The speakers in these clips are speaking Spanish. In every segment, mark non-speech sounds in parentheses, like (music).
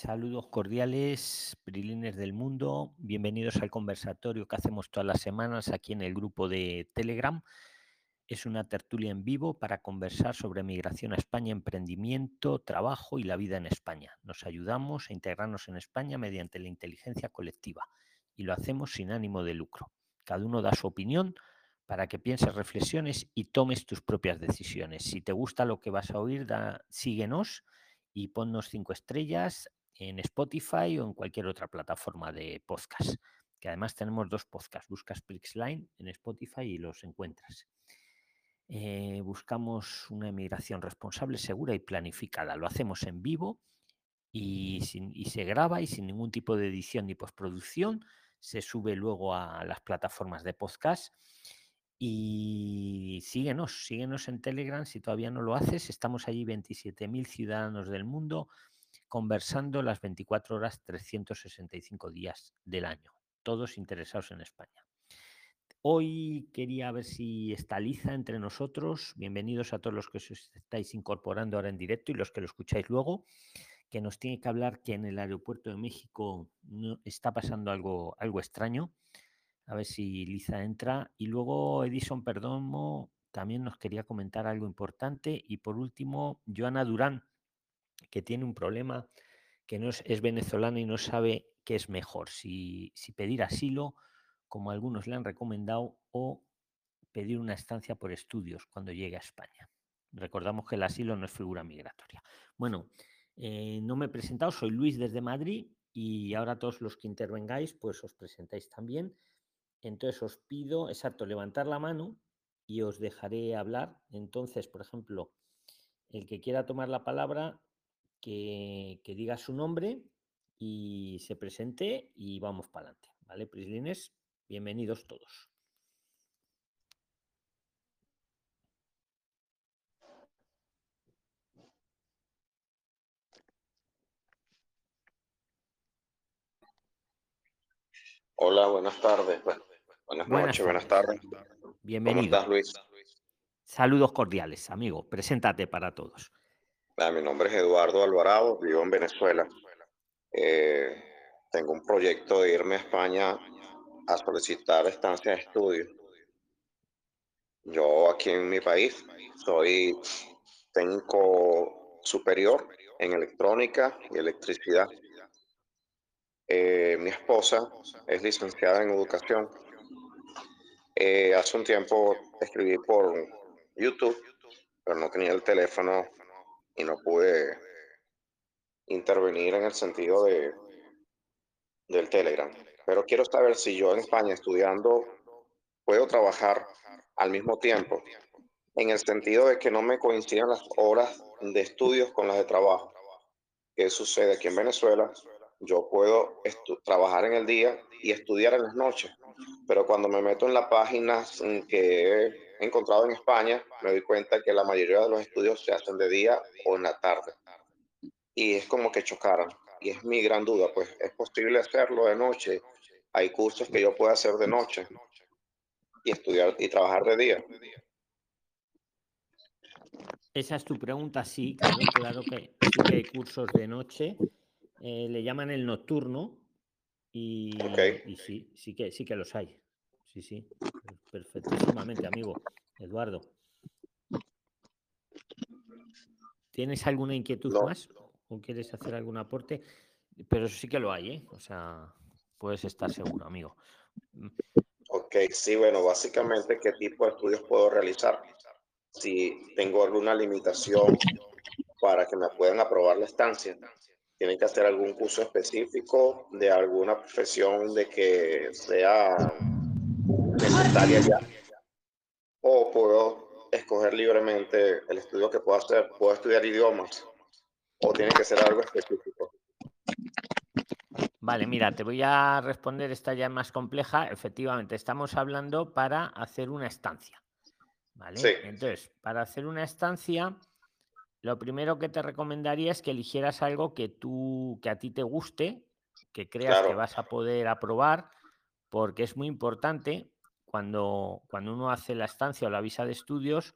Saludos cordiales, Brilines del mundo. Bienvenidos al conversatorio que hacemos todas las semanas aquí en el grupo de Telegram. Es una tertulia en vivo para conversar sobre migración a España, emprendimiento, trabajo y la vida en España. Nos ayudamos a integrarnos en España mediante la inteligencia colectiva y lo hacemos sin ánimo de lucro. Cada uno da su opinión para que pienses, reflexiones y tomes tus propias decisiones. Si te gusta lo que vas a oír, da, síguenos y ponnos cinco estrellas en Spotify o en cualquier otra plataforma de podcast. Que además tenemos dos podcasts. Buscas Prixline en Spotify y los encuentras. Eh, buscamos una emigración responsable, segura y planificada. Lo hacemos en vivo y, y se graba y sin ningún tipo de edición ni postproducción. Se sube luego a las plataformas de podcast y síguenos, síguenos en Telegram si todavía no lo haces. Estamos allí 27.000 ciudadanos del mundo conversando las 24 horas, 365 días del año, todos interesados en España. Hoy quería ver si está Liza entre nosotros. Bienvenidos a todos los que os estáis incorporando ahora en directo y los que lo escucháis luego, que nos tiene que hablar que en el aeropuerto de México no, está pasando algo, algo extraño a ver si Liza entra. Y luego Edison Perdomo también nos quería comentar algo importante. Y por último, Joana Durán, que tiene un problema, que no es, venezolana y no sabe qué es mejor, si, si pedir asilo, como algunos le han recomendado, o pedir una estancia por estudios cuando llegue a España. Recordamos que el asilo no es figura migratoria. Bueno, eh, no me he presentado, soy Luis desde Madrid y ahora todos los que intervengáis, pues os presentáis también. Entonces os pido, exacto, levantar la mano y os dejaré hablar. Entonces, por ejemplo, el que quiera tomar la palabra, que, que diga su nombre y se presente y vamos para adelante. ¿Vale, Prislines? Bienvenidos todos. Hola, buenas tardes. Bueno, buenas, Buenas noches, buenas tardes. ¿Cómo Bienvenido. estás, Luis? Saludos cordiales, amigo. Preséntate para todos. Ah, mi nombre es Eduardo Alvarado, vivo en Venezuela. Eh, tengo un proyecto de irme a España a solicitar estancia de estudio. Yo aquí en mi país soy técnico superior en electrónica y electricidad. Eh, mi esposa es licenciada en educación. Eh, hace un tiempo escribí por YouTube, pero no tenía el teléfono y no pude intervenir en el sentido de del Telegram. Pero quiero saber si yo en España estudiando puedo trabajar al mismo tiempo, en el sentido de que no me coincidan las horas de estudios con las de trabajo. ¿Qué sucede aquí en Venezuela? Yo puedo trabajar en el día y estudiar en las noches, pero cuando me meto en las páginas que he encontrado en España, me doy cuenta que la mayoría de los estudios se hacen de día o en la tarde. Y es como que chocaran. Y es mi gran duda, pues es posible hacerlo de noche. Hay cursos que yo puedo hacer de noche y estudiar y trabajar de día. Esa es tu pregunta, sí, claro, claro que sí que hay cursos de noche. Eh, le llaman el nocturno y, Ok. y sí, sí que, sí que los hay. Sí, sí, perfectísimamente, amigo. Eduardo. ¿Tienes alguna inquietud No. más o quieres hacer algún aporte? Pero sí que lo hay, ¿eh? O sea, puedes estar seguro, amigo. Ok, sí, bueno, básicamente, ¿qué tipo de estudios puedo realizar? Si tengo alguna limitación para que me puedan aprobar la estancia, tienen que hacer algún curso específico de alguna profesión de que sea necesaria ya. O puedo escoger libremente el estudio que puedo hacer. Puedo estudiar idiomas o tiene que ser algo específico. Vale, mira, te voy a responder, esta ya es más compleja. Efectivamente, estamos hablando para hacer una estancia. ¿Vale? Sí. Entonces, para hacer una estancia, lo primero que te recomendaría es que eligieras algo que tú, que a ti te guste, que creas que vas a poder aprobar, porque es muy importante cuando, cuando uno hace la estancia o la visa de estudios,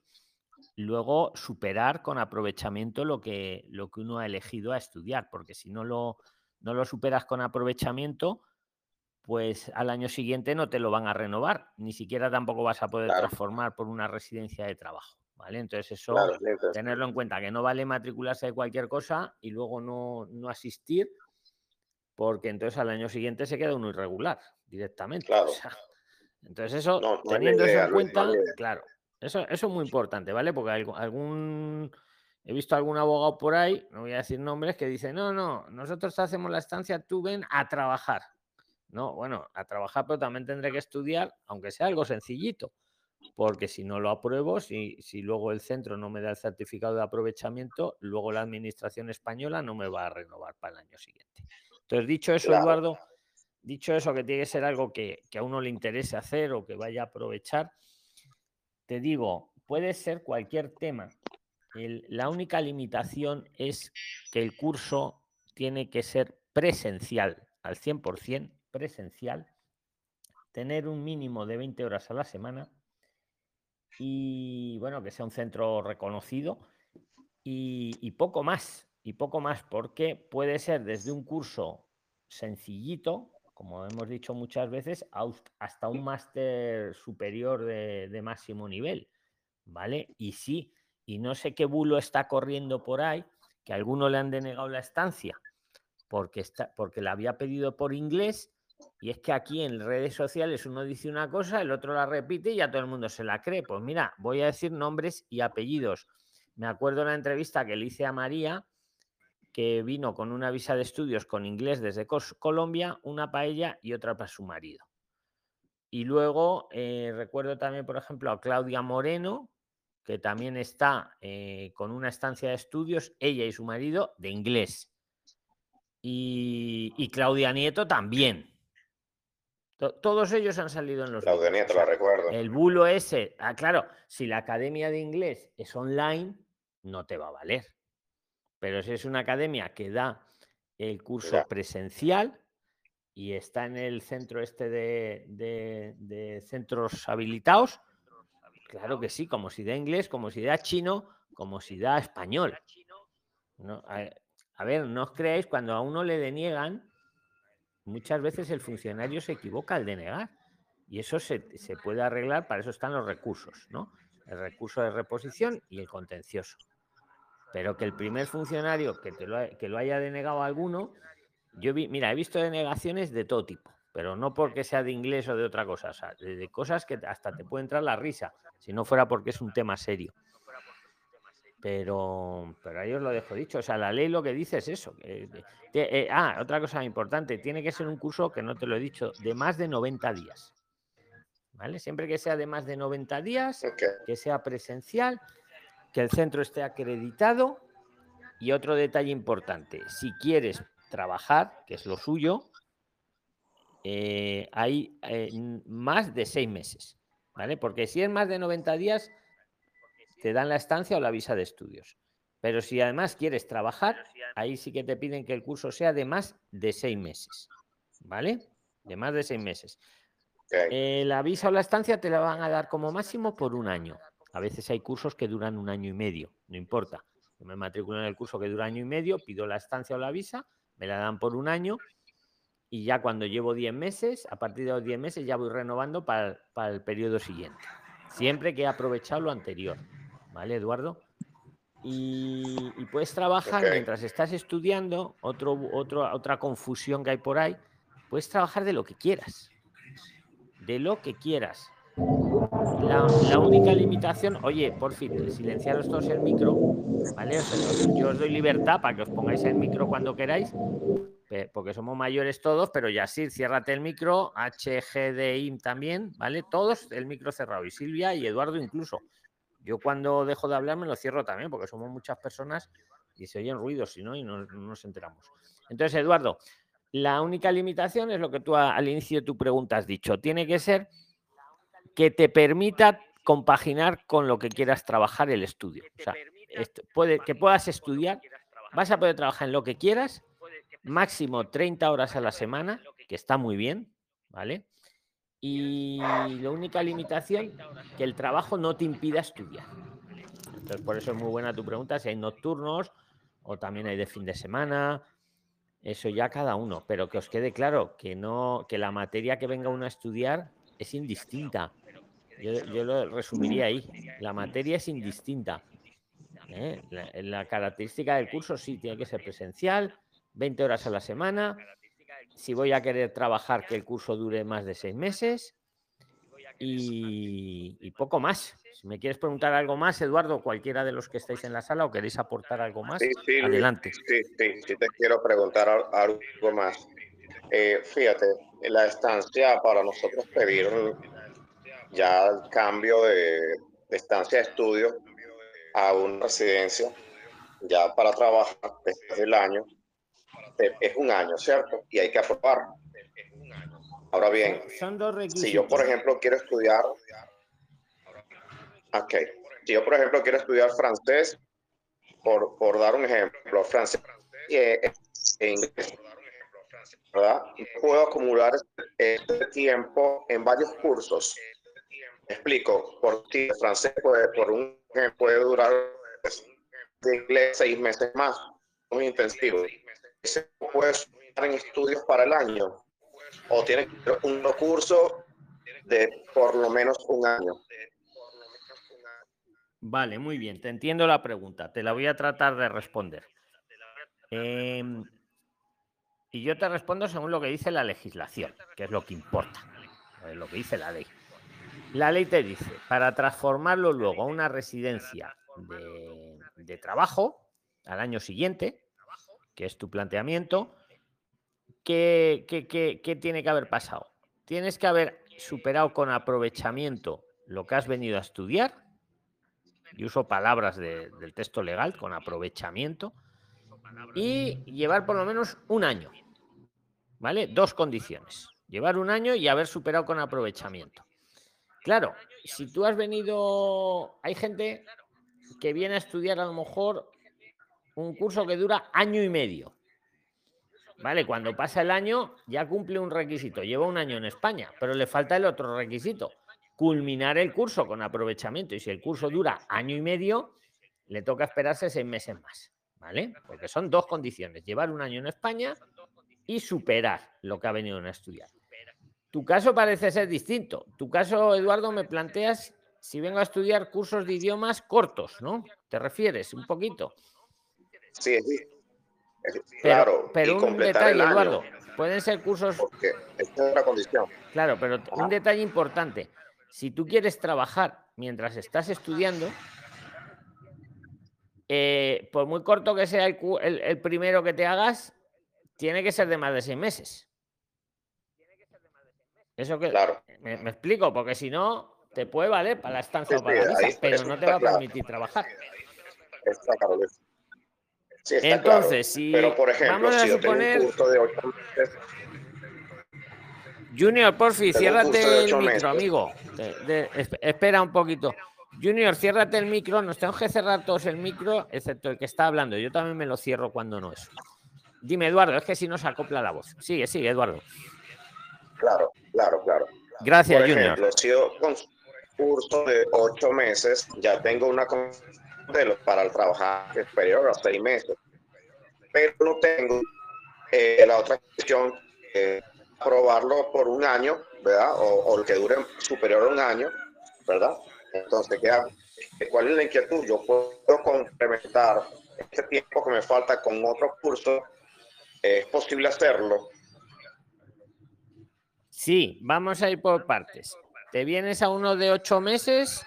luego superar con aprovechamiento lo que, lo que uno ha elegido a estudiar, porque si no lo, no lo superas con aprovechamiento, pues al año siguiente no te lo van a renovar, ni siquiera tampoco vas a poder transformar por una residencia de trabajo. ¿Vale? Entonces eso, tenerlo en cuenta, que no vale matricularse de cualquier cosa y luego no, no asistir, porque entonces al año siguiente se queda uno irregular directamente. Entonces eso, teniendo eso en cuenta, claro, eso, eso es muy importante, ¿vale? Porque algún, he visto algún abogado por ahí, no voy a decir nombres, que dice, no, no, nosotros hacemos la estancia, tú ven a trabajar. No, bueno, a trabajar, pero también tendré que estudiar, aunque sea algo sencillito, porque si no lo apruebo, si, si luego el centro no me da el certificado de aprovechamiento, luego la administración española no me va a renovar para el año siguiente. Entonces, dicho eso, Eduardo, dicho eso, que tiene que ser algo que, a uno le interese hacer o que vaya a aprovechar, te digo, puede ser cualquier tema. la única limitación es que el curso tiene que ser presencial al 100% presencial, tener un mínimo de 20 horas a la semana y, bueno, que sea un centro reconocido y, poco más, y poco más, porque puede ser desde un curso sencillito, como hemos dicho muchas veces, hasta un máster superior de, máximo nivel, ¿vale? Y sí, y no sé qué bulo está corriendo por ahí, que a alguno le han denegado la estancia porque, está, porque la había pedido por inglés y es que aquí en redes sociales uno dice una cosa, el otro la repite y ya todo el mundo se la cree. Pues mira, voy a decir nombres y apellidos. Me acuerdo de la entrevista que le hice a María, que vino con una visa de estudios con inglés desde Colombia, una para ella y otra para su marido. Y luego eh, recuerdo también, por ejemplo, a Claudia Moreno, que también está eh, con una estancia de estudios, ella y su marido, de inglés. Y, y Claudia Nieto también todos ellos han salido en los. La Nieto, la recuerdo. El bulo ese. Ah, claro, si la academia de inglés es online, no te va a valer. Pero si es una academia que da el curso presencial y está en el centro este de, centros habilitados, claro que sí, como si da inglés, como si da chino, como si da español. a, a, ver, no os creáis, cuando a uno le deniegan, muchas veces el funcionario se equivoca al denegar y eso se, puede arreglar, para eso están los recursos, ¿no? El recurso de reposición y el contencioso. Pero que el primer funcionario que, te lo, que lo haya denegado a alguno, yo vi, mira, he visto denegaciones de todo tipo, pero no porque sea de inglés o de otra cosa, o sea, de cosas que hasta te puede entrar la risa, si no fuera porque es un tema serio. Pero, pero ahí os lo dejo dicho. O sea, la ley lo que dice es eso. Eh, ah, otra cosa importante. Tiene que ser un curso, que no te lo he dicho, de más de 90 días. ¿Vale? Siempre que sea de más de 90 días, que sea presencial, que el centro esté acreditado. Y otro detalle importante, si quieres trabajar, que es lo suyo, eh, hay eh, más de seis meses. ¿Vale? Porque si es más de 90 días, te dan la estancia o la visa de estudios. Pero si además quieres trabajar, ahí sí que te piden que el curso sea de más de seis meses. ¿Vale? De más de seis meses. Eh, la visa o la estancia te la van a dar como máximo por un año. A veces hay cursos que duran un año y medio, no importa. Yo me matriculo en el curso que dura año y medio, pido la estancia o la visa, me la dan por un año y ya cuando llevo 10 meses, a partir de los 10 meses ya voy renovando para, para el periodo siguiente. Siempre que he aprovechado lo anterior. ¿vale, Eduardo? Y, puedes trabajar mientras estás estudiando, otro, otro, otra confusión que hay por ahí, puedes trabajar de lo que quieras, de lo que quieras. La, única limitación, oye, por fin, silenciaros todos el micro, ¿vale? yo os doy libertad para que os pongáis el micro cuando queráis, porque somos mayores todos, pero ya sí, ciérrate el micro, HGDIM también, ¿vale? Todos el micro cerrado, y Silvia y Eduardo incluso. Yo cuando dejo de hablar me lo cierro también, porque somos muchas personas y se oyen ruidos, si no, y no, nos enteramos. Entonces, Eduardo, la única limitación es lo que tú al inicio de tu pregunta has dicho. Tiene que ser que te permita compaginar con lo que quieras trabajar el estudio. O sea, puede, que puedas estudiar, vas a poder trabajar en lo que quieras, máximo 30 horas a la semana, que está muy bien, ¿vale? Y la única limitación, que el trabajo no te impida estudiar. Entonces, por eso es muy buena tu pregunta, si hay nocturnos o también hay de fin de semana, eso ya cada uno, pero que os quede claro que no, que la materia que venga uno a estudiar es indistinta. Yo, yo lo resumiría ahí. La materia es indistinta. ¿eh? La, la característica del curso sí tiene que ser presencial, 20 horas a la semana. Si voy a querer trabajar, que el curso dure más de seis meses y, y poco más. Si me quieres preguntar algo más, Eduardo, cualquiera de los que estáis en la sala o queréis aportar algo más, Sí, sí, Luis, adelante. sí, sí, sí te quiero preguntar al- algo más. Eh, fíjate, la estancia para nosotros pedir ya el cambio de, de estancia de estudio a una residencia, ya para trabajar después del año, es un año, ¿cierto? Y hay que aprobar. Ahora bien, si yo, por ejemplo, quiero estudiar, ok, si yo, por ejemplo, quiero estudiar francés, por, por dar un ejemplo, francés e, e inglés, ¿verdad? Puedo acumular este tiempo en varios cursos. Explico, por ti, el francés puede, por un puede durar de inglés seis meses más, muy intensivo. Se puede estar en estudios para el año o tiene un curso de por lo menos un año. Vale, muy bien, te entiendo la pregunta, te la voy a tratar de responder. Em, y yo te respondo según lo que dice la legislación, que es lo que importa, es lo que dice la ley. La ley te dice, para transformarlo luego a una residencia de, de trabajo al año siguiente, que es tu planteamiento, ¿qué, qué- qué- qué tiene que haber pasado? Tienes que haber superado con aprovechamiento lo que has venido a estudiar, y uso palabras de- del texto legal, con aprovechamiento, y llevar por lo menos un año. ¿Vale? Dos condiciones. Llevar un año y haber superado con aprovechamiento. Claro, si tú has venido, hay gente que viene a estudiar a lo mejor un curso que dura año y medio. Vale, cuando pasa el año ya cumple un requisito, lleva un año en España, pero le falta el otro requisito, culminar el curso con aprovechamiento. Y si el curso dura año y medio, le toca esperarse seis meses más. ¿Vale? Porque son dos condiciones, llevar un año en España y superar lo que ha venido a estudiar. Tu caso parece ser distinto. Tu caso, Eduardo, me planteas si vengo a estudiar cursos de idiomas cortos, ¿no? ¿Te refieres un poquito? Sí, es- Pero, claro, pero y un detalle, Eduardo. Pueden ser cursos, porque esta es la condición. claro, pero t- un detalle importante. Si tú quieres trabajar mientras estás estudiando, eh, por muy corto que sea el, el- el primero que te hagas, tiene que ser de más de seis meses. Eso que Claro. me, me explico, porque si no, te puede valer para la estancia Sí, o para la sí, visa, ahí- pero no te va a claro. permitir trabajar. Está claro, Luis. Sí, está Entonces, claro. si Pero, por ejemplo, vamos a si yo tengo suponer- un curso de ocho meses, Junior, porfi, Tengo un ciérrate el micro, amigo. De- de- esp- espera un poquito. Junior, ciérrate el micro. Nos tenemos que cerrar todos el micro, excepto el que está hablando. Yo también me lo cierro cuando no es. Dime, Eduardo, es que si no se acopla la voz. Sigue, sigue, Eduardo. Claro, claro, claro. Gracias, Por Junior. ejemplo, si yo con un curso de ocho meses ya tengo una modelo para el trabajar superior a seis meses, pero no tengo eh, la otra cuestión, eh, probarlo por un año, ¿verdad? O, o el que dure superior a un año, ¿verdad? Entonces, ¿qué? ¿cuál es la inquietud? Yo puedo complementar este tiempo que me falta con otro curso. ¿Es posible hacerlo? Sí, vamos a ir por partes. Te vienes a uno de ocho meses,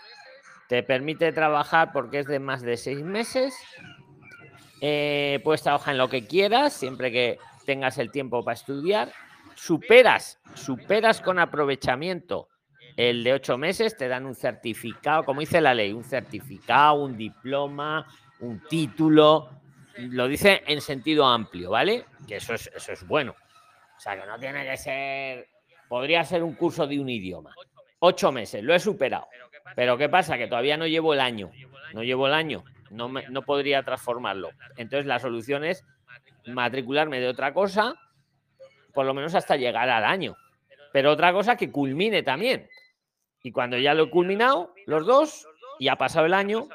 te permite trabajar porque es de más de seis meses. Eh, puedes trabajar en lo que quieras, siempre que tengas el tiempo para estudiar. Superas, superas con aprovechamiento el de ocho meses, te dan un certificado, como dice la ley, un certificado, un diploma, un título. Lo dice en sentido amplio, ¿vale? Que eso es, eso es bueno. O sea, que no tiene que ser podría ser un curso de un idioma. Ocho meses, lo he superado. Pero ¿qué pasa? Que todavía no llevo el año. No llevo el año. No, me- no podría transformarlo. Entonces la solución es matricularme de otra cosa, por lo menos hasta llegar al año. Pero otra cosa que culmine también. Y cuando ya lo he culminado, los dos, y ha pasado el año,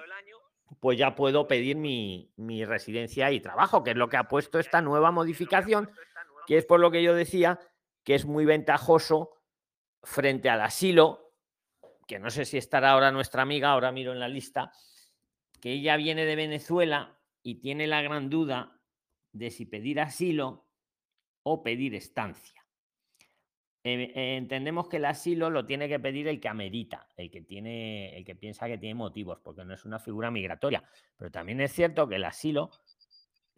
pues ya puedo pedir mi, mi residencia y trabajo, que es lo que ha puesto esta nueva modificación, que es por lo que yo decía que es muy ventajoso frente al asilo, que no sé si estará ahora nuestra amiga, ahora miro en la lista, que ella viene de Venezuela y tiene la gran duda de si pedir asilo o pedir estancia. Eh, eh, entendemos que el asilo lo tiene que pedir el que amerita, el que tiene, el que piensa que tiene motivos, porque no es una figura migratoria. Pero también es cierto que el asilo,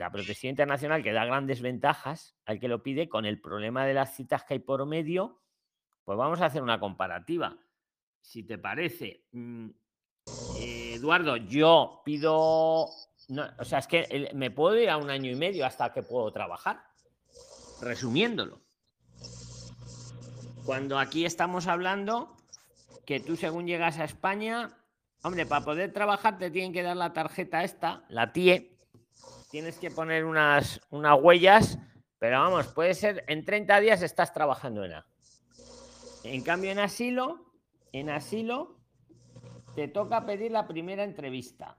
la protección internacional que da grandes ventajas al que lo pide, con el problema de las citas que hay por medio, pues vamos a hacer una comparativa. Si te parece, mm, Eduardo, yo pido, o sea, es que me puedo ir a un año y medio hasta que puedo trabajar, resumiéndolo. Cuando aquí estamos hablando que tú según llegas a España, hombre, para poder trabajar te tienen que dar la tarjeta esta, la TIE, tienes que poner unas, unas huellas, pero vamos, puede ser en 30 días estás trabajando en A. En cambio, en asilo, en asilo, te toca pedir la primera entrevista.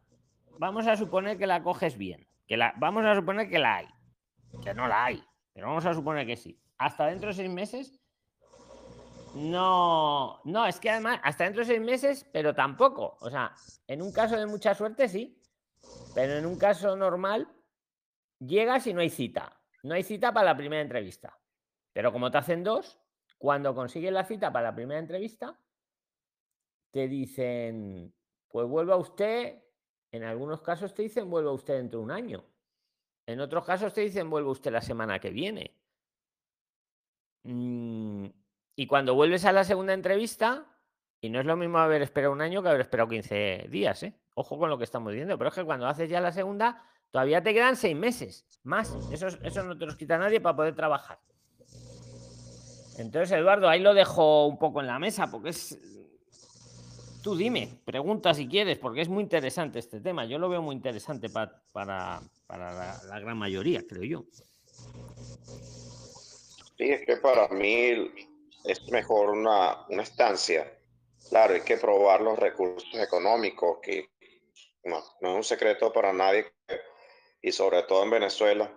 Vamos a suponer que la coges bien, que la, vamos a suponer que la hay, que no la hay, pero vamos a suponer que sí. Hasta dentro de seis meses no, no, es que además hasta dentro de seis meses, pero tampoco. O sea, en un caso de mucha suerte sí, pero en un caso normal llegas y no hay cita. No hay cita para la primera entrevista. Pero como te hacen dos, cuando consigues la cita para la primera entrevista, te dicen, pues vuelva usted, en algunos casos te dicen, vuelva usted dentro de un año. En otros casos te dicen, vuelva usted la semana que viene. Mm, y cuando vuelves a la segunda entrevista, y no es lo mismo haber esperado un año que haber esperado 15 días, ¿eh? Ojo con lo que estamos diciendo, pero es que cuando haces ya la segunda, todavía te quedan seis meses más. Eso, eso no te los quita nadie para poder trabajar. Entonces, Eduardo, ahí lo dejo un poco en la mesa, porque es. Tú dime, pregunta si quieres, porque es muy interesante este tema. Yo lo veo muy interesante para, para, la, gran mayoría, creo yo. Sí, es que para mí es mejor una, una estancia. Claro, hay que probar los recursos económicos, que no, no es un secreto para nadie, y sobre todo en Venezuela,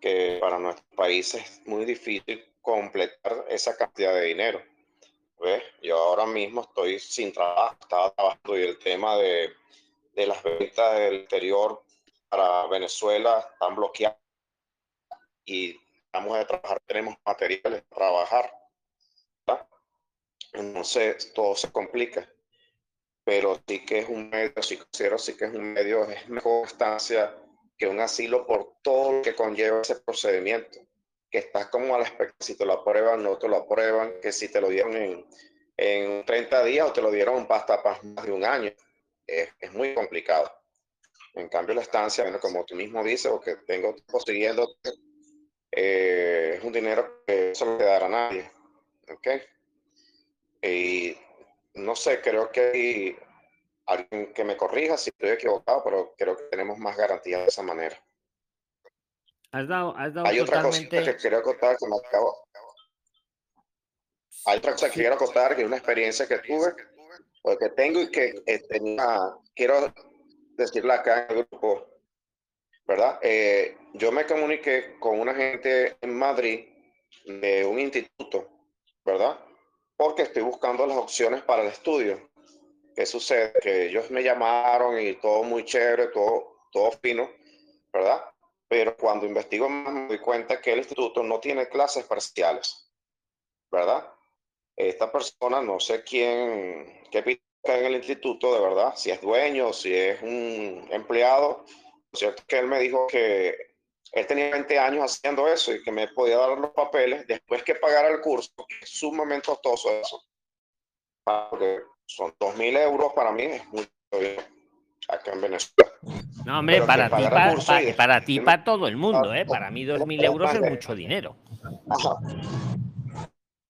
que para nuestro país es muy difícil completar esa cantidad de dinero. ¿Ves? Yo ahora mismo estoy sin trabajo, estaba trabajando y el tema de, de las ventas del exterior para Venezuela están bloqueadas y vamos a trabajar, tenemos materiales para trabajar entonces todo se complica. Pero sí que es un medio, sí considero sí que es un medio, es mejor estancia que un asilo por todo lo que conlleva ese procedimiento. Que estás como a la si te lo aprueban, no te lo aprueban, que si te lo dieron en, en 30 días o te lo dieron hasta más de un año. Es, muy complicado. En cambio, la estancia, bueno, como tú mismo dices, o que tengo siguiendo, eh, es un dinero que no se lo quedará a nadie. ¿ok? Y no sé, creo que hay alguien que me corrija si estoy equivocado, pero creo que tenemos más garantía de esa manera. Has dado, has dado hay otra cosa que quiero contar que me acabo. Hay otra cosa que quiero contar, que es una experiencia que tuve, o que tengo y que eh, tenía, quiero decirla acá en el grupo, ¿verdad? Eh, yo me comuniqué con una gente en Madrid de un instituto, ¿verdad? porque estoy buscando las opciones para el estudio. ¿Qué sucede? Que ellos me llamaron y todo muy chévere, todo, todo fino, ¿verdad? Pero cuando investigo más me doy cuenta que el instituto no tiene clases parciales, ¿verdad? Esta persona, no sé quién, qué pica en el instituto, de verdad, si es dueño, si es un empleado, cierto que él me dijo que él tenía 20 años haciendo eso y que me podía dar los papeles después que pagara el curso, que es sumamente costoso eso. Porque son 2.000 euros para mí, es mucho bien acá en Venezuela. No, hombre, para ti, para, para, ti, para todo el mundo, ¿eh? Para mí 2.000 euros es mucho dinero.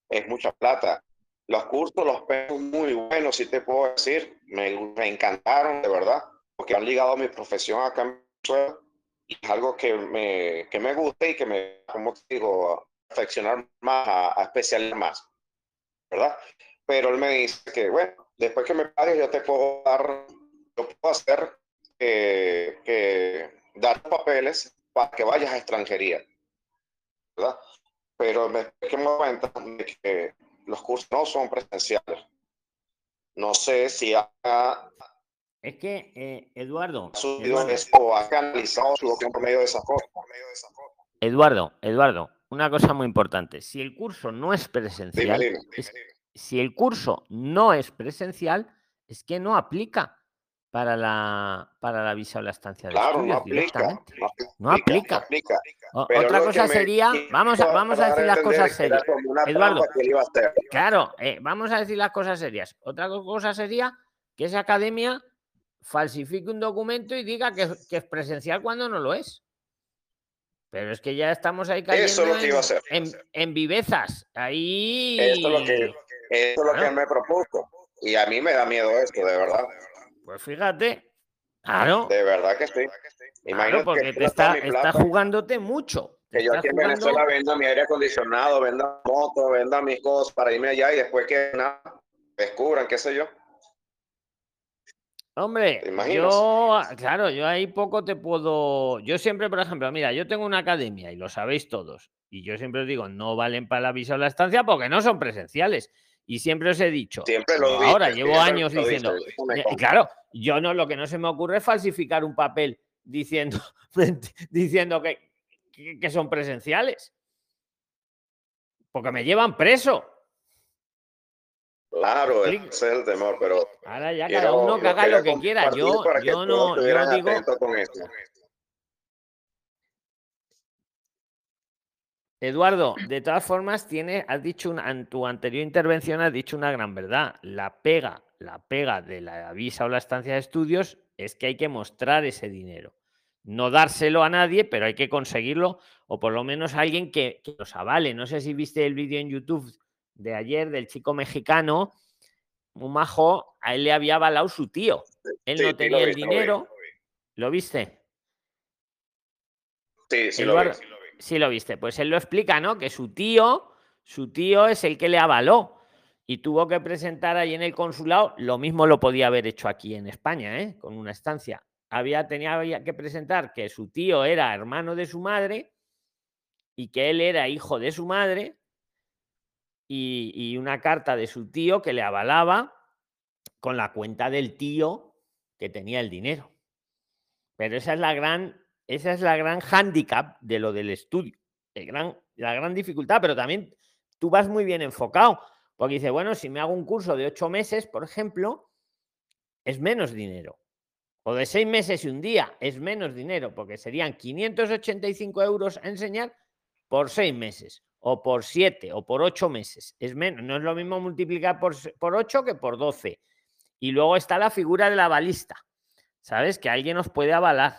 Es mucha plata. Los cursos, los pesos muy buenos, si te puedo decir, me, me encantaron, de verdad, porque han ligado a mi profesión acá en Venezuela y es algo que me, que me gusta y que me, como te digo, a perfeccionar más, a, especializar más, ¿verdad? Pero él me dice que, bueno, después que me pagues yo te puedo dar, yo puedo hacer que, dar papeles para que vayas a extranjería, ¿verdad? Pero me me cuenta de que los cursos no son presenciales. No sé si ha es que, eh, Eduardo, Eduardo, ha canalizado su por medio de esas cosas. Eduardo, Eduardo, una cosa muy importante. Si el curso no es presencial, si el curso no es presencial, es que no aplica para la, para la visa o la estancia de claro, estudios no directamente. No aplica. Otra cosa sería, vamos a, vamos a decir las cosas serias. Eduardo, claro, eh, vamos a decir las cosas serias. Otra cosa sería que esa academia falsifique un documento y diga que, es presencial cuando no lo es. Pero es que ya estamos ahí cayendo en, vivezas. Ahí. Esto es lo que, es lo que me propuso. Y a mí me da miedo esto, de verdad. Pues fíjate. Claro. De verdad que sí. Claro, porque te está, está, jugándote mucho. Que yo aquí en Venezuela venda mi aire acondicionado, venda moto, venda mis cosas para irme allá y después que nada, descubran, qué sé yo. Hombre, yo, claro, yo ahí poco te puedo. Yo siempre, por ejemplo, mira, yo tengo una academia y lo sabéis todos. Y yo siempre os digo, no valen para la visa o la estancia porque no son presenciales. Y siempre os he dicho, siempre lo ahora llevo años diciendo, y claro, yo no, lo que no se me ocurre es falsificar un papel diciendo, (laughs) diciendo que, que son presenciales. Porque me llevan preso. Claro, ese es el temor, pero. Ahora ya cada uno que haga lo que quiera. Yo, yo no, yo digo. Eduardo, de todas formas, tiene, has dicho en tu anterior intervención has dicho una gran verdad. La pega, la pega de la visa o la estancia de estudios es que hay que mostrar ese dinero. No dárselo a nadie, pero hay que conseguirlo, o por lo menos a alguien que, que los avale. No sé si viste el vídeo en YouTube de ayer del chico mexicano, un majo, a él le había avalado su tío. Él no tenía el dinero. Lo, viste? Sí, sí lo, vi, sí lo viste. Pues él lo explica, ¿no? Que su tío, su tío es el que le avaló y tuvo que presentar ahí en el consulado. Lo mismo lo podía haber hecho aquí en España, ¿eh? Con una estancia. Había, tenía que presentar que su tío era hermano de su madre y que él era hijo de su madre y, una carta de su tío que le avalaba con la cuenta del tío que tenía el dinero. Pero esa es la gran, esa es la gran handicap de lo del estudio, la gran dificultad, pero también tú vas muy bien enfocado, porque dice, bueno, si me hago un curso de ocho meses, por ejemplo, es menos dinero. O de seis meses y un día es menos dinero, porque serían 585 euros a enseñar por seis meses o por siete o por ocho meses. Es menos, no es lo mismo multiplicar por, 8 que por 12. Y luego está la figura de la balista. ¿Sabes? Que alguien nos puede avalar.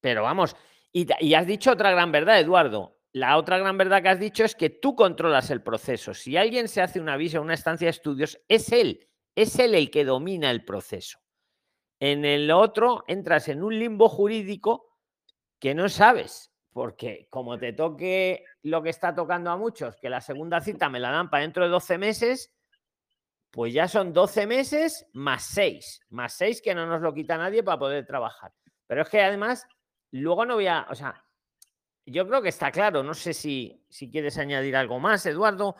Pero vamos, y, has dicho otra gran verdad, Eduardo. La otra gran verdad que has dicho es que tú controlas el proceso. Si alguien se hace una visa, una estancia de estudios, es él, es él el que domina el proceso. En el otro entras en un limbo jurídico que no sabes porque como te toque lo que está tocando a muchos, que la segunda cita me la dan para dentro de 12 meses, pues ya son 12 meses más 6, más 6 que no nos lo quita nadie para poder trabajar. Pero es que además, luego no voy a, o sea, yo creo que está claro, no sé si, si quieres añadir algo más, Eduardo,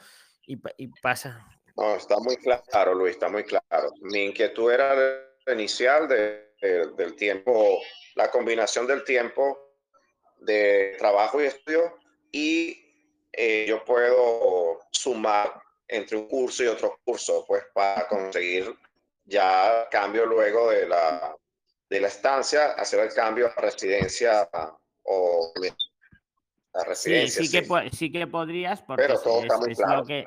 y, pasa. No, está muy claro, Luis, está muy claro. Mi inquietud era inicial del tiempo, la combinación del tiempo de trabajo y estudio y eh, yo puedo sumar entre un curso y otro curso, pues para conseguir ya cambio luego de la, de la estancia, hacer el cambio a residencia o a residencia. Sí, sí, Que, sí que podrías, porque es, lo que,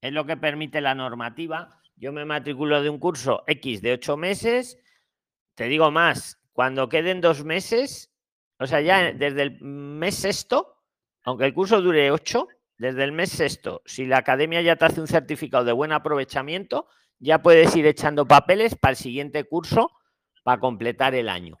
es lo que permite la normativa. Yo me matriculo de un curso X de ocho meses, te digo más, cuando queden dos meses, o sea, ya desde el mes sexto, aunque el curso dure ocho, desde el mes sexto, si la academia ya te hace un certificado de buen aprovechamiento, ya puedes ir echando papeles para el siguiente curso para completar el año.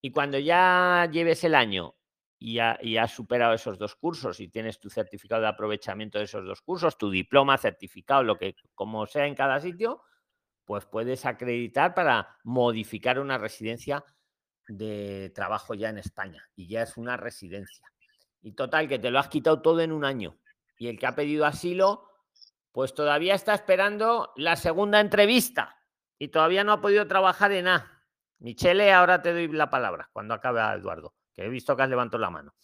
Y cuando ya lleves el año y, has superado esos dos cursos y tienes tu certificado de aprovechamiento de esos dos cursos, tu diploma, certificado, lo que como sea en cada sitio, pues puedes acreditar para modificar una residencia de trabajo ya en España y ya es una residencia. Y total, que te lo has quitado todo en un año. Y el que ha pedido asilo, pues todavía está esperando la segunda entrevista y todavía no ha podido trabajar en nada. Michele, ahora te doy la palabra cuando acabe Eduardo, que he visto que has levantado la mano.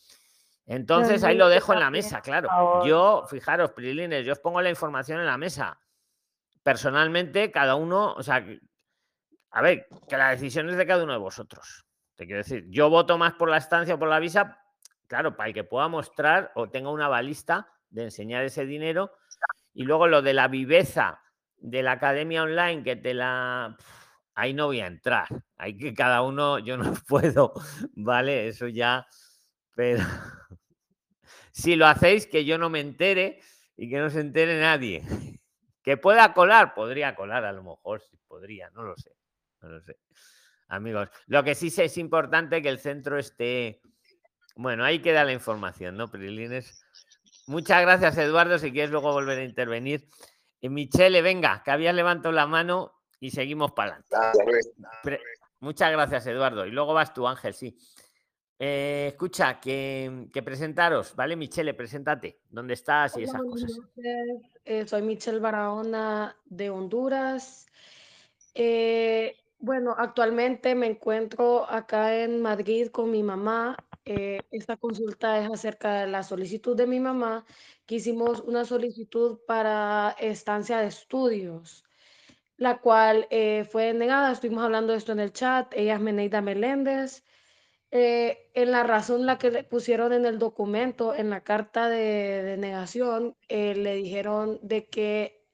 Entonces ahí lo dejo en la mesa, claro. Yo, fijaros, Prilines, yo os pongo la información en la mesa. Personalmente, cada uno, o sea, a ver, que la decisión es de cada uno de vosotros. Te quiero decir, yo voto más por la estancia o por la visa, claro, para el que pueda mostrar o tenga una balista de enseñar ese dinero. Y luego lo de la viveza de la academia online, que te la... Ahí no voy a entrar. Hay que cada uno, yo no (laughs) puedo, ¿vale? Eso ya, pero (laughs) si lo hacéis, que yo no me entere y que no se entere nadie. (laughs) Que pueda colar, podría colar a lo mejor, sí podría, no lo sé, no lo sé amigos. Lo que sí sé es importante que el centro esté. Bueno, ahí queda la información, ¿no, Prilines? Muchas gracias, Eduardo. Si quieres luego volver a intervenir. Michele, venga, que habías levantado la mano y seguimos para adelante. Muchas gracias, Eduardo. Y luego vas tú, Ángel, sí. Eh, escucha, que, presentaros, ¿vale? Michele, preséntate. ¿Dónde estás y esas cosas? Eh, soy Michelle Barahona de Honduras. Eh, bueno, actualmente me encuentro acá en Madrid con mi mamá. Eh, esta consulta es acerca de la solicitud de mi mamá, que hicimos una solicitud para estancia de estudios, la cual eh, fue negada. Estuvimos hablando de esto en el chat. Ella es Meneida Meléndez. Eh, en la razón la que le pusieron en el documento, en la carta de, de negación, le dijeron de que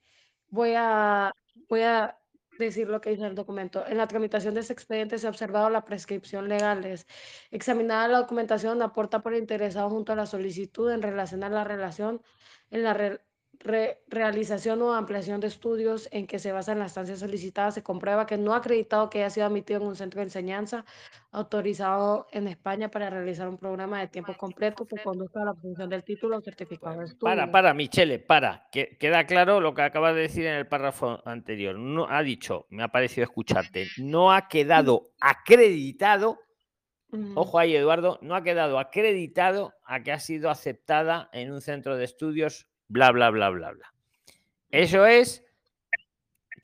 voy a, voy a decir lo que dice el documento. En la tramitación de ese expediente se ha observado la prescripción legales. Examinada la documentación aporta por interesado junto a la solicitud en relación a la relación en la realización o ampliación de estudios en que se basa en la estancia solicitada, se comprueba que no ha acreditado que haya sido admitido en un centro de enseñanza autorizado en España para realizar un programa de tiempo completo que conduzca a la obtención del título o certificado de estudio. Para, para, Michele, para. Que, queda claro lo que acabas de decir en el párrafo anterior. No, ha dicho, me ha parecido escucharte, no ha quedado acreditado Ojo ahí, Eduardo, no ha quedado acreditado a que ha sido aceptada en un centro de estudios bla, bla, bla, bla, bla. Eso es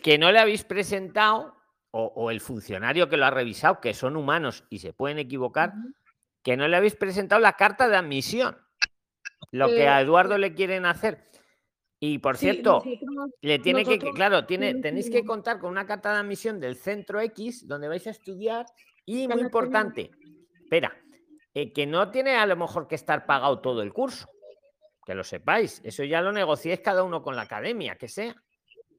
que no le habéis presentado, o, el funcionario que lo ha revisado, que son humanos y se pueden equivocar, que no le habéis presentado la carta de admisión. Lo que a eh, Eduardo le quieren hacer. Y por cierto, le tiene que, claro, tiene, tenéis que contar con una carta de admisión del centro X donde vais a estudiar. Y muy importante, espera, eh, que no tiene a lo mejor que estar pagado todo el curso que lo sepáis. Eso ya lo negociéis cada uno con la academia, que sea.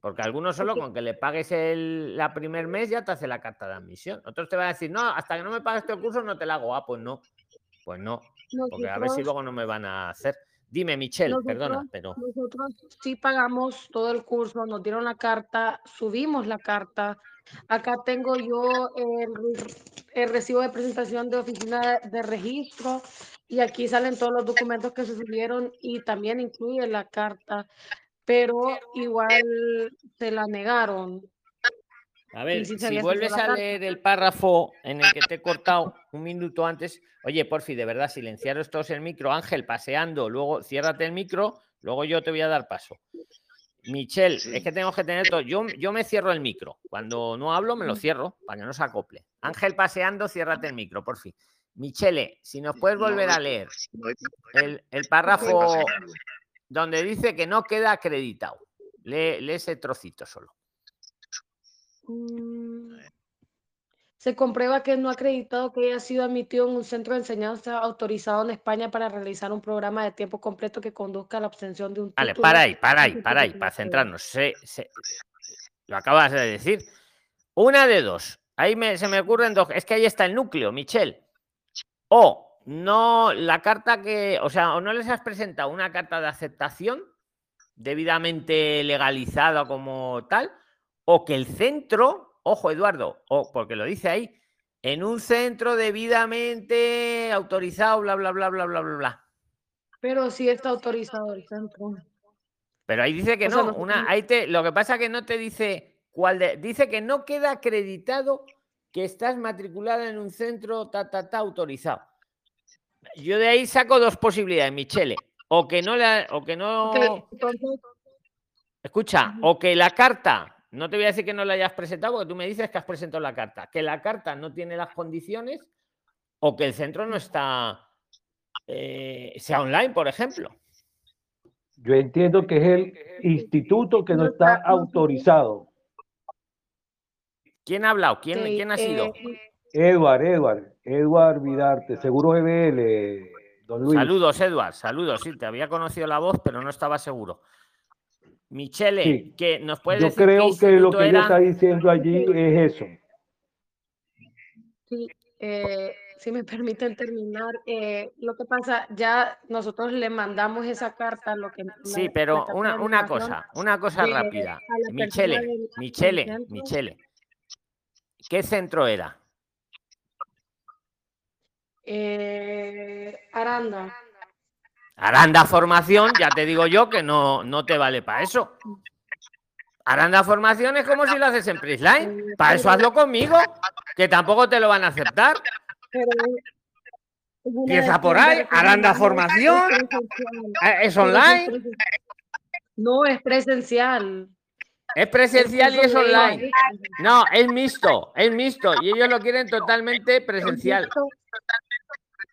Porque algunos solo con que le pagues el la primer mes ya te hace la carta de admisión. Otros te van a decir, no, hasta que no me pagues este curso no te la hago. Ah, pues no. Pues no. Porque a ver si luego no me van a hacer. Dime, Michelle, perdona, pero. Nosotros sí pagamos todo el curso, nos dieron la carta, subimos la carta. Acá tengo yo el, recibo de presentación de oficina de registro y aquí salen todos los documentos que se subieron y también incluye la carta, pero igual se la negaron. A ver, si, vuelves a leer el párrafo en el que te he cortado un minuto antes, oye, por fin, de verdad, silenciaros todos el micro, Ángel, paseando, luego ciérrate el micro, luego yo te voy a dar paso. Michelle, es que tengo que tener todo. Yo, yo me cierro el micro. Cuando no hablo, me lo cierro para que no se acople. Ángel paseando, ciérrate el micro, por fin. Michele, si nos puedes volver a leer el, el párrafo donde dice que no queda acreditado. Lee, ese trocito solo. Mm. Se comprueba que no ha acreditado que haya sido admitido en un centro de enseñanza autorizado en España para realizar un programa de tiempo completo que conduzca a la obtención de un título. Vale, para ahí, para ahí, para ahí, para centrarnos. lo acabas de decir. Una de dos. Ahí se me ocurren dos. Es que ahí está el núcleo, Michelle. O no, la carta que, o sea, o no les has presentado una carta de aceptación debidamente legalizada como tal, o que el centro, ojo Eduardo, o porque lo dice ahí, en un centro debidamente autorizado, bla, bla, bla, bla, bla, bla, bla. Pero sí está autorizado el centro. Pero ahí dice que no, una, ahí te, lo que pasa es que no te dice ¿Cuál de? Dice que no queda acreditado que estás matriculada en un centro ta, ta, ta, autorizado. Yo de ahí saco dos posibilidades, Michele. O que no la, o que no. Escucha, o que la carta, no te voy a decir que no la hayas presentado, porque tú me dices que has presentado la carta, que la carta no tiene las condiciones, o que el centro no está, eh, sea online, por ejemplo. Yo entiendo que es el instituto que no está autorizado. ¿Quién ha hablado? ¿Quién, ¿quién ha sido? eh, Edward, Edward, Edward Vidarte, seguro EBL, don Luis. Saludos, Eduard, saludos. Sí, te había conocido la voz, pero no estaba seguro. Michele, Sí. que nos puede Yo decir creo que lo que ella era? está diciendo allí es eso. Sí, eh, si me (laughs) permiten terminar, eh, lo que pasa, ya nosotros le mandamos esa carta, lo que Sí, la- pero la una, cosa, una cosa de- rápida. Michele, Michele. Michele. ¿Qué centro era? Eh, Aranda, Aranda Formación, ya te digo yo que no, no te vale para eso. Aranda Formación es como si lo haces en Prisline. Para eso hazlo conmigo, que tampoco te lo van a aceptar. Empieza por ahí, Aranda Formación. es Eh, ¿Es online? No, es presencial. Es presencial y es online. No, es mixto, es mixto. Y ellos lo quieren totalmente presencial.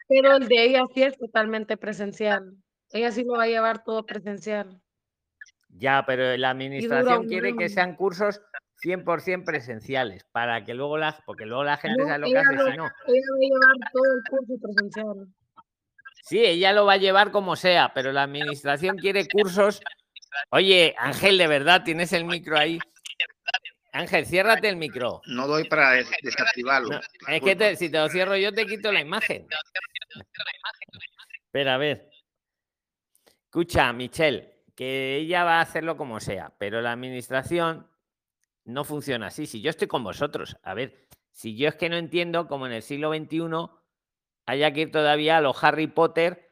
Pero el de ella sí es totalmente presencial. Ella sí lo va a llevar todo presencial. Ya, pero la administración quiere que sean cursos 100% presenciales, para que luego la, porque luego la gente No, sabe lo que hace lo- si no. Ella va a llevar todo el curso presencial. Sí, ella lo va a llevar como sea, pero la administración quiere cursos. Oye, Ángel, de verdad, tienes el micro ahí. Ángel, ciérrate el micro. No doy para des- desactivarlo. No, es que te- si te lo cierro yo, te quito la imagen. Pero a ver. Escucha, Michelle, que ella va a hacerlo como sea, pero la administración no funciona así. Si yo estoy con vosotros, a ver, si yo es que no entiendo cómo en el siglo XXI haya que ir todavía a los Harry Potter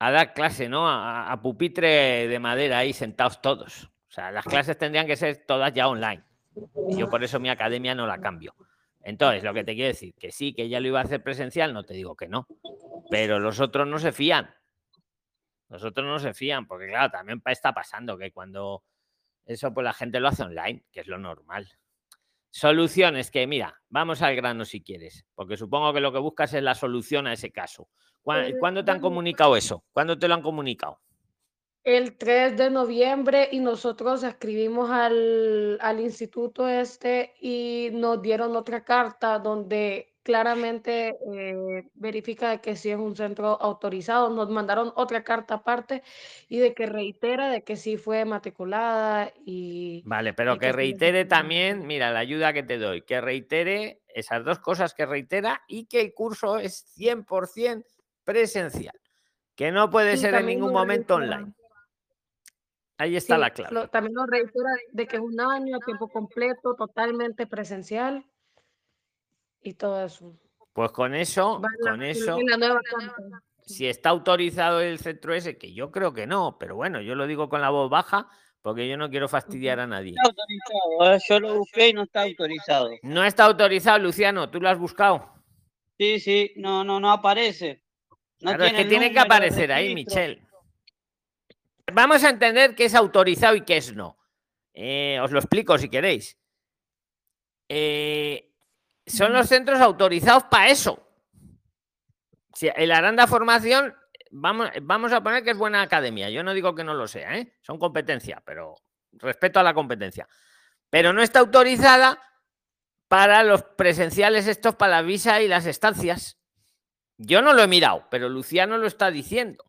a dar clase, ¿no? A, a- pupitre de madera ahí sentados todos. O sea, las clases tendrían que ser todas ya online. Y yo por eso mi academia no la cambio. Entonces, lo que te quiero decir, que sí, que ella lo iba a hacer presencial, no te digo que no. Pero los otros no se fían. Los otros no se fían, porque claro, también está pasando que cuando eso, pues la gente lo hace online, que es lo normal. Soluciones que, mira, vamos al grano si quieres, porque supongo que lo que buscas es la solución a ese caso. ¿Cuá- ¿Cuándo te han comunicado eso? ¿Cuándo te lo han comunicado? El 3 de noviembre y nosotros escribimos al, al instituto este y nos dieron otra carta donde claramente eh, verifica de que sí es un centro autorizado. Nos mandaron otra carta aparte y de que reitera de que sí fue matriculada y Vale, pero y que que sí reitere necesitamos también, mira, la ayuda que te doy, que reitere esas dos cosas que reitera y que el curso es 100% presencial, que no puede Y ser en ningún momento reitera- online. Ahí está Sí, la clave. lo- también nos reitera de que es un año a tiempo completo, totalmente presencial y todo eso. Pues con eso, la, con eso, si está autorizado el centro ese, que yo creo que no, pero bueno, yo lo digo con la voz baja porque yo no quiero fastidiar a nadie. está autorizado. ¿eh? Yo lo busqué y no está autorizado. No está autorizado, Luciano, ¿tú lo has buscado? Sí, sí, no, no, no aparece. No claro, es que tiene que aparecer ahí. Michelle. Vamos a entender qué es autorizado y qué es no. Eh, os lo explico si queréis. Eh, son los centros autorizados para eso. Si el Aranda Formación, vamos, vamos a poner que es buena academia. Yo no digo que no lo sea, ¿eh? son competencia, pero respeto a la competencia. Pero no está autorizada para los presenciales estos, para la visa y las estancias. Yo no lo he mirado, pero Luciano lo está diciendo.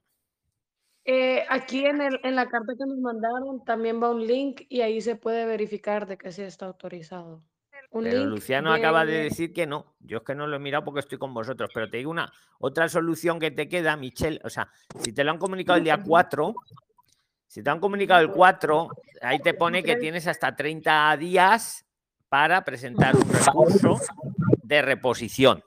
Eh, aquí en, el, en la carta que nos mandaron también va un link y ahí se puede verificar de que sí está autorizado. Un Pero Luciano acaba de decir que no. Yo es que no lo he mirado porque estoy con vosotros. Pero te digo una otra solución que te queda, Michelle. O sea, si te lo han comunicado el día 4, si te han comunicado el 4, ahí te pone que tienes hasta 30 días para presentar un recurso de reposición.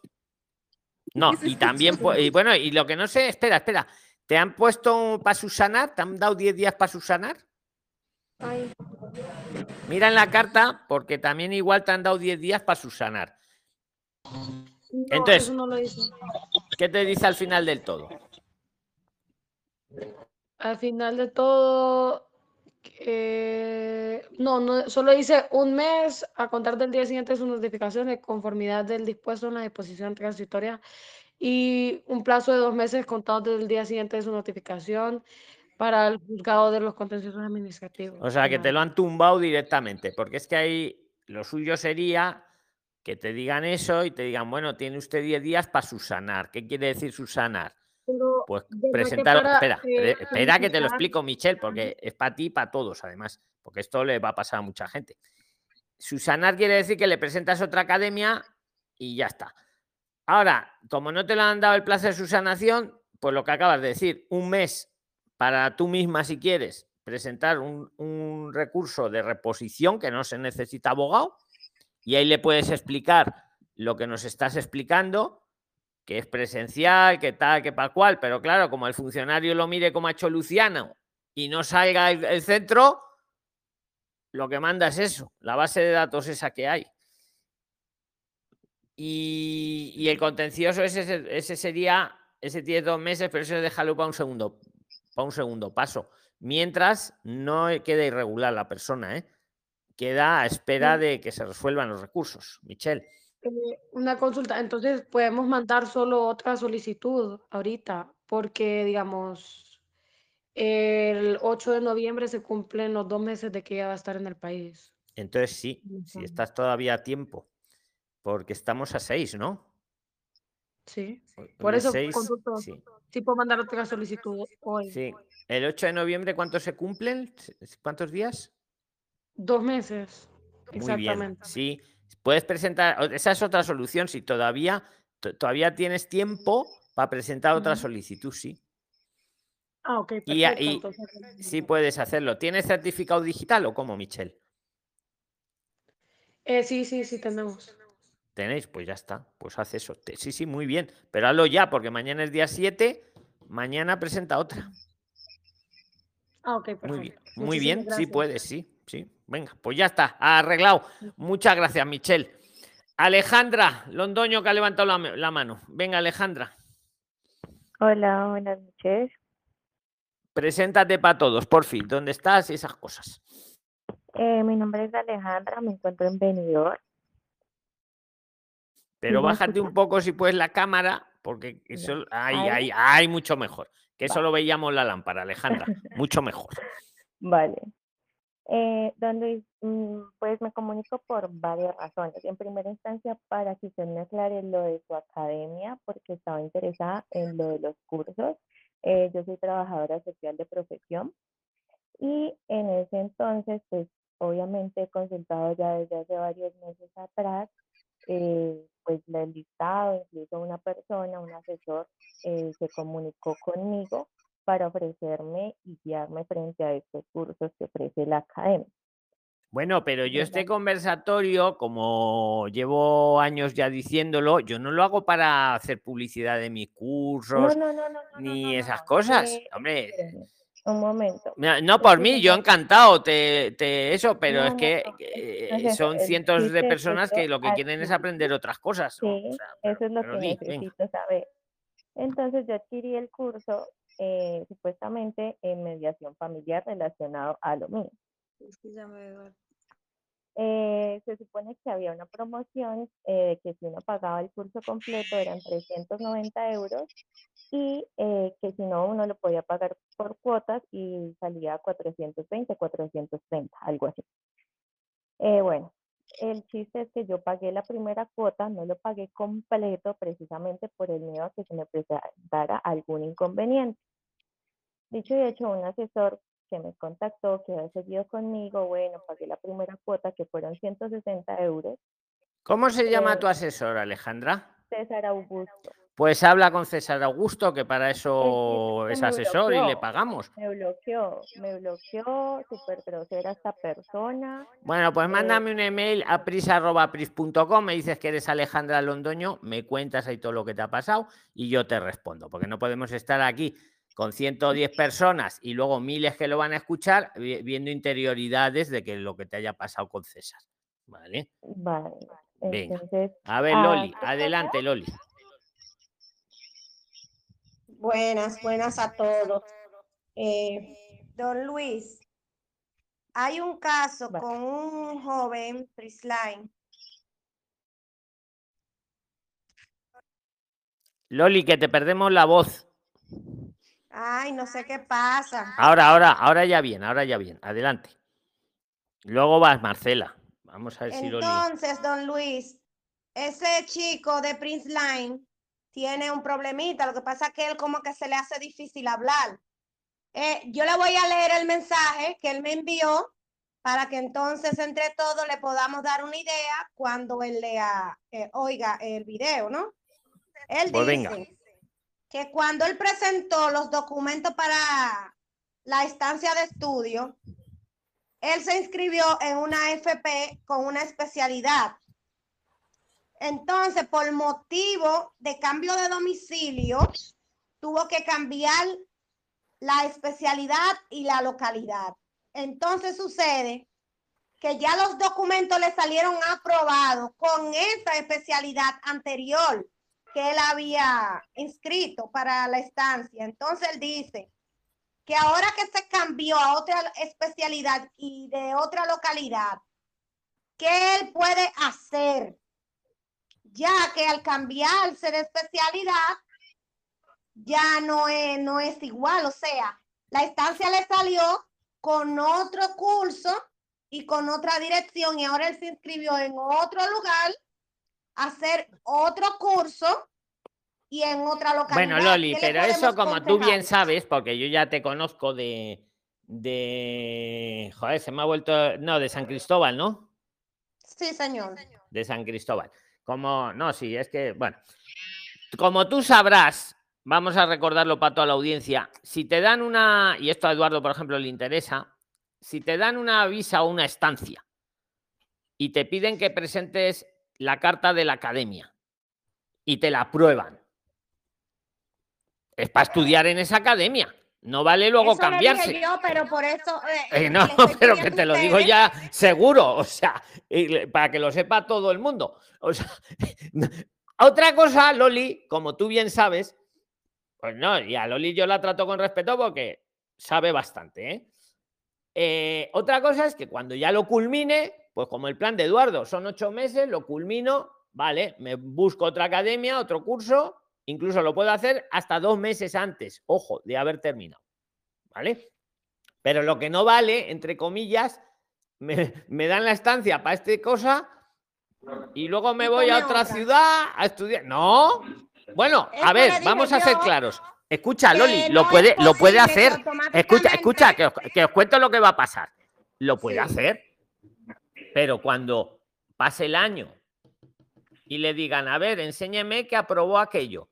No, y también, y bueno, y lo que no sé, espera, espera, ¿te han puesto para subsanar? ¿Te han dado 10 días para subsanar? Ay, Mira en la carta porque también igual te han dado 10 días para subsanar. no, Entonces- no lo. ¿Qué te dice al final del todo? Al final de todo, eh, no, no, solo dice un mes a contar del día siguiente su notificación de conformidad del dispuesto en la disposición transitoria y un plazo de dos meses contados desde el día siguiente de su notificación para el juzgado de los contenciosos administrativos. O sea, que te lo han tumbado directamente, porque es que ahí lo suyo sería que te digan eso y te digan, bueno, tiene usted 10 días para subsanar. ¿Qué quiere decir subsanar? Pero, Pues ¿verdad que presentar. para, Espera, eh, espera, que te lo explico, Michelle, porque es para ti y para todos, además, porque esto le va a pasar a mucha gente. Subsanar quiere decir que le presentas otra academia y ya está. Ahora, como no te lo han dado el plazo de subsanación, pues lo que acabas de decir, un mes para tú misma, si quieres, presentar un, un recurso de reposición que no se necesita abogado y ahí le puedes explicar lo que nos estás explicando, que es presencial, que tal, que para cual, pero claro, como el funcionario lo mire como ha hecho Luciano y no salga el, el centro, lo que manda es eso, la base de datos esa que hay. Y, y el contencioso ese, se- ese sería, ese tiene dos meses, pero eso déjalo para un segundo, para un segundo paso. Mientras no quede irregular la persona, ¿eh? queda a espera de que se resuelvan los recursos. Michelle. Eh, una consulta, entonces podemos mandar solo otra solicitud ahorita, porque digamos, el 8 de noviembre se cumplen los dos meses de que ella va a estar en el país. Entonces sí, si Ujú. estás todavía a tiempo, porque estamos a 6, ¿no? Sí, por eso seis, consulto, sí, sí puedo mandar otra solicitud hoy. sí. El 8 de noviembre, ¿cuántos se cumplen? ¿Cuántos días? Dos meses, Muy bien, exactamente. sí. Puedes presentar, esa es otra solución, si todavía, to- todavía tienes tiempo para presentar otra solicitud, sí. Ah, ok, perfecto. y entonces, sí puedes hacerlo. ¿Tienes certificado digital o cómo, Michelle? eh, sí, sí, sí tenemos. Tenéis, pues ya está, pues haz eso. Sí, sí, muy bien, pero hazlo ya, porque mañana es día 7, mañana presenta otra. Ah, ok, perfecto. Muy bien, muy Muchísimas bien, sí puedes, sí, sí. Venga, pues ya está, arreglado. Muchas gracias, Michelle. Alejandra Londoño que ha levantado la, ma- la mano. Venga, Alejandra, Hola, buenas noches. preséntate para todos, por fin, ¿dónde estás y esas cosas? Eh, mi nombre es Alejandra, me encuentro en Benidorm. Pero ¿me bájate un poco si puedes la cámara, porque eso, ay, ay, ay, mucho mejor. Que eso lo veíamos la lámpara, Alejandra, (laughs) mucho mejor. Vale. Eh, donde, mm, pues me comunico por varias razones. En primera instancia, para que usted me aclare lo de su academia, porque estaba interesada en lo de los cursos. Eh, yo soy trabajadora social de profesión y en ese entonces, pues obviamente he consultado ya desde hace varios meses atrás, eh, pues el listado, incluso una persona, un asesor, eh, se comunicó conmigo para ofrecerme y guiarme frente a estos cursos que ofrece la academia. Bueno, pero yo este conversatorio, como llevo años ya diciéndolo, yo no lo hago para hacer publicidad de mis cursos no, no, no, no, no, ni esas cosas. Eh, Hombre, un momento. no por mí, yo encantado, te, te eso, pero es que eh, son cientos de personas que lo que quieren es aprender otras cosas. sí, eso es lo que di, venga. necesito saber. Entonces yo adquirí el curso eh, supuestamente en mediación familiar relacionado a lo mío. Eh, se supone que había una promoción eh, que si uno pagaba el curso completo eran 390 euros y eh, que si no uno lo podía pagar por cuotas y salía a 420, 430, algo así. Bueno, el chiste es que yo pagué la primera cuota, no lo pagué completo precisamente por el miedo a que se me presentara algún inconveniente. Dicho y hecho, un asesor que me contactó, que ha seguido conmigo, bueno, pagué la primera cuota que fueron 160 euros. ¿Cómo se llama Eh, tu asesor, Alejandra? César Augusto. Pues habla con César Augusto, que para eso es asesor y le pagamos. me bloqueó, me bloqueó, súper grosera esta persona. Bueno, pues eh, mándame un email a prisa.pris.com, me dices que eres Alejandra Londoño, me cuentas ahí todo lo que te ha pasado y yo te respondo, porque no podemos estar aquí con 110 personas y luego miles que lo van a escuchar, vi- viendo interioridades de que lo que te haya pasado con César. ¿Vale? Vale. Venga. Entonces, A ver, Ah, Loli, ¿qué adelante, Loli. Buenas, buenas a todos. Eh, don Luis, hay un caso Va. con un joven, Prisline, Loli, que te perdemos la voz. ay, no sé qué pasa. Ahora, ahora, ahora ya bien, ahora ya bien. Adelante. Luego vas, Marcela. Vamos a ver si Loli. Entonces, don Luis, ese chico de Prince Line tiene un problemita, lo que pasa es que él como que se le hace difícil hablar. Eh, yo le voy a leer el mensaje que él me envió para que entonces entre todos le podamos dar una idea cuando él lea, eh, oiga el video, ¿no? Él Pues dice venga. que cuando él presentó los documentos para la estancia de estudio, él se inscribió en una FP con una especialidad. Entonces, por motivo de cambio de domicilio, tuvo que cambiar la especialidad y la localidad. Entonces sucede que ya los documentos le salieron aprobados con esa especialidad anterior que él había inscrito para la estancia. Entonces él dice que ahora que se cambió a otra especialidad y de otra localidad, ¿qué él puede hacer? Ya que al cambiarse de especialidad, ya no es, no es igual. O sea, la estancia le salió con otro curso y con otra dirección y ahora él se inscribió en otro lugar a hacer otro curso y en otra localidad. Bueno, Loli, ¿Qué le pero eso como tú bien sabes, porque yo ya te conozco de, de, joder, se me ha vuelto, no, de San Cristóbal, ¿no? Sí, señor. De San Cristóbal. Como, no, sí, es que, bueno, como tú sabrás, vamos a recordarlo para toda la audiencia, si te dan una, y esto a Eduardo, por ejemplo, le interesa, si te dan una visa o una estancia y te piden que presentes la carta de la academia y te la aprueban, es para estudiar en esa academia. No vale luego Eso cambiarse. dije yo, pero por eso. eh, Eh, eh, no, (laughs) pero que te lo digo ya seguro, o sea, para que lo sepa todo el mundo. O sea, (laughs) otra cosa, Loli, como tú bien sabes, pues no, y a Loli yo la trato con respeto porque sabe bastante, ¿eh? Eh, otra cosa es que cuando ya lo culmine, pues como el plan de Eduardo, son ocho meses, lo culmino, vale, me busco otra academia, otro curso, incluso lo puedo hacer hasta dos meses antes, ojo, de haber terminado, ¿vale? Pero lo que no vale, entre comillas, (laughs) me, me dan la estancia para esta cosa y luego me voy a otra otra. ciudad a estudiar. No. Bueno, a ver, vamos a ser claros. Escucha, Loli, lo puede, lo puede hacer. Escucha, escucha, que os, que os cuento lo que va a pasar. Lo puede Sí. hacer, pero cuando pase el año y le digan, a ver, enséñeme que aprobó aquello,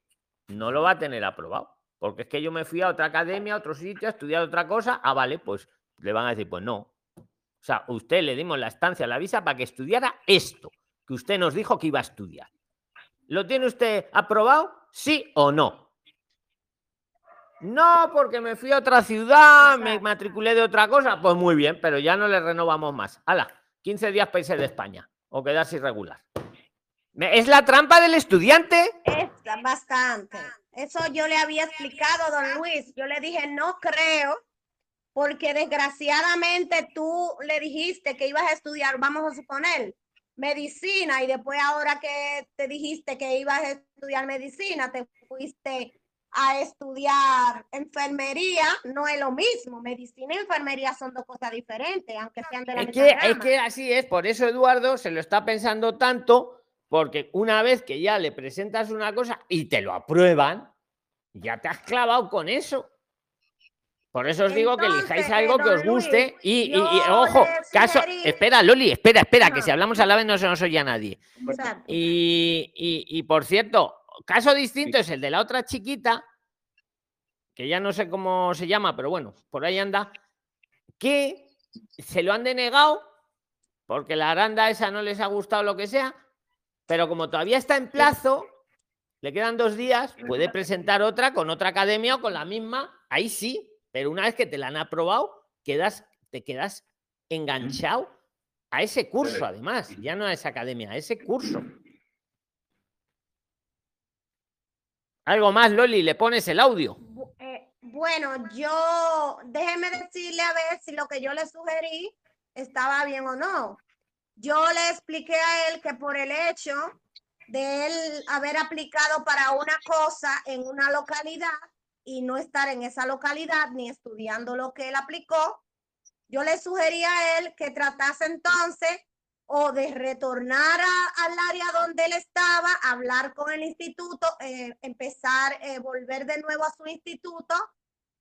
no lo va a tener aprobado. Porque es que yo me fui a otra academia, a otro sitio, a estudiar otra cosa. Ah, vale, pues le van a decir, pues no. O sea, usted le dimos la estancia, la visa para que estudiara esto, que usted nos dijo que iba a estudiar. ¿Lo tiene usted aprobado? ¿Sí o no? No, porque me fui a otra ciudad, me matriculé de otra cosa. Pues muy bien, pero ya no le renovamos más. Hala, 15 días para irse de España o quedarse irregular. Es la trampa del estudiante. Es bastante. Eso yo le había explicado, don Luis. Yo le dije, no creo, porque desgraciadamente tú le dijiste que ibas a estudiar, vamos a suponer, medicina, y después ahora que te dijiste que ibas a estudiar medicina, te fuiste a estudiar enfermería, no es lo mismo. Medicina y enfermería son dos cosas diferentes, aunque sean de la Es misma que, es que así es, por eso Eduardo se lo está pensando tanto, porque una vez que ya le presentas una cosa y te lo aprueban, ya te has clavado con eso. Por eso os digo que elijáis algo que os guste Luis, y, y- y, yo ojo, caso, espera, Loli, espera, espera, que si hablamos a la vez no se nos oye a nadie. Y- y, por cierto, caso distinto es el de la otra chiquita, que ya no sé cómo se llama, pero bueno, por ahí anda, que se lo han denegado porque la aranda esa no les ha gustado lo que sea, pero como todavía está en plazo, le quedan dos días, puede presentar otra con otra academia o con la misma ahí sí, pero una vez que te la han aprobado, quedas, te quedas enganchado a ese curso, además, ya no a esa academia, a ese curso. Algo más, Loli, le pones el audio. Eh, bueno, yo, déjeme decirle a ver si lo que yo le sugerí estaba bien o no. Yo le expliqué a él que por el hecho de él haber aplicado para una cosa en una localidad y no estar en esa localidad ni estudiando lo que él aplicó, yo le sugerí a él que tratase entonces o de retornar a- al área donde él estaba, hablar con el instituto, eh, empezar, eh, volver de nuevo a su instituto,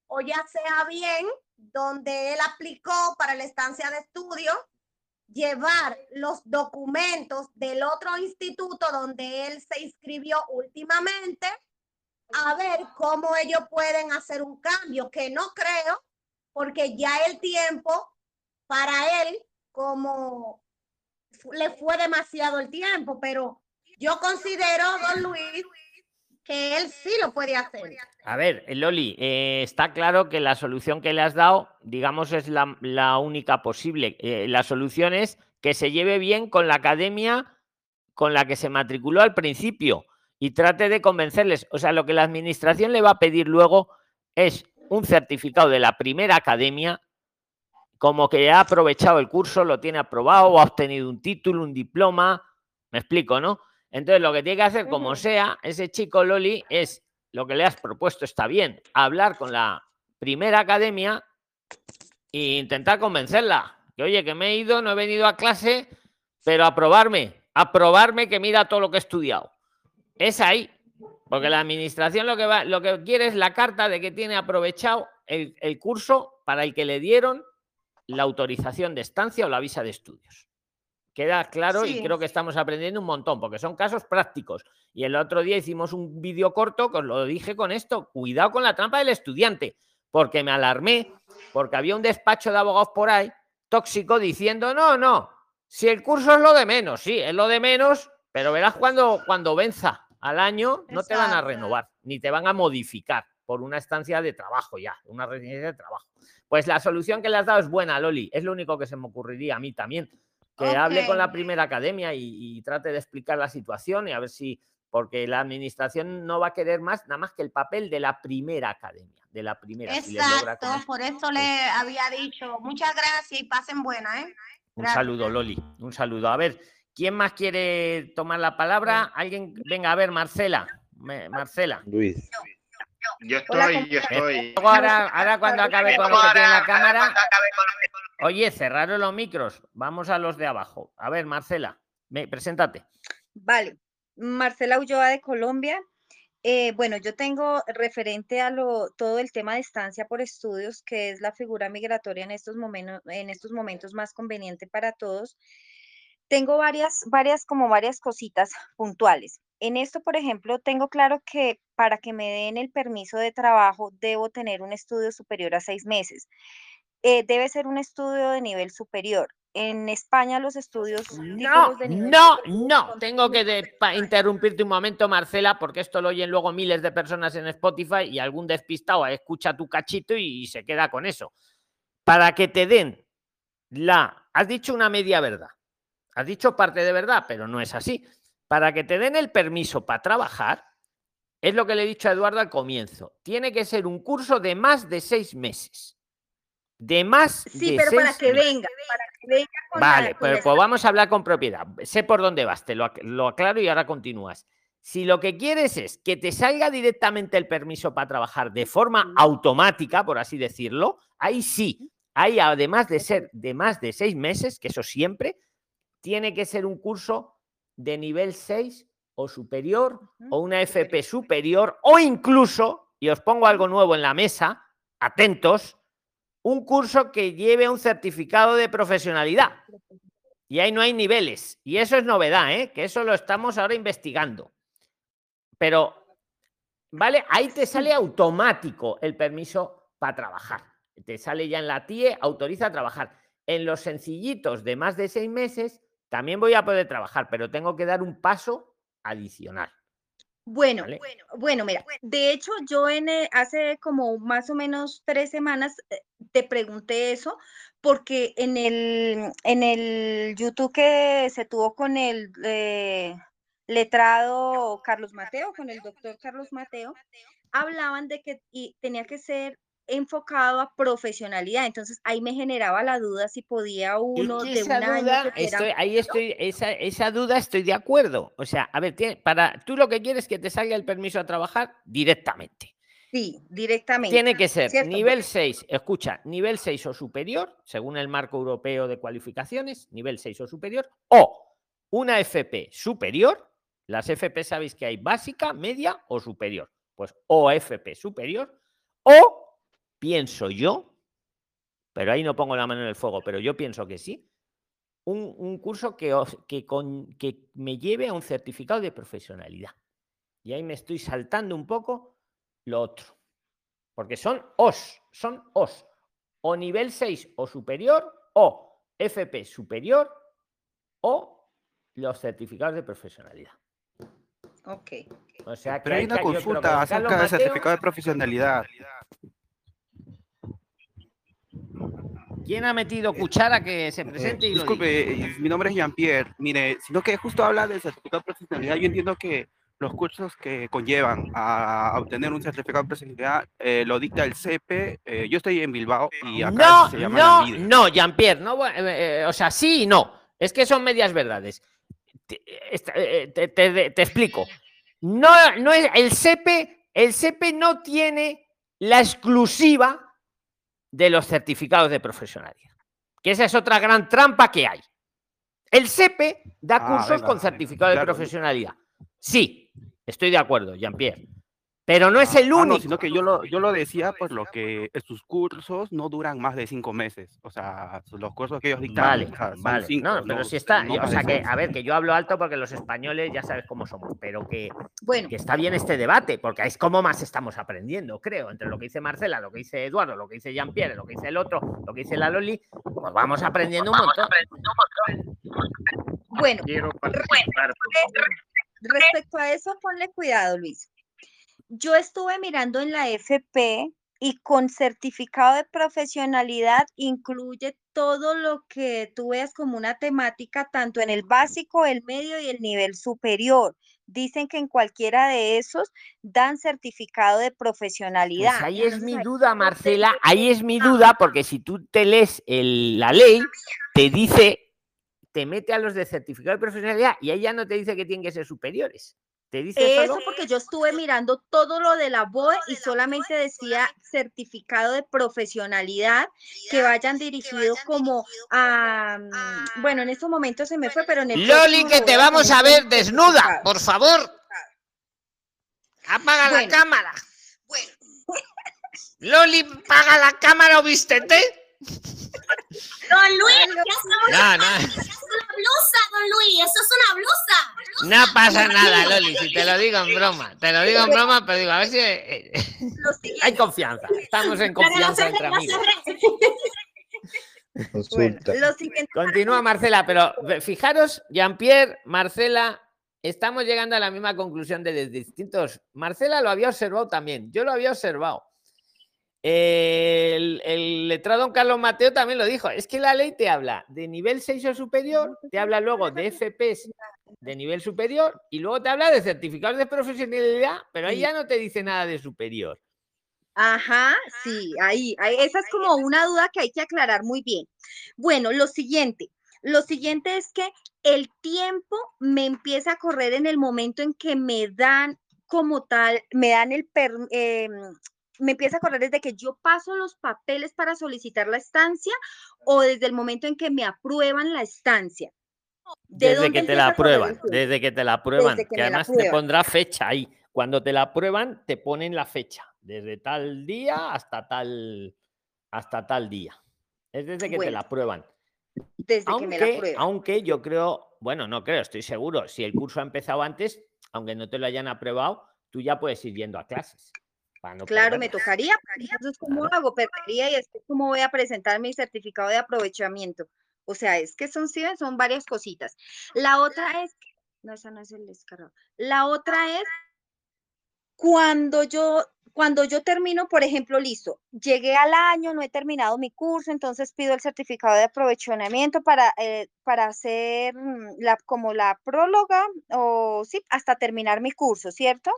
o ya sea bien donde él aplicó para la estancia de estudio, llevar los documentos del otro instituto donde él se inscribió últimamente, a ver cómo ellos pueden hacer un cambio, que no creo, porque ya el tiempo para él como le fue demasiado el tiempo, pero yo considero, don Luis, que él sí lo puede hacer. A ver, eh, Loli, eh, está claro que la solución que le has dado, digamos, es la, única posible. Eh, la solución es que se lleve bien con la academia con la que se matriculó al principio y trate de convencerles. O sea, lo que la administración le va a pedir luego es un certificado de la primera academia, como que ha aprovechado el curso, lo tiene aprobado ha obtenido un título, un diploma. Me explico, ¿no? Entonces, lo que tiene que hacer, como sea, ese chico Loli, es lo que le has propuesto está bien, hablar con la primera academia e intentar convencerla. Que oye, que me he ido, no he venido a clase, pero a probarme, a probarme que mira todo lo que he estudiado. Es ahí. Porque la administración lo que va, lo que quiere es la carta de que tiene aprovechado el, el curso para el que le dieron la autorización de estancia o la visa de estudios. Queda claro y creo que estamos aprendiendo un montón, porque son casos prácticos. Y el otro día hicimos un vídeo corto que os lo dije con esto. Cuidado con la trampa del estudiante, porque me alarmé, porque había un despacho de abogados por ahí tóxico diciendo, no, no, si el curso es lo de menos, sí, es lo de menos, pero verás cuando, cuando venza al año, no te van a renovar, ni te van a modificar por una estancia de trabajo ya, una residencia de trabajo. Pues la solución que le has dado es buena, Loli. Es lo único que se me ocurriría a mí también. Que hable con la primera academia y, y trate de explicar la situación y a ver si. Porque la administración no va a querer más, nada más que el papel de la primera academia. De la primera. si les logra Exacto, por eso le había dicho muchas gracias y pasen buena, ¿eh? Un Gracias. saludo, Loli. Un saludo. A ver, ¿quién más quiere tomar la palabra? Alguien, venga, a ver, Marcela. Marcela. Luis. Yo Hola, estoy, yo estoy. Luego ahora, ahora cuando acabe con los que tienen la cámara. Oye, cerraron los micros. Vamos a los de abajo. A ver, Marcela, me, preséntate. Vale, Marcela Ulloa de Colombia. Eh, bueno, yo tengo referente a lo, todo el tema de estancia por estudios, que es la figura migratoria en estos momentos, en estos momentos más conveniente para todos. Tengo varias, varias, como varias cositas puntuales. En esto, por ejemplo, tengo claro que para que me den el permiso de trabajo debo tener un estudio superior a seis meses. Eh, debe ser un estudio de nivel superior. En España los estudios, No, títulos de nivel no, no. Tengo que de- interrumpirte un momento, Marcela, porque esto lo oyen luego miles de personas en Spotify y algún despistado escucha tu cachito y, y se queda con eso. Para que te den la... Has dicho una media verdad. Has dicho parte de verdad, pero no es así. Para que te den el permiso para trabajar, es lo que le he dicho a Eduardo al comienzo. Tiene que ser un curso de más de seis meses. De más Sí, de pero para que meses. venga, para que venga con Vale, con pues, vamos a hablar con propiedad. Sé por dónde vas, te lo, lo aclaro y ahora continúas. Si lo que quieres es que te salga directamente el permiso para trabajar de forma automática, por así decirlo, ahí sí, ahí además de ser de más de seis meses, que eso siempre, tiene que ser un curso de nivel 6 o superior o una FP superior o incluso, y os pongo algo nuevo en la mesa, atentos, un curso que lleve un certificado de profesionalidad. Y ahí no hay niveles. Y eso es novedad, ¿eh? que eso lo estamos ahora investigando. Pero, ¿vale? Ahí te sale automático el permiso para trabajar. Te sale ya en la TIE, autoriza a trabajar. En los sencillitos de más de seis meses, también voy a poder trabajar, pero tengo que dar un paso adicional. Bueno, ¿vale? bueno, mira, de hecho yo en eh, hace como más o menos tres semanas eh, te pregunté eso porque en el, en el YouTube que se tuvo con el eh, letrado Carlos Mateo, con el doctor Carlos Mateo, hablaban de que y tenía que ser enfocado a profesionalidad. Entonces ahí me generaba la duda si podía uno de un año duda, que fuera- estoy, ahí estoy, esa, esa duda estoy de acuerdo. O sea, a ver, para, tú lo que quieres es que te salga el permiso a trabajar directamente. Sí, directamente. Tiene que ser ¿cierto? nivel 6, escucha, nivel 6 o superior, según el marco europeo de cualificaciones, nivel 6 o superior, o una FP superior, las FP sabéis que hay básica, media o superior, pues o FP superior, o pienso yo, pero ahí no pongo la mano en el fuego, pero yo pienso que sí, un, un curso que, os- que, con, que me lleve a un certificado de profesionalidad. Y ahí me estoy saltando un poco lo otro. Porque son OS, son OS. O nivel 6 o superior, o FP superior, o los certificados de profesionalidad. Ok. O sea, que Pero hay una consulta acerca del certificado de profesionalidad. ¿Quién ha metido cuchara que se presente y lo diga? Disculpe, eh, mi nombre es Jean-Pierre. Mire, sino que justo habla del certificado de profesionalidad. Yo entiendo que los cursos que conllevan a obtener un certificado de profesionalidad eh, lo dicta el CP. eh, yo estoy en Bilbao y acá No, se llama no, Lanbide. no, Jean-Pierre, no, eh, eh, o sea, sí y no. Es que son medias verdades. Te, eh, te- te- te explico. No, no es el SEPE, el SEPE no tiene la exclusiva de los certificados de profesionalidad. Que esa es otra gran trampa que hay. El SEPE da Ah, cursos venga, con certificado de profesionalidad. Sí, estoy de acuerdo, Jean-Pierre. Pero no es el Ah, único. no, sino que yo lo, yo lo decía por lo que sus cursos no duran más de cinco meses. O sea, los cursos que ellos dictan Vale, o sea, son vale. cinco, no, pero no- si está. no o sea que, a ver, que yo hablo alto porque los españoles ya sabes cómo somos, pero que, Bueno, que está bien este debate, porque es como más estamos aprendiendo, creo, entre lo que dice Marcela, lo que dice Eduardo, lo que dice Jean-Pierre, lo que dice el otro, lo que dice la Loli, pues vamos aprendiendo un montón. bueno, Quiero participar, por favor. respecto a eso, ponle cuidado, Luis. Yo estuve mirando en la FP y con certificado de profesionalidad incluye todo lo que tú veas como una temática, tanto en el básico, el medio y el nivel superior. Dicen que en cualquiera de esos dan certificado de profesionalidad. Pues ahí es mi duda, Marcela, ahí es mi duda, porque si tú te lees el- la ley, te dice, te mete a los de certificado de profesionalidad y ahí ya no te dice que tienen que ser superiores. Te dice Eso porque yo estuve mirando todo lo de la BOE y solamente decía certificado de profesionalidad que vayan dirigidos como a, mm, bueno, en estos momentos se me fue, pero en el Loli, que te vamos a ver desnuda, por favor. Apaga Bueno. la cámara. Loli, paga la cámara o vístete. Don Luis, ya estamos No, no, es una blusa, don Luis, eso es una blusa. no pasa nada, Loli, si te lo digo en broma. Te lo digo en broma, pero digo, a ver si eh, eh, hay confianza. Estamos en confianza entre amigos. bueno, Continúa Marcela, pero ve- fijaros, Jean-Pierre, Marcela, estamos llegando a la misma conclusión de desde distintos. Marcela lo había observado también, yo lo había observado. El, el letrado don Carlos Mateo también lo dijo. Es que la ley te habla de nivel 6 o superior, te habla luego de FPs de nivel superior y luego te habla de certificados de profesionalidad, pero ahí Sí. ya no te dice nada de superior. Ajá, sí, ahí, ahí, esa es como una duda que hay que aclarar muy bien. Bueno, lo siguiente, lo siguiente es que el tiempo me empieza a correr en el momento en que me dan como tal, me dan el, per- em, me empieza a correr desde que yo paso los papeles para solicitar la estancia o desde el momento en que me aprueban la estancia. ¿De Desde que te la aprueban, desde que te la aprueban, Desde que además te pondrá fecha ahí. Cuando te la aprueban, te ponen la fecha, desde tal día hasta tal, hasta tal día. Es desde que te la aprueban. Desde que me la Aunque, aprueban. aunque yo creo, bueno, no creo, estoy seguro, si el curso ha empezado antes, aunque no te lo hayan aprobado, tú ya puedes ir yendo a clases. No Claro, me tocaría, porque entonces ¿cómo Claro. hago? Perdería y después cómo voy a presentar mi certificado de aprovechamiento. O sea, es que son, sí, son varias cositas. La otra es, no, esa no es el descargado. La otra es cuando yo, cuando yo termino, por ejemplo, listo, llegué al año, no he terminado mi curso, entonces pido el certificado de aprovechamiento para, eh, para hacer mm, la, como la próloga o sí, hasta terminar mi curso, ¿cierto?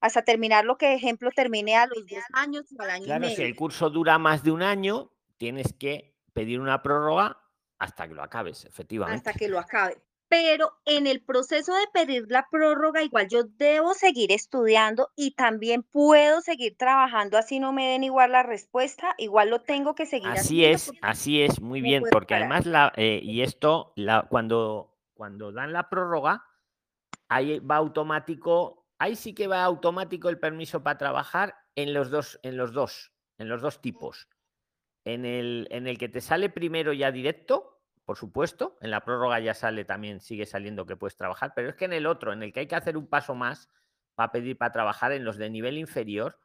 Hasta terminar lo que, ejemplo, termine a los dos años o al año y Claro, si el curso dura más de un año, tienes que pedir una prórroga hasta que lo acabes, efectivamente. hasta que lo acabe. Pero en el proceso de pedir la prórroga, igual yo debo seguir estudiando y también puedo seguir trabajando así no me den igual la respuesta, igual lo tengo que seguir Así haciendo es, así es, muy bien, porque parar. además la eh, y esto la, cuando cuando dan la prórroga ahí va automático, ahí sí que va automático el permiso para trabajar en los dos en los dos, en los dos tipos. En el en el que te sale primero ya directo, por supuesto, en la prórroga ya sale también sigue saliendo que puedes trabajar, pero es que en el otro, en el que hay que hacer un paso más para pedir para trabajar en los de nivel inferior,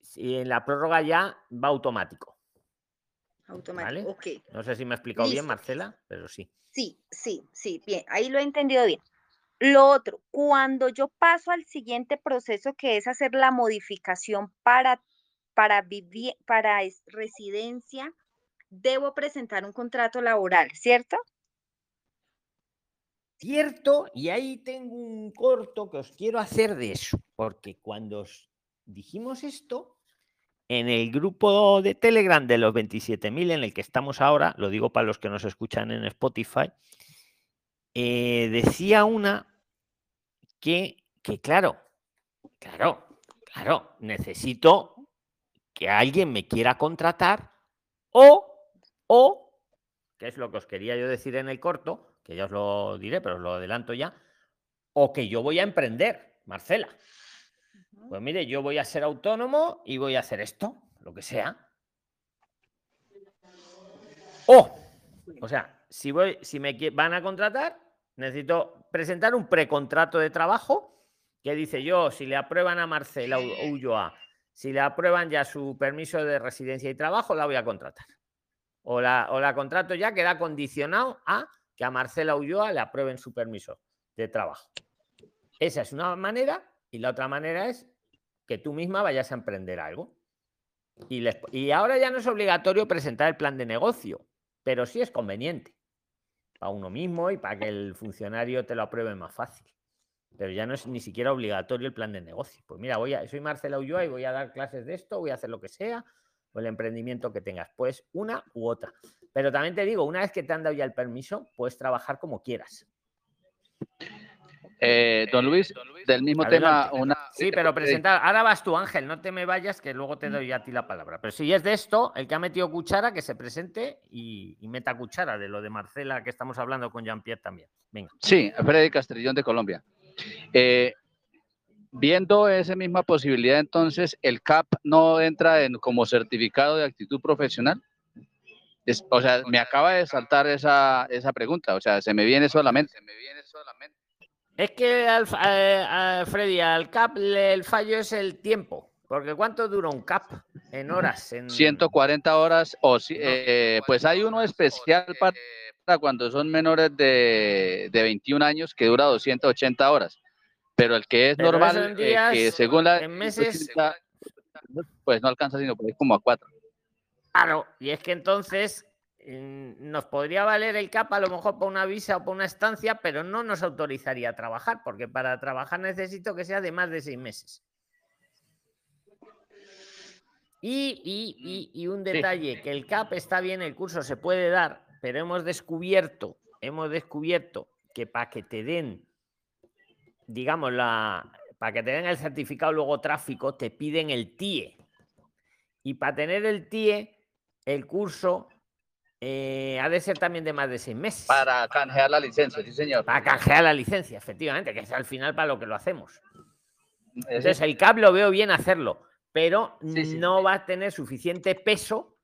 si en la prórroga ya va automático. Automático, ¿Vale? ok. No sé si me he explicado bien. Marcela, pero sí. Sí, sí, sí, bien, ahí lo he entendido bien. Lo otro, cuando yo paso al siguiente proceso que es hacer la modificación para, para, vivi- para es- residencia, debo presentar un contrato laboral, ¿cierto? Cierto, y ahí tengo un corto que os quiero hacer de eso, porque cuando os dijimos esto, en el grupo de Telegram de los 27.000 en el que estamos ahora, lo digo para los que nos escuchan en Spotify, eh, decía una que, que claro, claro, claro, necesito que alguien me quiera contratar o, o, que es lo que os quería yo decir en el corto, que ya os lo diré, pero os lo adelanto ya, o que yo voy a emprender, Marcela. Pues mire, yo voy a ser autónomo y voy a hacer esto, lo que sea. O, o sea, si, voy, si me van a contratar, necesito presentar un precontrato de trabajo que dice yo, si le aprueban a Marcela Ulloa, si le aprueban ya su permiso de residencia y trabajo, la voy a contratar. O la, o la contrato ya queda condicionado a que a Marcela Ulloa le aprueben su permiso de trabajo. Esa es una manera y la otra manera es que tú misma vayas a emprender algo. Y, les- y ahora ya no es obligatorio presentar el plan de negocio, pero sí es conveniente para uno mismo y para que el funcionario te lo apruebe más fácil. Pero ya no es ni siquiera obligatorio el plan de negocio. Pues mira, voy a, soy Marcela Ulloa y voy a dar clases de esto, voy a hacer lo que sea, o el emprendimiento que tengas. Pues una u otra. Pero también te digo, una vez que te han dado ya el permiso, puedes trabajar como quieras. Eh, don Luis, del mismo tema, una... Sí, pero presentar. Ahora vas tú, Ángel, no te me vayas, que luego te doy a ti la palabra. Pero si es de esto, el que ha metido cuchara, que se presente y, y meta cuchara de lo de Marcela que estamos hablando con Jean-Pierre también. Venga. Sí, Freddy Castrillón de Colombia. Eh, viendo esa misma posibilidad, entonces, ¿el CAP no entra en como certificado de actitud profesional? Es- o sea, me acaba de saltar esa, esa pregunta, o sea, se me viene solamente. Es que al, eh, a Freddy, al CAP le- el fallo es el tiempo. Porque ¿cuánto dura un CAP? En horas. En... 140 horas, o si- eh, pues hay uno especial para cuando son menores de, de 21 años que dura 280 horas, pero el que es Pero normal, eh, días, que según la... en meses. 180, Pues no alcanza sino por ahí como a cuatro. Claro, y es que entonces nos podría valer el CAP a lo mejor para una visa o para una estancia, pero no nos autorizaría a trabajar, porque para trabajar necesito que sea de más de seis meses. Y, y- y- y un detalle, que el CAP está bien, el curso se puede dar, pero hemos descubierto, hemos descubierto que para que te den, digamos, la, para que te den el certificado luego tráfico, te piden el TIE. Y para tener el TIE, el curso eh, ha de ser también de más de seis meses. Para canjear la licencia, sí señor. Para canjear la licencia, efectivamente, que es al final para lo que lo hacemos. Entonces, el CAP lo veo bien hacerlo, pero Sí, sí. no va a tener suficiente peso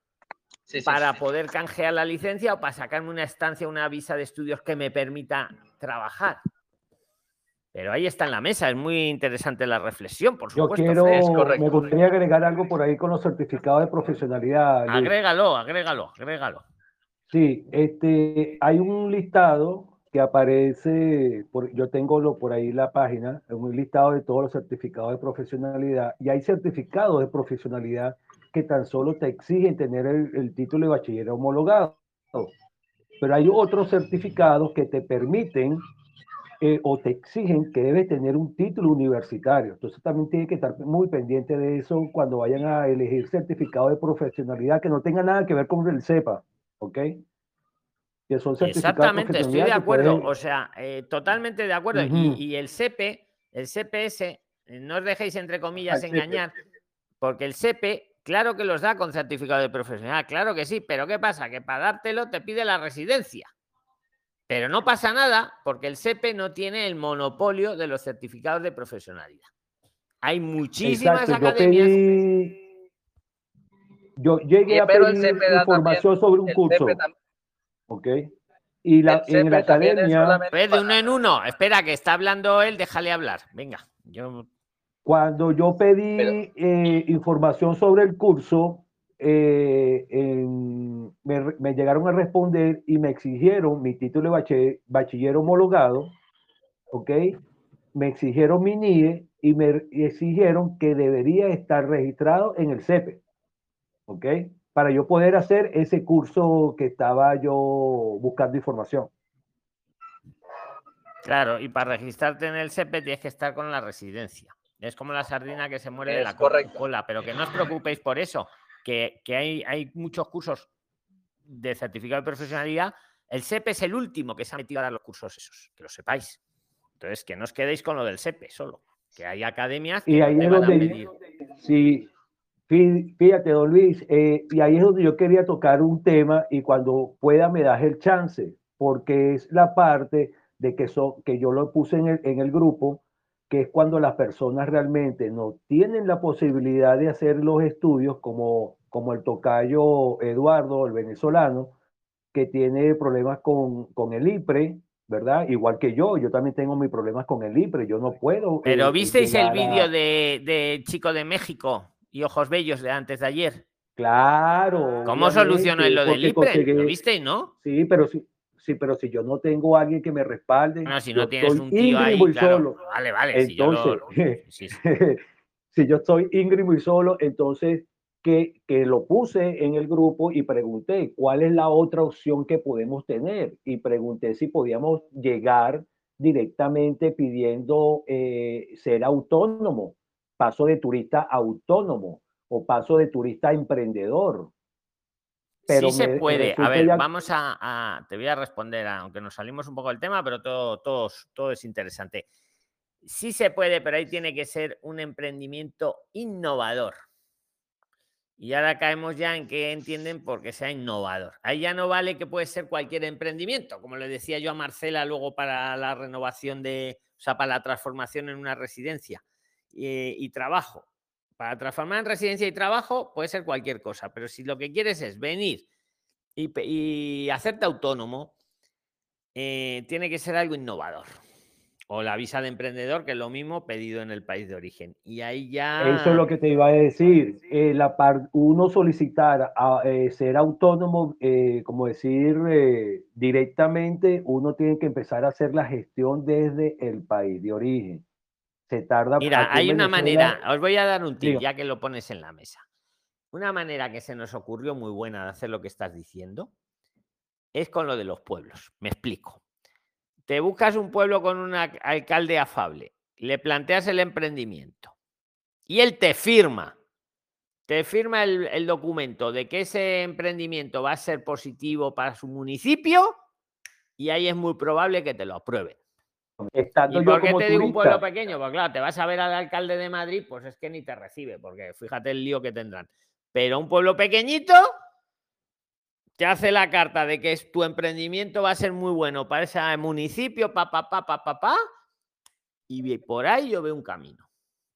sí, sí, para sí. poder canjear la licencia o para sacarme una estancia, una visa de estudios que me permita trabajar. Pero ahí está en la mesa, es muy interesante la reflexión, por Yo supuesto. quiero, Fred. me gustaría agregar algo por ahí con los certificados de profesionalidad. Agrégalo, agrégalo, agrégalo. Sí, este, hay un listado que aparece, yo tengo lo, por ahí la página, un listado de todos los certificados de profesionalidad, y hay certificados de profesionalidad que tan solo te exigen tener el, el título de bachiller homologado. Pero hay otros certificados que te permiten eh, o te exigen que debes tener un título universitario. Entonces también tiene que estar muy pendiente de eso cuando vayan a elegir certificado de profesionalidad que no tenga nada que ver con el CEPA, ¿ok? Que son certificados Exactamente, estoy de acuerdo. pueden- O sea, eh, totalmente de acuerdo. Y, y el CP, el CPS, eh, no os dejéis entre comillas CP. engañar, porque el CP, claro que los da con certificado de profesional, claro que sí, pero ¿qué pasa? Que para dártelo te pide la residencia. Pero no pasa nada porque el CP no tiene el monopolio de los certificados de profesionalidad. Hay muchísimas Exacto, academias. pedí, yo llegué Sí, a pedir información también- sobre un curso, ¿ok? Y la, en la academia, Pues de uno en uno. Espera, que está hablando él, déjale hablar. Venga, yo cuando yo pedí eh, información sobre el curso, eh, en- me, llegaron a responder y me exigieron mi título de bache- bachiller homologado, ¿ok? Me exigieron mi NIE y me exigieron que debería estar registrado en el CEPE, ¿ok? Para yo poder hacer ese curso que estaba yo buscando información. Claro, y para registrarte en el SEPE tienes que estar con la residencia. Es como la sardina que se muere de Es la correcto. cola, pero que no os preocupéis por eso, que, que hay, hay muchos cursos de certificado de profesionalidad. El SEPE es el último que se ha metido a dar los cursos esos, que lo sepáis. Entonces, que no os quedéis con lo del SEPE solo, que hay academias que Y no te van a pedir. sí, fíjate, don Luis, eh, y ahí es donde yo quería tocar un tema y cuando pueda me das el chance, porque es la parte de que, so- que yo lo puse en el, en el grupo, que es cuando las personas realmente no tienen la posibilidad de hacer los estudios como, como el tocayo Eduardo, el venezolano, que tiene problemas con, con el IPRE, ¿verdad? Igual que yo, yo también tengo mis problemas con el IPRE, yo no puedo. Pero eh, visteis el llegar a- vídeo de, de Chico de México y Ojos Bellos de antes de ayer. Claro. ¿Cómo solucionó lo del IPRE? ¿Lo visteis, no? Sí, pero si, sí, pero si yo no tengo a alguien que me respalde, No, si no tienes un tío ahí, claro. solo. Vale, vale. si yo lo- Entonces, sí, sí. (laughs) si yo estoy íngrimo y solo, entonces que, que lo puse en el grupo y pregunté cuál es la otra opción que podemos tener y pregunté si podíamos llegar directamente pidiendo eh, ser autónomo, paso de turista autónomo o paso de turista emprendedor. Pero sí se puede. A ver, ya- vamos a, a- Te voy a responder, aunque nos salimos un poco del tema, pero todo, todo, es- todo es interesante. Sí se puede, pero ahí tiene que ser un emprendimiento innovador. Y ahora caemos ya en que entienden por qué sea innovador. Ahí ya no vale que puede ser cualquier emprendimiento, como le decía yo a Marcela luego para la renovación de, o sea, para la transformación en una residencia eh, y trabajo. Para transformar en residencia y trabajo puede ser cualquier cosa, pero si lo que quieres es venir y, y hacerte autónomo, eh, tiene que ser algo innovador. O la visa de emprendedor, que es lo mismo pedido en el país de origen. Y ahí ya... Eso es lo que te iba a decir. eh, la par- uno solicitar a, eh, ser autónomo, eh, como decir, directamente, uno tiene que empezar a hacer la gestión desde el país de origen. Se tarda. Mira, hay una manera, os voy a dar un tip, ya que lo pones en la mesa. Una manera que se nos ocurrió muy buena de hacer lo que estás diciendo es con lo de los pueblos. Me explico. Te buscas un pueblo con un alcalde afable, le planteas el emprendimiento y él te firma, te firma el, el documento de que ese emprendimiento va a ser positivo para su municipio y ahí es muy probable que te lo aprueben. Estando ¿Y yo por qué como te digo un pueblo pequeño? Pues claro, te vas a ver al alcalde de Madrid, pues es que ni te recibe, porque fíjate el lío que tendrán. Pero un pueblo pequeñito te hace la carta de que es, tu emprendimiento va a ser muy bueno para ese municipio, pa, pa, pa, pa, pa, pa, y por ahí yo veo un camino.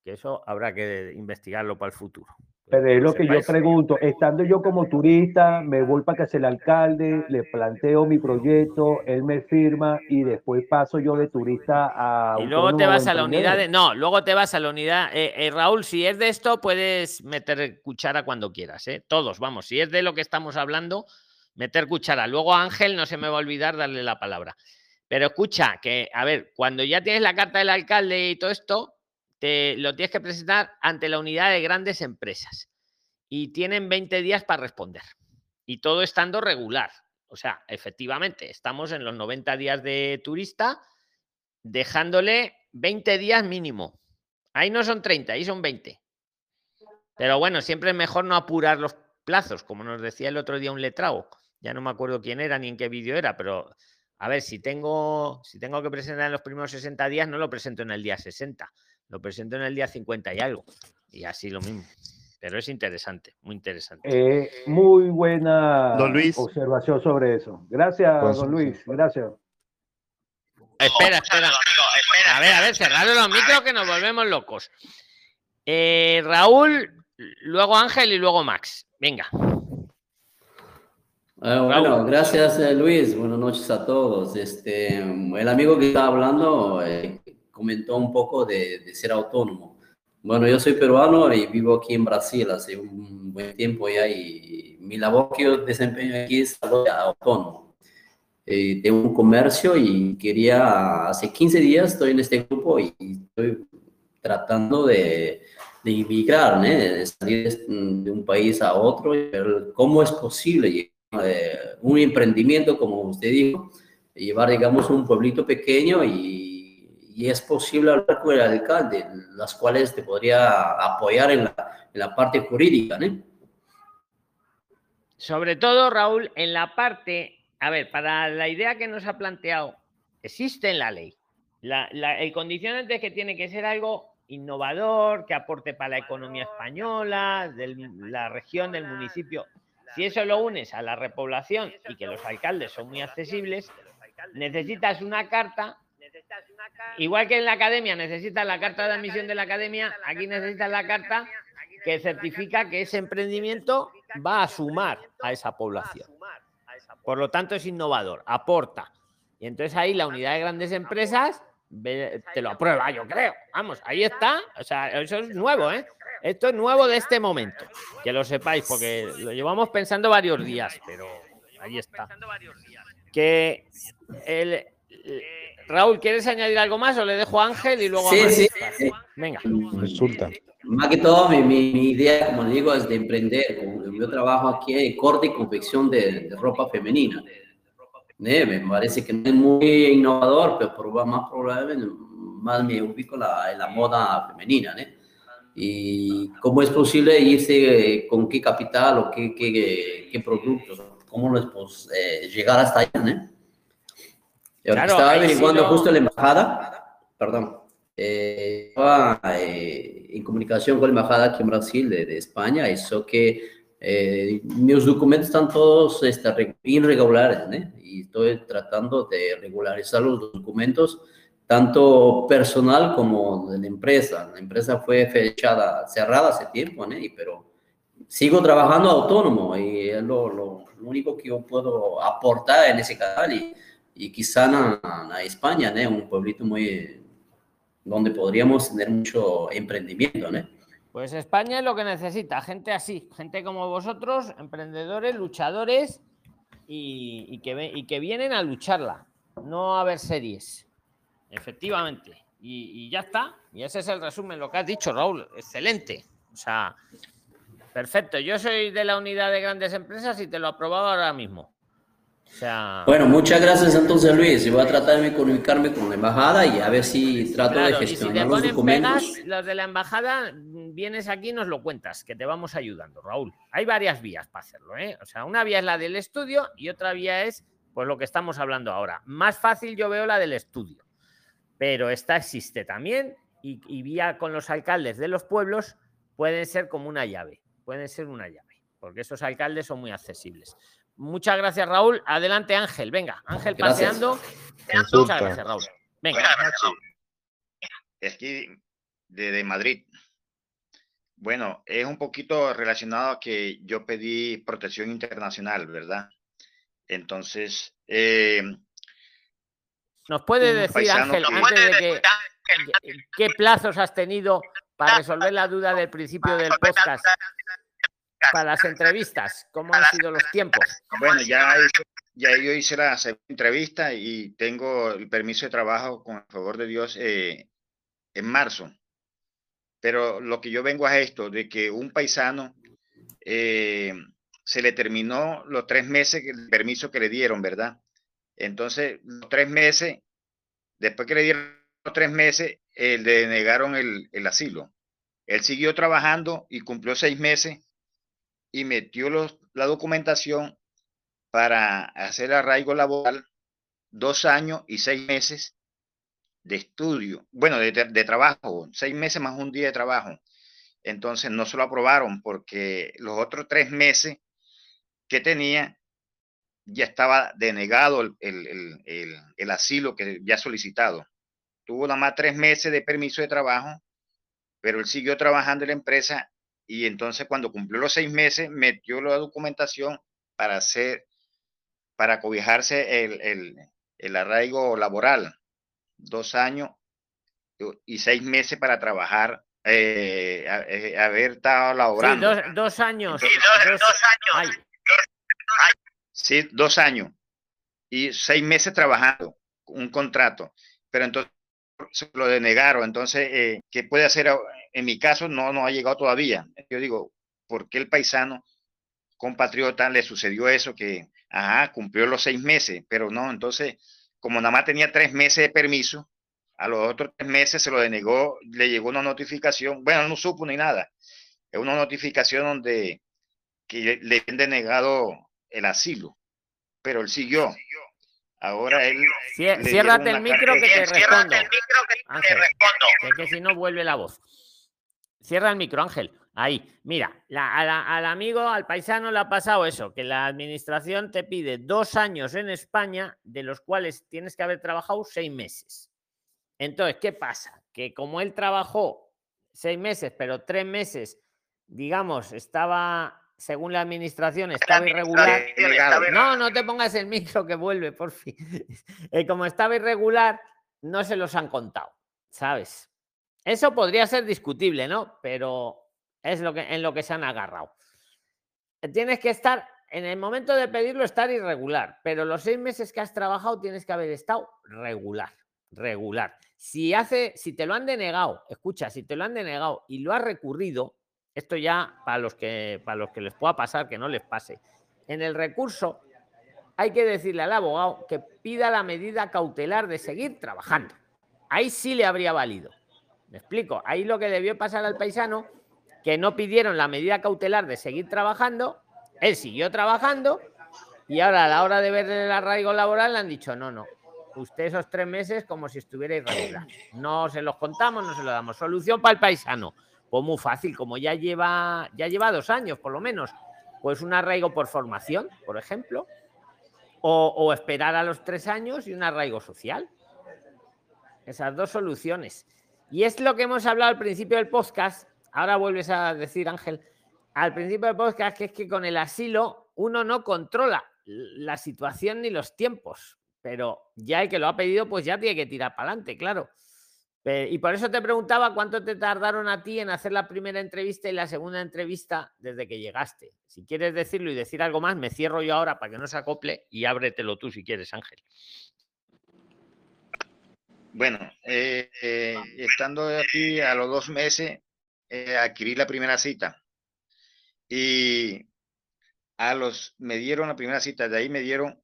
Que eso habrá que investigarlo para el futuro. Pero es lo que yo pregunto, estando yo como turista, me voy para casa el alcalde, le planteo mi proyecto, él me firma y después paso yo de turista a Y luego te vas a la unidad de. No, luego te vas a la unidad. eh, eh, Raúl, si es de esto, puedes meter cuchara cuando quieras, ¿eh? Todos, vamos. Si es de lo que estamos hablando, meter cuchara. Luego Ángel, no se me va a olvidar darle la palabra. Pero escucha, que, a ver, cuando ya tienes la carta del alcalde y todo esto, te lo tienes que presentar ante la unidad de grandes empresas. Y tienen 20 días para responder. Y todo estando regular. O sea, efectivamente, estamos en los 90 días de turista, dejándole 20 días mínimo. Ahí no son 30, ahí son 20. Pero bueno, siempre es mejor no apurar los plazos, como nos decía el otro día un letrado. Ya no me acuerdo quién era ni en qué vídeo era, pero a ver, si tengo, si tengo que presentar en los primeros 60 días, no lo presento en el día 60, lo presento en el día 50 y algo. Y así lo mismo. Pero es interesante, muy interesante. Eh, muy buena Don Luis. observación sobre eso. Gracias, Pues, don Luis. Gracias. Espera, espera. A ver, a ver, cerrad los micros que nos volvemos locos. Eh, Raúl, luego Ángel y luego Max. Venga. Ah, bueno, gracias eh, Luis, buenas noches a todos. Este, el amigo que estaba hablando eh, comentó un poco de, de ser autónomo. Bueno, yo soy peruano y vivo aquí en Brasil hace un buen tiempo ya y mi labor que yo desempeño aquí es autónomo. Eh, tengo un comercio y quería, hace 15 días estoy en este grupo y estoy tratando de, de inmigrar, ¿no? de salir de, de un país a otro y ver cómo es posible eh, un emprendimiento, como usted dijo, llevar, digamos, un pueblito pequeño y, y, es posible hablar con el alcalde, las cuales te podría apoyar en la, en la parte jurídica, ¿no? Sobre todo, Raúl, en la parte, a ver, para la idea que nos ha planteado, existe en la ley. La, la, el condicionante es que tiene que ser algo innovador, que aporte para la economía española, de la región, del municipio. Si eso lo unes a la repoblación y que los alcaldes son muy accesibles, necesitas una carta. Igual que en la academia necesitas la carta de admisión de la academia, aquí necesitas la carta que certifica que ese emprendimiento va a sumar a esa población. Por lo tanto, es innovador, aporta. Y entonces ahí la unidad de grandes empresas te lo aprueba, yo creo. Vamos, ahí está. O sea, eso es nuevo, ¿eh? Esto es nuevo de este momento. Que lo sepáis, porque lo llevamos pensando varios días, pero ahí está. Que el, Raúl, ¿quieres añadir algo más o le dejo a Ángel y luego sí, a sí, sí. Venga. Resulta. Más que todo, mi, mi, mi, idea, como digo, es de emprender. Yo trabajo aquí en corte y confección de, de ropa femenina. ¿Eh? Me parece que no es muy innovador, pero por más probable, más me ubico la, en la moda femenina. ¿eh? Y cómo es posible irse, con qué capital o qué, qué, qué productos, cómo es pues, eh, llegar hasta allá. ¿eh? Claro, estaba averiguando sí, no... justo la embajada, perdón, eh, estaba eh, en comunicación con la embajada aquí en Brasil de, de España, eso que eh, mis documentos están todos este, irregulares, ¿eh? y estoy tratando de regularizar los documentos, tanto personal como de la empresa. La empresa fue fechada, cerrada hace tiempo, ¿eh? pero sigo trabajando autónomo y es lo, lo, lo, único que yo puedo aportar en ese canal y, y quizá a España, ¿no? un pueblito muy donde podríamos tener mucho emprendimiento, ¿no? Pues España es lo que necesita, gente así, gente como vosotros, emprendedores, luchadores y, y, que, y que, vienen a lucharla, no a ver series. Efectivamente. Y, y, ya está. Y ese es el resumen, lo que has dicho, Raúl. Excelente. O sea, perfecto. Yo soy de la unidad de grandes empresas y te lo aprobado ahora mismo. O sea... Bueno, muchas gracias entonces Luis. Yo voy a tratar de comunicarme con la embajada y a ver si trato claro, de gestionar y si te los documentos. Pegas, los de la embajada, vienes aquí y nos lo cuentas, que te vamos ayudando, Raúl. Hay varias vías para hacerlo, ¿eh? O sea, una vía es la del estudio y otra vía es pues lo que estamos hablando ahora. Más fácil yo veo la del estudio, pero esta existe también y, y vía con los alcaldes de los pueblos pueden ser como una llave, pueden ser una llave, porque esos alcaldes son muy accesibles. Muchas gracias, Raúl. Adelante, Ángel. Venga, Ángel gracias. paseando. Muchas gracias, Raúl. Venga. Es aquí de, de, Madrid. Bueno, es un poquito relacionado a que yo pedí protección internacional, ¿verdad? Entonces, eh, ¿nos puede decir, Ángel, que... antes de que, qué plazos has tenido para resolver la duda del principio del podcast? Para las entrevistas? ¿Cómo han sido los tiempos? Bueno, ya ya yo hice la segunda entrevista y tengo el permiso de trabajo con el favor de Dios eh, en marzo. Pero lo que yo vengo a esto, de que un paisano eh, se le terminó los tres meses el permiso que le dieron, ¿verdad? Entonces, los tres meses, después que le dieron los tres meses, eh, le denegaron el, el asilo. Él siguió trabajando y cumplió seis meses y metió la documentación para hacer arraigo laboral dos años y seis meses de estudio, bueno, de, de, trabajo, seis meses más un día de trabajo. Entonces no se lo aprobaron porque los otros tres meses que tenía ya estaba denegado el, el, el, el asilo que ya solicitado. Tuvo nada más tres meses de permiso de trabajo, pero él siguió trabajando en la empresa y entonces cuando cumplió los seis meses metió la documentación para hacer, para cobijarse el, el, el arraigo laboral, dos años y seis meses para trabajar, eh, eh, haber estado laborando. Sí, dos, dos, años. Sí, dos, dos años. Ay. Sí, dos años y seis meses trabajando, un contrato, pero entonces se lo denegaron. Entonces, eh, ¿qué puede hacer? En mi caso, no, no ha llegado todavía. Yo digo, ¿por qué el paisano compatriota le sucedió eso? Que, ajá, cumplió los seis meses, pero no, entonces, como nada más tenía tres meses de permiso, a los otros tres meses se lo denegó, le llegó una notificación, bueno, no supo ni nada, es una notificación donde que le han denegado el asilo, pero él siguió. Ahora él. Ciérrate el micro que te respondo. Que, que si no vuelve la voz. Cierra el micro, Ángel. Ahí, mira, la, a la, al amigo, al paisano le ha pasado eso, que la administración te pide dos años en España, de los cuales tienes que haber trabajado seis meses. Entonces, ¿qué pasa? Que como él trabajó seis meses, pero tres meses, digamos, estaba según la administración, estaba irregular. No, no te pongas el micro que vuelve, por fin. (laughs) Eh, como estaba irregular, no se los han contado, ¿sabes? Eso podría ser discutible, ¿no? Pero es lo que, en lo que se han agarrado. Tienes que estar, en el momento de pedirlo, estar irregular, pero los seis meses que has trabajado tienes que haber estado regular, regular. Si hace, si te lo han denegado, escucha, si te lo han denegado y lo has recurrido, esto ya para los que para los que les pueda pasar, que no les pase. En el recurso hay que decirle al abogado que pida la medida cautelar de seguir trabajando. Ahí sí le habría valido. Me explico. Ahí lo que debió pasar al paisano, que no pidieron la medida cautelar de seguir trabajando, él siguió trabajando y ahora a la hora de ver el arraigo laboral le han dicho, no, no, usted esos tres meses como si estuviera irregular. No se los contamos, no se los damos. Solución para el paisano pues muy fácil, como ya lleva, ya lleva dos años por lo menos, pues un arraigo por formación, por ejemplo, o, o esperar a los tres años y un arraigo social. Esas dos soluciones. Y es lo que hemos hablado al principio del podcast. Ahora vuelves a decir, Ángel, al principio del podcast, que es que con el asilo uno no controla la situación ni los tiempos, pero ya el que lo ha pedido, pues ya tiene que tirar para adelante, claro. Y por eso te preguntaba cuánto te tardaron a ti en hacer la primera entrevista y la segunda entrevista desde que llegaste. Si quieres decirlo y decir algo más, me cierro yo ahora para que no se acople y ábretelo tú si quieres, Ángel. Bueno, eh, eh, estando aquí a los dos meses, eh, adquirí la primera cita. Y a los, me dieron la primera cita, de ahí me dieron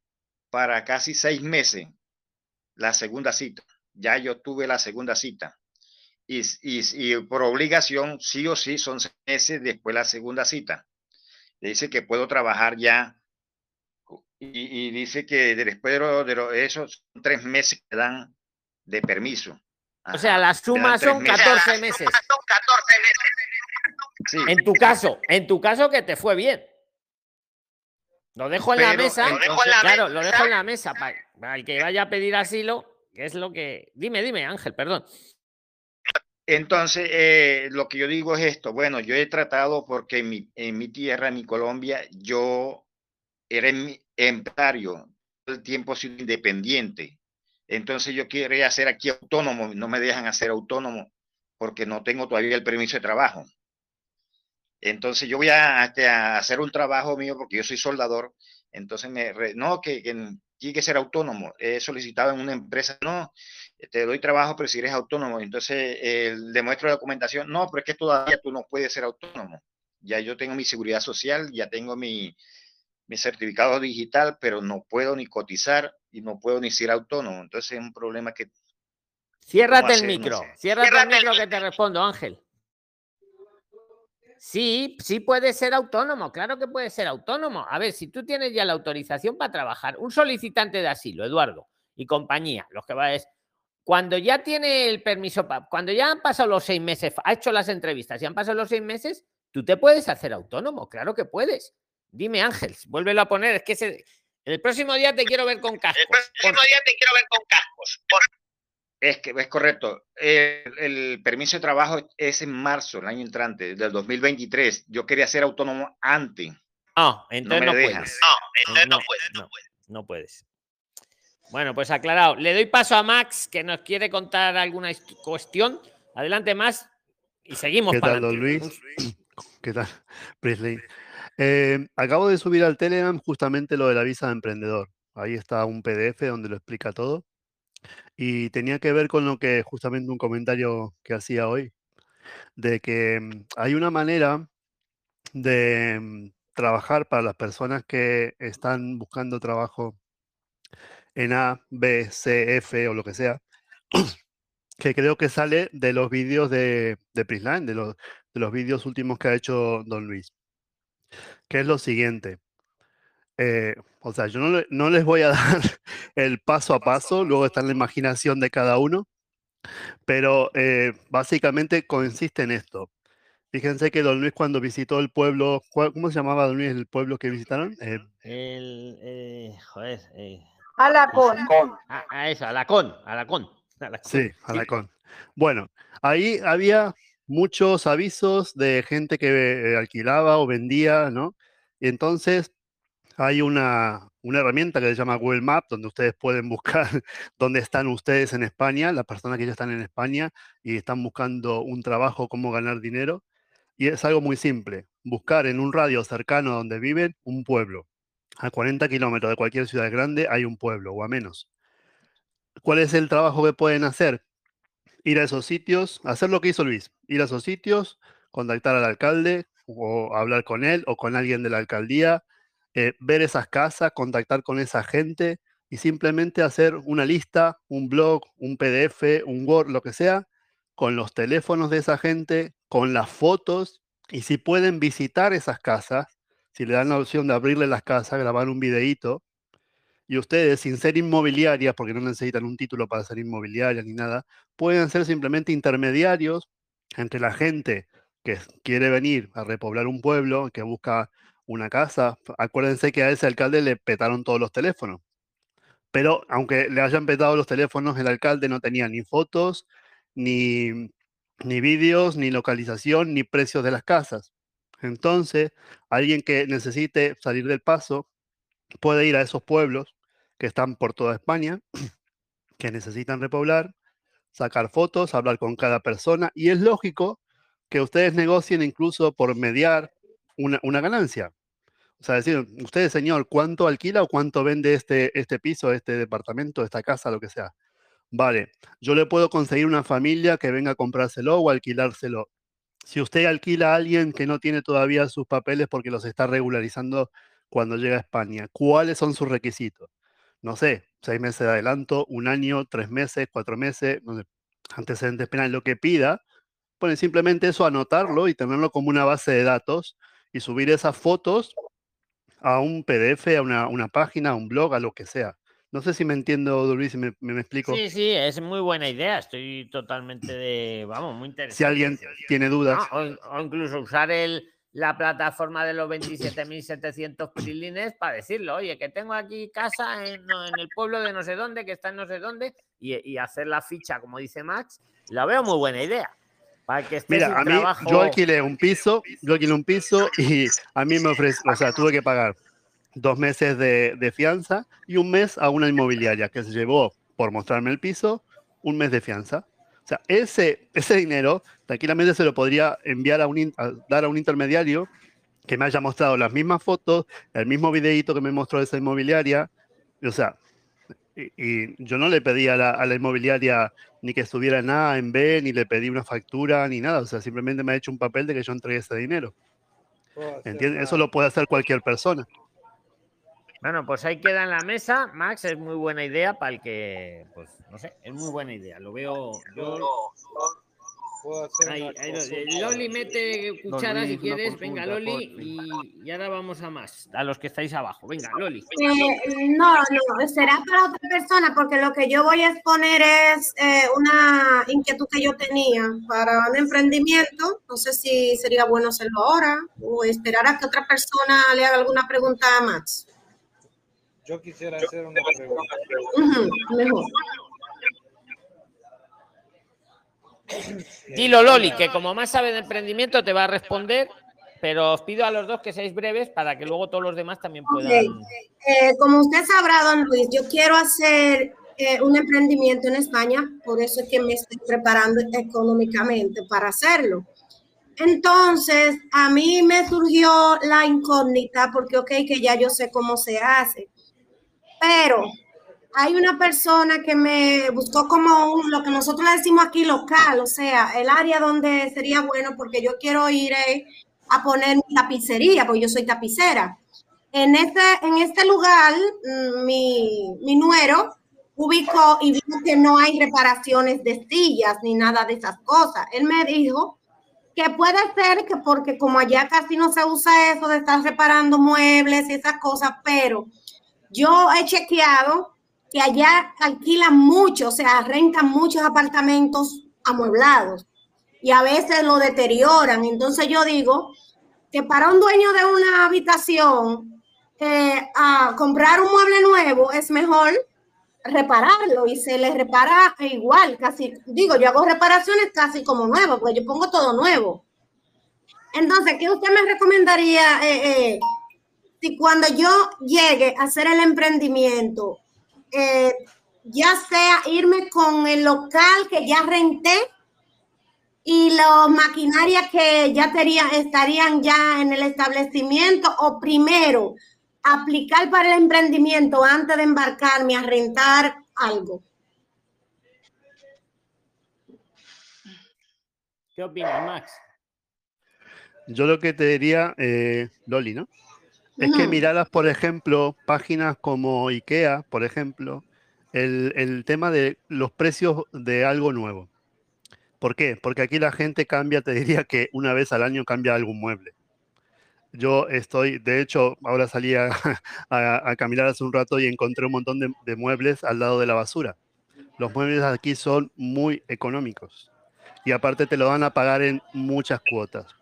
para casi seis meses la segunda cita ya yo tuve la segunda cita. Y, y, y, por obligación, sí o sí, son seis meses después la segunda cita. Dice que puedo trabajar ya. Y, y dice que después de, de esos tres meses que dan de permiso. Ajá, o sea, la suma son 14 meses. Son 14 meses. Sí. En tu caso, en tu caso que te fue bien. Lo dejo en Pero, la mesa. Entonces, claro, lo dejo en la mesa para, para el que vaya a pedir asilo es lo que... Dime, dime, Ángel, perdón. Entonces, eh, lo que yo digo es esto. Bueno, yo he tratado porque en mi, en mi tierra, en mi Colombia, yo era empresario, todo el tiempo sido independiente. Entonces yo quería ser aquí autónomo, no me dejan hacer autónomo porque no tengo todavía el permiso de trabajo. Entonces yo voy a, a hacer un trabajo mío porque yo soy soldador Entonces me, no, que, tiene que ser autónomo. He solicitado en una empresa, no, te doy trabajo, pero si eres autónomo. Entonces eh, la documentación, no, pero es que todavía tú no puedes ser autónomo. Ya yo tengo mi seguridad social, ya tengo mi certificado digital, pero no puedo ni cotizar y no puedo ni ser autónomo. Entonces es un problema que Ciérrate el? No micro, sé. ciérrate el micro que te respondo, Ángel. Sí, sí puede ser autónomo, claro que puede ser autónomo. A ver, si tú tienes ya la autorización para trabajar, un solicitante de asilo, Eduardo, y compañía, los que va es, cuando ya tiene el permiso, cuando ya han pasado los seis meses, ha hecho las entrevistas y han pasado los seis meses, tú te puedes hacer autónomo, claro que puedes. Dime, Ángel, vuélvelo a poner, es que ese- el próximo día te quiero ver con cascos. El próximo día te quiero ver con cascos. Es que es correcto. El, el permiso de trabajo es en marzo, el año entrante, del 2023. Yo quería ser autónomo antes. No, entonces me no, puedes. No, entonces no puedes. No, no puedes. Bueno, pues aclarado. Le doy paso a Max, que nos quiere contar alguna cuestión. Adelante, Max. Y seguimos ¿Qué para tal, don. Luis? ¿Qué tal, Priestley? Eh, acabo de subir al Telegram justamente lo de la visa de emprendedor. Ahí está un PDF donde lo explica todo. Y tenía que ver con lo que justamente un comentario que hacía hoy, de que mm, hay una manera de mm, trabajar para las personas que están buscando trabajo en A, B, C, F o lo que sea, que creo que sale de los vídeos de, de Prisline, de los, de los vídeos últimos que ha hecho Don Luis, que es lo siguiente. Eh, o sea, yo no, no les voy a (laughs) dar el paso a paso, luego está en la imaginación de cada uno, pero eh, básicamente consiste en esto. Fíjense que Don Luis cuando visitó el pueblo, ¿cuál- ¿cómo se llamaba Don Luis el pueblo que visitaron? Eh, El, eh, joder. eh, Alacón. a, a eso, Alacón. Alacón. Alacón. Sí, Alacón. Bueno, ahí había muchos avisos de gente que eh, alquilaba o vendía, ¿no? Y entonces hay una, una herramienta que se llama Google Maps, donde ustedes pueden buscar (laughs) dónde están ustedes en España, las personas que ya están en España y están buscando un trabajo, cómo ganar dinero. Y es algo muy simple, buscar en un radio cercano a donde viven un pueblo. A 40 kilómetros de cualquier ciudad grande hay un pueblo o a menos. ¿Cuál es el trabajo que pueden hacer? Ir a esos sitios, hacer lo que hizo Luis, ir a esos sitios, contactar al alcalde o hablar con él o con alguien de la alcaldía, eh, ver esas casas, contactar con esa gente y simplemente hacer una lista, un blog, un PDF, un Word, lo que sea, con los teléfonos de esa gente, con las fotos y si pueden visitar esas casas, si le dan la opción de abrirle las casas, grabar un videíto y ustedes, sin ser inmobiliarias, porque no necesitan un título para ser inmobiliarias ni nada, pueden ser simplemente intermediarios entre la gente que quiere venir a repoblar un pueblo, que busca una casa. Acuérdense que a ese alcalde le petaron todos los teléfonos. Pero aunque le hayan petado los teléfonos, el alcalde no tenía ni fotos, ni, ni vídeos, ni localización, ni precios de las casas. Entonces, alguien que necesite salir del paso puede ir a esos pueblos que están por toda España, que necesitan repoblar, sacar fotos, hablar con cada persona y es lógico que ustedes negocien incluso por mediar una, ganancia. O sea, decir, usted, señor, ¿cuánto alquila o cuánto vende este, este piso, este departamento, esta casa, lo que sea? Vale, yo le puedo conseguir una familia que venga a comprárselo o alquilárselo. Si usted alquila a alguien que no tiene todavía sus papeles porque los está regularizando cuando llega a España, ¿cuáles son sus requisitos? No sé, seis meses de adelanto, un año, tres meses, cuatro meses, no sé, antecedentes penales, lo que pida, pueden simplemente eso, anotarlo y tenerlo como una base de datos y subir esas fotos a un PDF, a una, una página, a un blog, a lo que sea. No sé si me entiendo, Luis, si me, me- explico. Sí, sí, es muy buena idea. Estoy totalmente de. Vamos, muy interesante. Si alguien tiene dudas. O, o incluso usar el, la plataforma de los 27.700 (coughs) prilines para decirlo, oye, que tengo aquí casa en, el pueblo de no sé dónde, que está en no sé dónde, y, y hacer la ficha, como dice Max, la veo muy buena idea. Para que esté Mira, sin a mí, trabajo. yo alquilé un piso, yo alquilé un piso y a mí me ofreció, o sea, tuve que pagar dos meses de, de fianza y un mes a una inmobiliaria que se llevó por mostrarme el piso un mes de fianza. O sea, ese, ese dinero tranquilamente se lo podría enviar a un, a dar a un intermediario que me haya mostrado las mismas fotos, el mismo videíto que me mostró esa inmobiliaria. O sea, y, y yo no le pedí a la, a la inmobiliaria ni que estuviera en A, en B, ni le pedí una factura, ni nada. O sea, simplemente me ha hecho un papel de que yo entregué ese dinero. ¿Entiendes? Eso lo puede hacer cualquier persona. Bueno, pues ahí queda en la mesa. Max, es muy buena idea para el que, pues, no sé, es muy buena idea. Lo veo. Yo, ahí, ahí eh, Loli mete cuchara si quieres. Venga, Loli. y ahora vamos a más. A los que estáis abajo. Venga, Loli. Eh, no, no, será para otra persona porque lo que yo voy a exponer es eh, una inquietud que yo tenía para un emprendimiento. No sé si sería bueno hacerlo ahora o esperar a que otra persona le haga alguna pregunta a Max. Yo quisiera hacer una pregunta. Mejor. Dilo, Loli, que como más sabe de emprendimiento te va a responder. Pero os pido a los dos que seáis breves para que luego todos los demás también puedan. Eh, como usted sabrá, don Luis, yo quiero hacer eh, un emprendimiento en España, por eso es que me estoy preparando económicamente para hacerlo. Entonces, a mí me surgió la incógnita, porque, ok, que ya yo sé cómo se hace, pero hay una persona que me buscó como lo que nosotros le decimos aquí local, o sea, el área donde sería bueno, porque yo quiero ir eh, a poner mi tapicería, porque yo soy tapicera. En este, en este lugar, mm, mi, mi nuero ubicó y dijo que no hay reparaciones de sillas ni nada de esas cosas. Él me dijo que puede ser que porque como allá casi no se usa eso de estar reparando muebles y esas cosas, pero yo he chequeado que allá alquilan mucho, o sea, rentan muchos apartamentos amueblados y a veces lo deterioran. Entonces yo digo que para un dueño de una habitación, eh, a comprar un mueble nuevo es mejor repararlo y se le repara igual, casi, digo, yo hago reparaciones casi como nuevo, porque yo pongo todo nuevo. Entonces, ¿qué usted me recomendaría eh, eh, si cuando yo llegue a hacer el emprendimiento, eh, ya sea irme con el local que ya renté y las maquinarias que ya tería- estarían ya en el establecimiento o primero aplicar para el emprendimiento antes de embarcarme a rentar algo. ¿Qué opinas, Max? Yo lo que te diría, eh, Loli, ¿no? Es que miraras, por ejemplo, páginas como IKEA, por ejemplo, el, el tema de los precios de algo nuevo. ¿Por qué? Porque aquí la gente cambia, te diría que una vez al año cambia algún mueble. Yo estoy, de hecho, ahora salí a, (laughs) a- a caminar hace un rato y encontré un montón de, de muebles al lado de la basura. Los muebles aquí son muy económicos y aparte te lo van a pagar en muchas cuotas.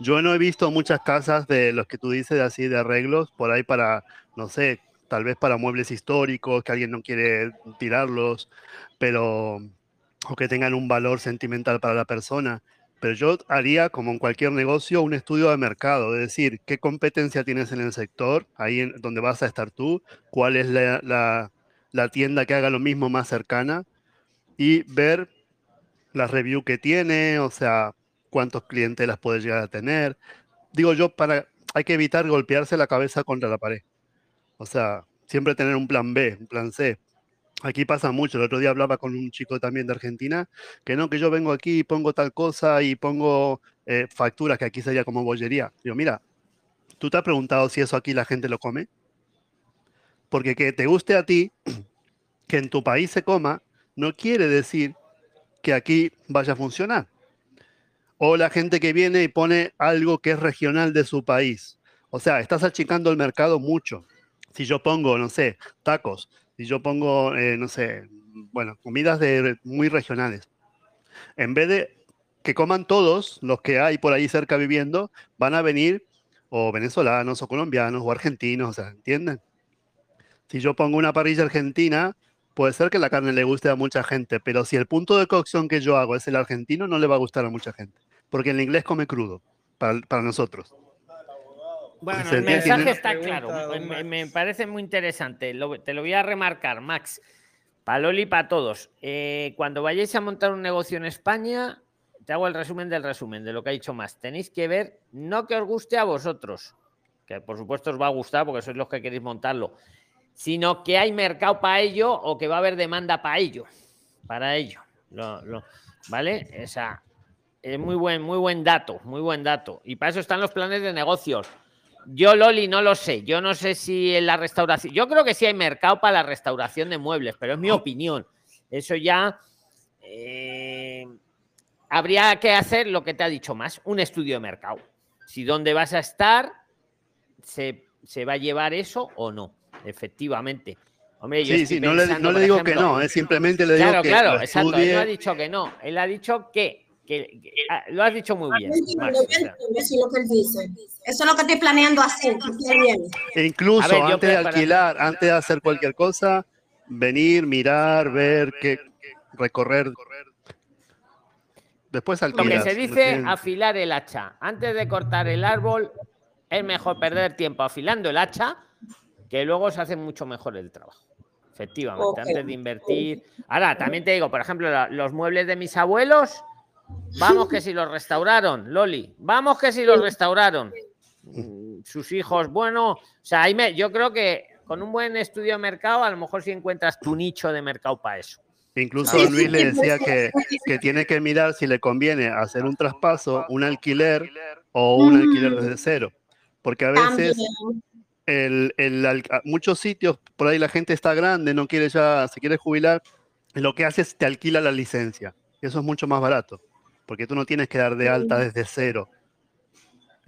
Yo no he visto muchas casas de los que tú dices así de arreglos por ahí para, no sé, tal vez para muebles históricos que alguien no quiere tirarlos, pero o que tengan un valor sentimental para la persona. Pero yo haría, como en cualquier negocio, un estudio de mercado, es decir, qué competencia tienes en el sector, ahí en donde vas a estar tú, cuál es la, la- la tienda que haga lo mismo más cercana y ver las reviews que tiene, o sea, cuántos clientes las puede llegar a tener. Digo yo, para, hay que evitar golpearse la cabeza contra la pared. O sea, siempre tener un plan B, un plan C. Aquí pasa mucho. El otro día hablaba con un chico también de Argentina, que no, que yo vengo aquí y pongo tal cosa y pongo eh, facturas, que aquí sería como bollería. Digo, mira, ¿tú te has preguntado si eso aquí la gente lo come? Porque que te guste a ti, (clears throat) que en tu país se coma, no quiere decir que aquí vaya a funcionar. O la gente que viene y pone algo que es regional de su país. O sea, estás achicando el mercado mucho. Si yo pongo, no sé, tacos, si yo pongo, eh, no sé, bueno, comidas de, muy regionales, en vez de que coman todos los que hay por ahí cerca viviendo, van a venir o venezolanos o colombianos o argentinos, o sea, ¿entienden? Si yo pongo una parrilla argentina, puede ser que la carne le guste a mucha gente, pero si el punto de cocción que yo hago es el argentino, no le va a gustar a mucha gente, porque el inglés come crudo para, para nosotros. Bueno, ¿Se el mensaje está claro. Me, me parece muy interesante. Lo- te lo voy a remarcar, Max. Para Loli y para todos. Eh, cuando vayáis a montar un negocio en España, te hago el resumen del resumen de lo que ha dicho más. Tenéis que ver, no que os guste a vosotros, que por supuesto os va a gustar porque sois los que queréis montarlo, sino que hay mercado para ello o que va a haber demanda para ello, para ello. Lo- lo- ¿Vale? Esa es muy buen, muy buen dato, muy buen dato. Y para eso están los planes de negocios. Yo, Loli, no lo sé. Yo no sé si en la restauración. Yo creo que sí hay mercado para la restauración de muebles, pero es mi opinión. Eso ya. eh, habría que hacer lo que te ha dicho más: un estudio de mercado. Si dónde vas a estar, se, se va a llevar eso o no. Efectivamente. Hombre, yo Sí, sí, no le, no digo que no, simplemente le digo Claro, que claro, lo exacto. Él no ha dicho que no. Él ha dicho que. Que- que- ah, lo has dicho muy bien. Eso es lo que él dice. Eso es lo que estoy planeando hacer. que. E incluso ver, antes de alquilar, antes de hacer cualquier cosa, venir, mirar, ver, qué, recorrer. Después Lo que se dice afilar el hacha. Antes de cortar el árbol, es mejor perder tiempo afilando el hacha, que luego se hace mucho mejor el trabajo. Efectivamente, antes de invertir. Ahora, también te digo, por ejemplo, los muebles de mis abuelos, vamos que si los restauraron, Loli, vamos que si los restauraron. Mm, Sus hijos, bueno, o sea, ahí me- yo creo que con un buen estudio de mercado, a lo mejor sí encuentras tu nicho de mercado para eso. Incluso Sí, Don Luis sí, le decía sí, que, sí. que (laughs) tiene que mirar si le conviene hacer un traspaso, un alquiler o un alquiler desde cero. Porque a veces el, el muchos sitios, por ahí la gente está grande, no quiere ya, se quiere jubilar, lo que hace es te alquila la licencia. Y eso es mucho más barato, porque tú no tienes que dar de alta desde cero.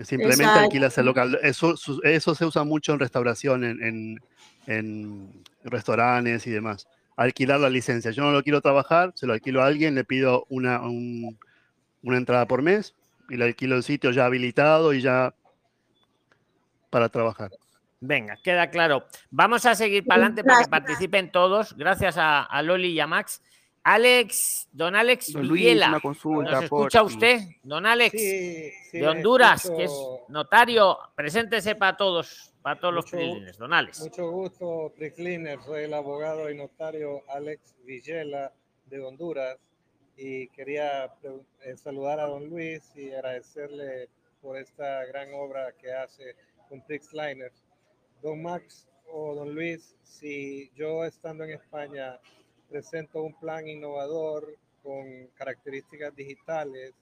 Simplemente Exacto. alquilas el local. Eso, se usa mucho en restauración, en, en- en restaurantes y demás. Alquilar la licencia. Yo no lo quiero trabajar, se lo alquilo a alguien, le pido una, un- una entrada por mes y le alquilo el sitio ya habilitado y ya para trabajar. Venga, queda claro. Vamos a seguir para adelante para que participen todos. Gracias a, a Loli y a Max. Alex, don Alex Don Luis, Villela, una consulta, ¿nos escucha usted? Don Alex, Sí, sí, de Honduras, escucho. que es notario. Preséntese para todos, para todos los Mucho- prilines. Don Alex. Mucho gusto, Cleaner. Soy el abogado y notario Alex Villela de Honduras y quería eh, saludar a don Luis y agradecerle por esta gran obra que hace con Prixliner. Don Max o don Luis, si yo estando en España presento un plan innovador con características digitales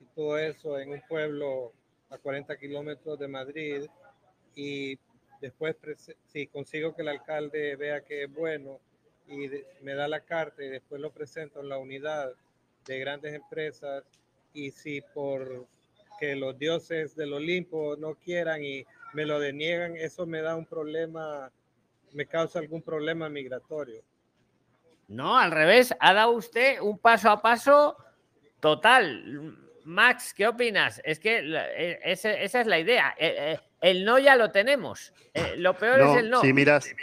y todo eso en un pueblo a 40 kilómetros de Madrid y después si consigo que el alcalde vea que es bueno y me da la carta y después lo presento en la unidad de grandes empresas y si por que los dioses del Olimpo no quieran y me lo deniegan, eso me da un problema, me causa algún problema migratorio. No, al revés, ha dado usted un paso a paso total. Max, ¿qué opinas? Es que ese- esa es la idea. Eh, eh, El no ya lo tenemos. Eh, Lo peor No, es el no. si miras,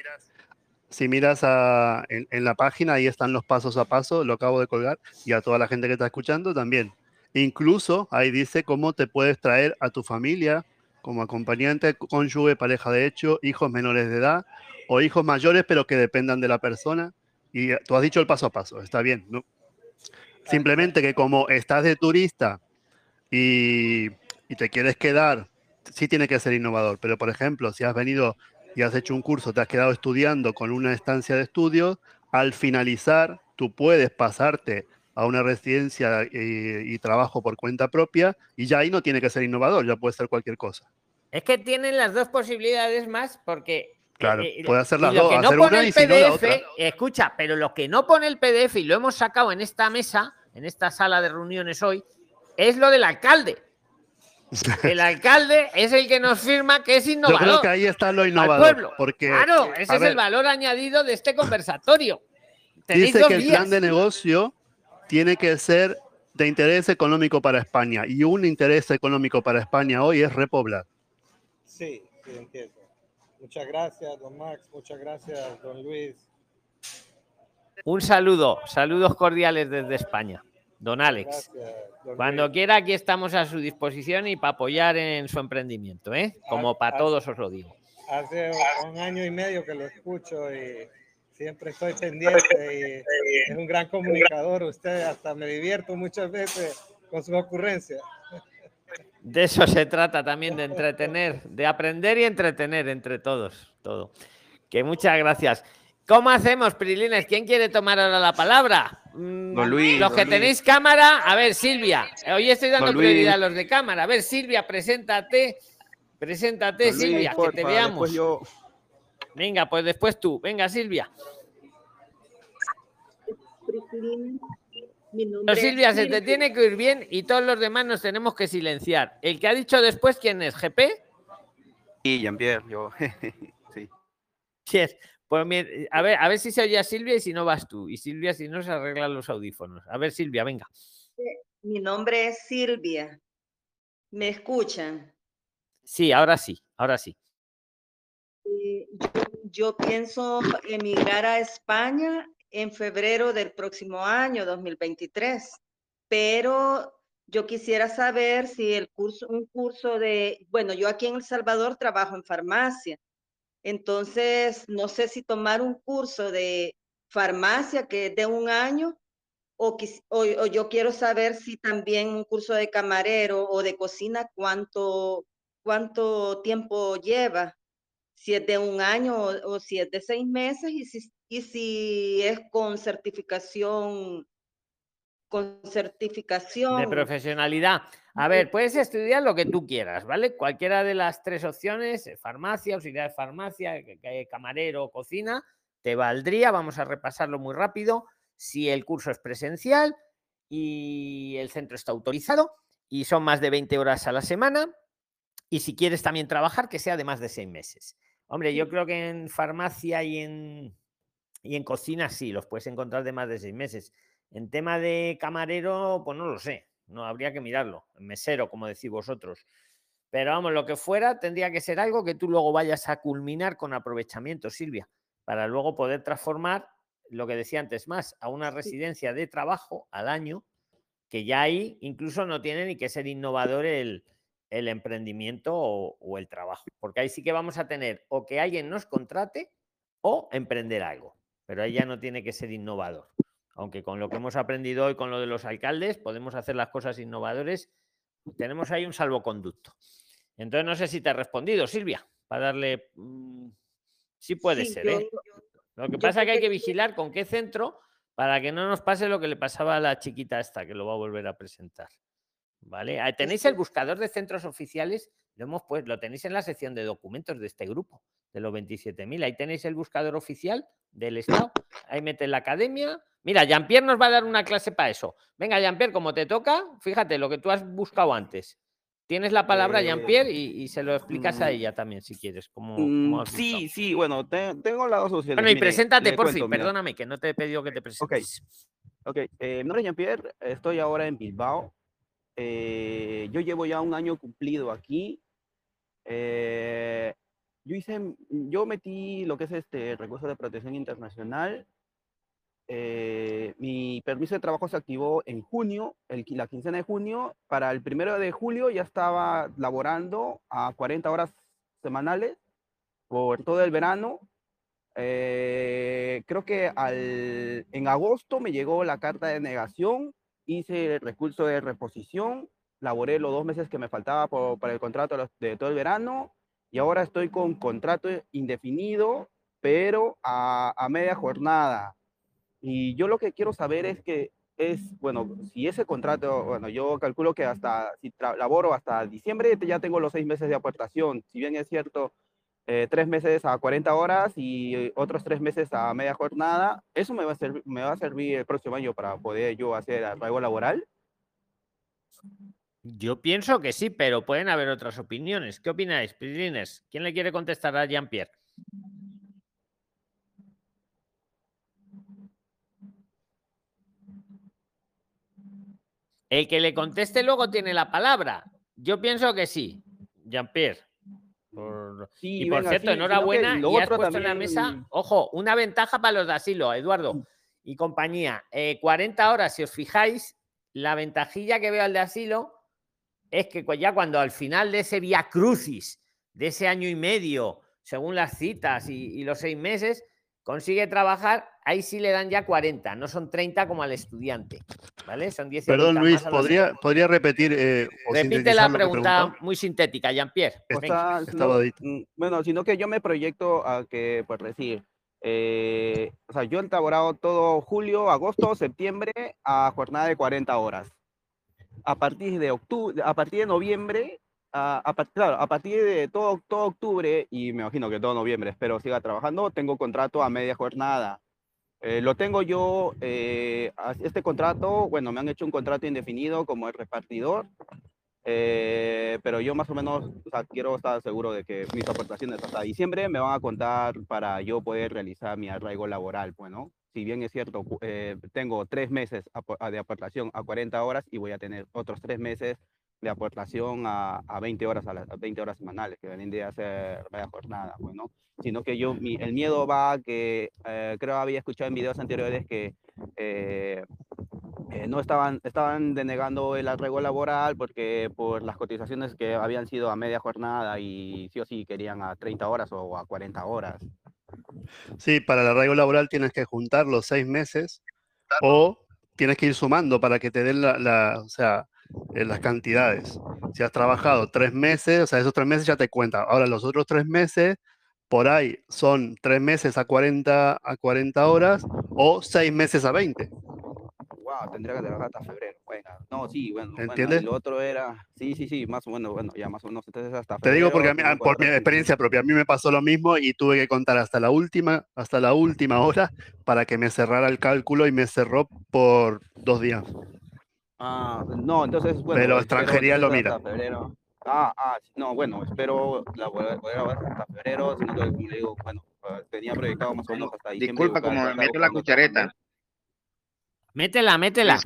si miras a- en, en la página, ahí están los pasos a paso, lo acabo de colgar, y a toda la gente que está escuchando también. Incluso ahí dice cómo te puedes traer a tu familia como acompañante, cónyuge, pareja de hecho, hijos menores de edad o hijos mayores, pero que dependan de la persona. Y eh, tú has dicho el paso a paso, está bien, ¿no? Simplemente que como estás de turista y, y te quieres quedar, sí tiene que ser innovador, pero por ejemplo, si has venido y has hecho un curso, te has quedado estudiando con una estancia de estudio, al finalizar tú puedes pasarte a una residencia y, y trabajo por cuenta propia y ya ahí no tiene que ser innovador, ya puede ser cualquier cosa. Es que tienen las dos posibilidades más porque. Claro, eh, puede hacer y las lo dos, que no hacer pone una el si no PDF, otra. escucha, pero lo que no pone el PDF y lo hemos sacado en esta mesa, en esta sala de reuniones hoy, es lo del alcalde. (laughs) El alcalde es el que nos firma que es Yo innovador. creo que ahí está lo al innovador, pueblo. porque claro, ese a es ver, el valor añadido de este conversatorio. Tenéis dice que el plan de negocio tiene que ser de interés económico para España y un interés económico para España hoy es repoblar. Sí, sí, entiendo. Muchas gracias, don Max. Muchas gracias, don Luis. Un saludo, saludos cordiales desde España. Don Alex. Gracias, don Cuando Luis. quiera, aquí estamos a su disposición y para apoyar en su emprendimiento, ¿eh? Como para todos os lo digo. Hace un año y medio que lo escucho y siempre estoy pendiente y es un gran comunicador usted, hasta me divierto muchas veces con su ocurrencia. De eso se trata también, de entretener, de aprender y entretener entre todos, todo. Que muchas gracias. ¿Cómo hacemos, Prilines? ¿Quién quiere tomar ahora la palabra? Mm, Don Luis, Los don que Luis. tenéis cámara, a ver, Silvia. Hoy estoy dando Don Luis. prioridad a los de cámara. A ver, Silvia, preséntate. Preséntate, Don Luis, Silvia, que te veamos. yo- Venga, pues después tú. Venga, Silvia. Mi Pero nombre es Silvia, se te tiene que oír bien y todos los demás nos tenemos que silenciar. El que ha dicho después, ¿quién es? ¿GP? Y Jean-Pierre, yo. (laughs) sí. Yes. Pues a ver, a ver si se oye a Silvia y si no vas tú. Y Silvia, si no, se arreglan los audífonos. A ver, Silvia, venga. Mi nombre es Silvia. ¿Me escuchan? Sí, ahora sí, ahora sí. Eh, Yo, yo pienso emigrar a España en febrero del próximo año, 2023, pero yo quisiera saber si el curso, un curso de, bueno, yo aquí en El Salvador trabajo en farmacia, entonces no sé si tomar un curso de farmacia que es de un año o, o yo quiero saber si también un curso de camarero o de cocina, cuánto, cuánto tiempo lleva. Si es de un año o, o si es de seis meses y si, y si es con certificación, con De certificación. profesionalidad. A ver, puedes estudiar lo que tú quieras, ¿vale? Cualquiera de las tres opciones, eh, farmacia, auxiliar de farmacia, camarero, cocina, te valdría. Vamos a repasarlo muy rápido. Si el curso es presencial y el centro está autorizado y son más de 20 horas a la semana. Y si quieres también trabajar, que sea de más de seis meses. Hombre, yo creo que en farmacia y en, y en cocina sí, los puedes encontrar de más de seis meses. En tema de camarero, pues no lo sé, no habría que mirarlo. Mesero, como decís vosotros. Pero vamos, lo que fuera tendría que ser algo que tú luego vayas a culminar con aprovechamiento, Silvia, para luego poder transformar lo que decía antes más a una residencia de trabajo al año, que ya ahí incluso no tiene ni que ser innovador el, el emprendimiento o, o el trabajo, porque ahí sí que vamos a tener o que alguien nos contrate o emprender algo, pero ahí ya no tiene que ser innovador. Aunque con lo que hemos aprendido hoy con lo de los alcaldes, podemos hacer las cosas innovadores, tenemos ahí un salvoconducto. Entonces no sé si te he respondido, Silvia, para darle... mm, sí puede Sí, ser, yo- ¿eh? Lo que pasa es que hay que vigilar con qué centro para que no nos pase lo que le pasaba a la chiquita esta, que lo va a volver a presentar. ¿Vale? Ah, Tenéis el buscador de centros oficiales, lo, hemos pues, lo tenéis en la sección de documentos de este grupo, de los 27.000. Ahí tenéis el buscador oficial del Estado. Ahí metes la academia. Mira, Jean-Pierre nos va a dar una clase para eso. Venga, Jean-Pierre, como te toca, fíjate lo que tú has buscado antes. Tienes la palabra, Eh, Jean-Pierre, y, y se lo explicas a mm, ella también, si quieres. Como, Mm, como sí, sí, bueno, te- tengo las dos opciones. Bueno, y Mire, preséntate, por cuento, fin, mira. perdóname, que no te he pedido que te presentes. ok. Eh, mi nombre es Jean-Pierre, estoy ahora en Bilbao. Eh, yo llevo ya un año cumplido aquí. Yo hice, yo metí lo que es este recurso de protección internacional. Eh, mi permiso de trabajo se activó en junio, el, la quincena de junio. Para el primero de julio ya estaba laborando a 40 horas semanales por todo el verano. Eh, creo que al, en agosto me llegó la carta de negación, hice el recurso de reposición, laboré los dos meses que me faltaba por- para el contrato de todo el verano y ahora estoy con contrato indefinido, pero a, a media jornada. Y yo lo que quiero saber es que es, bueno, si ese contrato, bueno, yo calculo que hasta, si laboro hasta diciembre, ya tengo los seis meses de aportación. Si bien es cierto, eh, tres meses a 40 horas y eh, otros tres meses a media jornada, ¿eso me va a, servir, me va a servir el próximo año para poder yo hacer arraigo laboral? Yo pienso que sí, pero pueden haber otras opiniones. ¿Qué opináis, Prilines? ¿Quién le quiere contestar a Jean-Pierre? El que le conteste luego tiene la palabra. Yo pienso que sí, Jean-Pierre. Por- Sí, y por venga, cierto, sí, enhorabuena. Y has puesto en la mesa, ojo, una ventaja para los de asilo, Eduardo y compañía. Eh, 40 horas, si os fijáis, la ventajilla que veo al de asilo es que ya cuando al final de ese vía crucis, de ese año y medio, según las citas y, y los seis meses, consigue trabajar, ahí sí le dan ya 40, no son 30 como al estudiante. ¿Vale? Son 10 Perdón, Luis, ¿podría, repetir eh, o Repite la pregunta muy sintética, Jean-Pierre. Mm, bueno, sino que yo me proyecto a que, por decir, eh, o sea, yo he elaborado todo julio, agosto, septiembre a jornada de 40 horas. A partir de octubre, a partir de noviembre, a, a claro, a partir de todo, todo octubre, y me imagino que todo noviembre, espero siga trabajando, tengo contrato a media jornada. Eh, lo tengo yo, eh, este contrato, bueno, me han hecho un contrato indefinido como el repartidor, eh, pero yo más o menos o sea, quiero estar seguro de que mis aportaciones hasta diciembre me van a contar para yo poder realizar mi arraigo laboral, pues, ¿no? Si bien es cierto, eh, tengo tres meses a- de aportación a 40 horas y voy a tener otros tres meses de aportación a, a 20 horas a, las 20 horas semanales, que vienen de hacer media jornada, pues, ¿no? Sino que yo, mi, el miedo va a que, eh, creo había escuchado en videos anteriores que eh, eh, no estaban, estaban denegando el arraigo laboral porque por las cotizaciones que habían sido a media jornada y sí o sí querían a 30 horas o a 40 horas. Sí, para el arraigo laboral tienes que juntar los seis meses o tienes que ir sumando para que te den la, la- o sea, eh, las cantidades. Si has trabajado tres meses, o sea, esos tres meses ya te cuentan. Ahora, los otros tres meses, por ahí son tres meses a 40, a 40 horas o seis meses a 20. Wow, tendría que trabajar hasta febrero. Bueno, no, sí, bueno, bueno, ¿Entiendes? y lo otro era, sí, sí, sí, más o menos, bueno, ya más o menos, entonces hasta Te digo porque a febrero mí- tengo por mi experiencia propia, a mí me pasó lo mismo y tuve que contar hasta la última, hasta la última hora para que me cerrara el cálculo y me cerró por dos días. Ah, no, entonces, bueno. Pero extranjería lo mira. hasta febrero. Ah, ah, no, bueno, espero la poder avanzar hasta febrero, sino que, como le digo, bueno, eh, tenía proyectado más o menos hasta diciembre. Disculpa, como me meto la cuchareta. Métela, métela.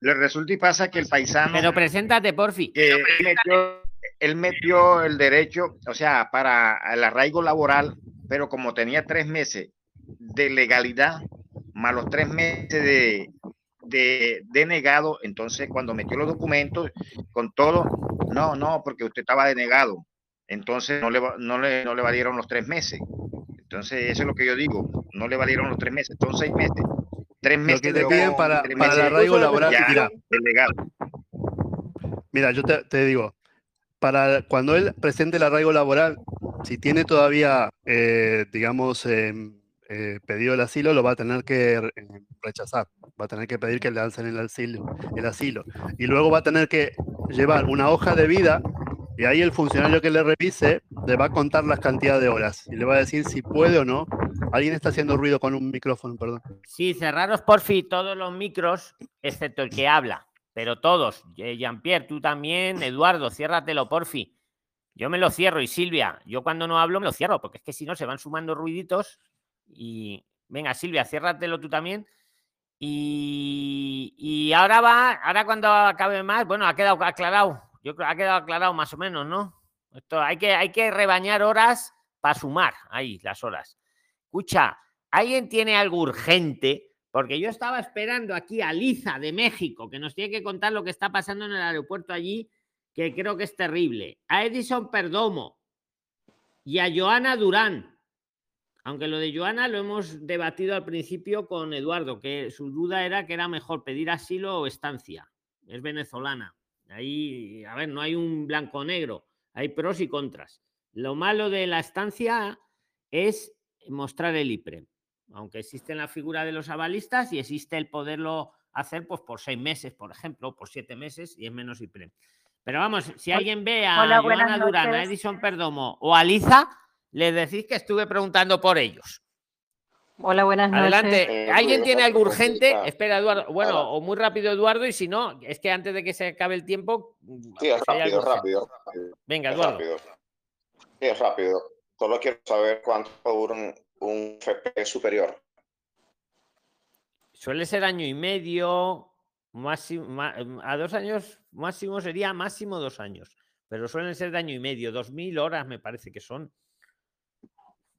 Le resulta y pasa que el paisano. Pero preséntate, porfi. que él metió, él metió el derecho, o sea, para el arraigo laboral, pero como tenía tres meses de legalidad, más los tres meses de, de, denegado, entonces cuando metió los documentos con todo, no, no, porque usted estaba denegado, entonces no le, no le, no le valieron los tres meses. Entonces, eso es lo que yo digo, no le valieron los tres meses, son seis meses. Tres Lo meses que te de- piden para, para el arraigo laboral, mira, mira, yo te, te digo, para cuando él presente el arraigo laboral, si tiene todavía, eh, digamos, em, eh, pedido el asilo, lo va a tener que eh, rechazar, va a tener que pedir que le lancen el asilo, el asilo. Y luego va a tener que llevar una hoja de vida y ahí el funcionario que le revise le va a contar las cantidades de horas y le va a decir si puede o no. Alguien está haciendo ruido con un micrófono, perdón. Sí, cerraros, porfi, todos los micros, excepto el que habla. Pero todos. Eh, Jean-Pierre, tú también. Eduardo, ciérratelo, porfi. Yo me lo cierro. Y Silvia, yo cuando no hablo me lo cierro, porque es que si no se van sumando ruiditos. Y venga, Silvia, ciérratelo tú también. Y, y ahora va, ahora cuando acabe más, bueno, ha quedado aclarado. Yo creo que ha quedado aclarado más o menos, ¿no? Esto hay que, hay que rebañar horas para sumar ahí las horas. Escucha, ¿alguien tiene algo urgente? Porque yo estaba esperando aquí a Liza de México, que nos tiene que contar lo que está pasando en el aeropuerto allí, que creo que es terrible. A Edison Perdomo y a Joana Durán. Aunque lo de Joana lo hemos debatido al principio con Eduardo, que su duda era que era mejor pedir asilo o estancia. Es venezolana. Ahí, a ver, no hay un blanco-negro, hay pros y contras. Lo malo de la estancia es mostrar el IPREM. Aunque existe la figura de los avalistas y existe el poderlo hacer pues, por seis meses, por ejemplo, por siete meses y es menos IPREM. Pero vamos, si alguien ve a Hola, Joana Durán, a. Edison Perdomo o a Liza, les decís que estuve preguntando por ellos. Hola, buenas noches. Adelante. Eh, ¿Alguien tiene algo urgente? Espera, Eduardo. Bueno, o muy rápido, Eduardo, y si no, es que antes de que se acabe el tiempo. Sí, es rápido, rápido, rápido. Venga, Es Eduardo. rápido. Sí, es rápido. Solo quiero saber cuánto dura un, un FP superior. Suele ser año y medio, máximo, a dos años máximo sería máximo dos años, pero suelen ser de año y medio, dos mil horas me parece que son.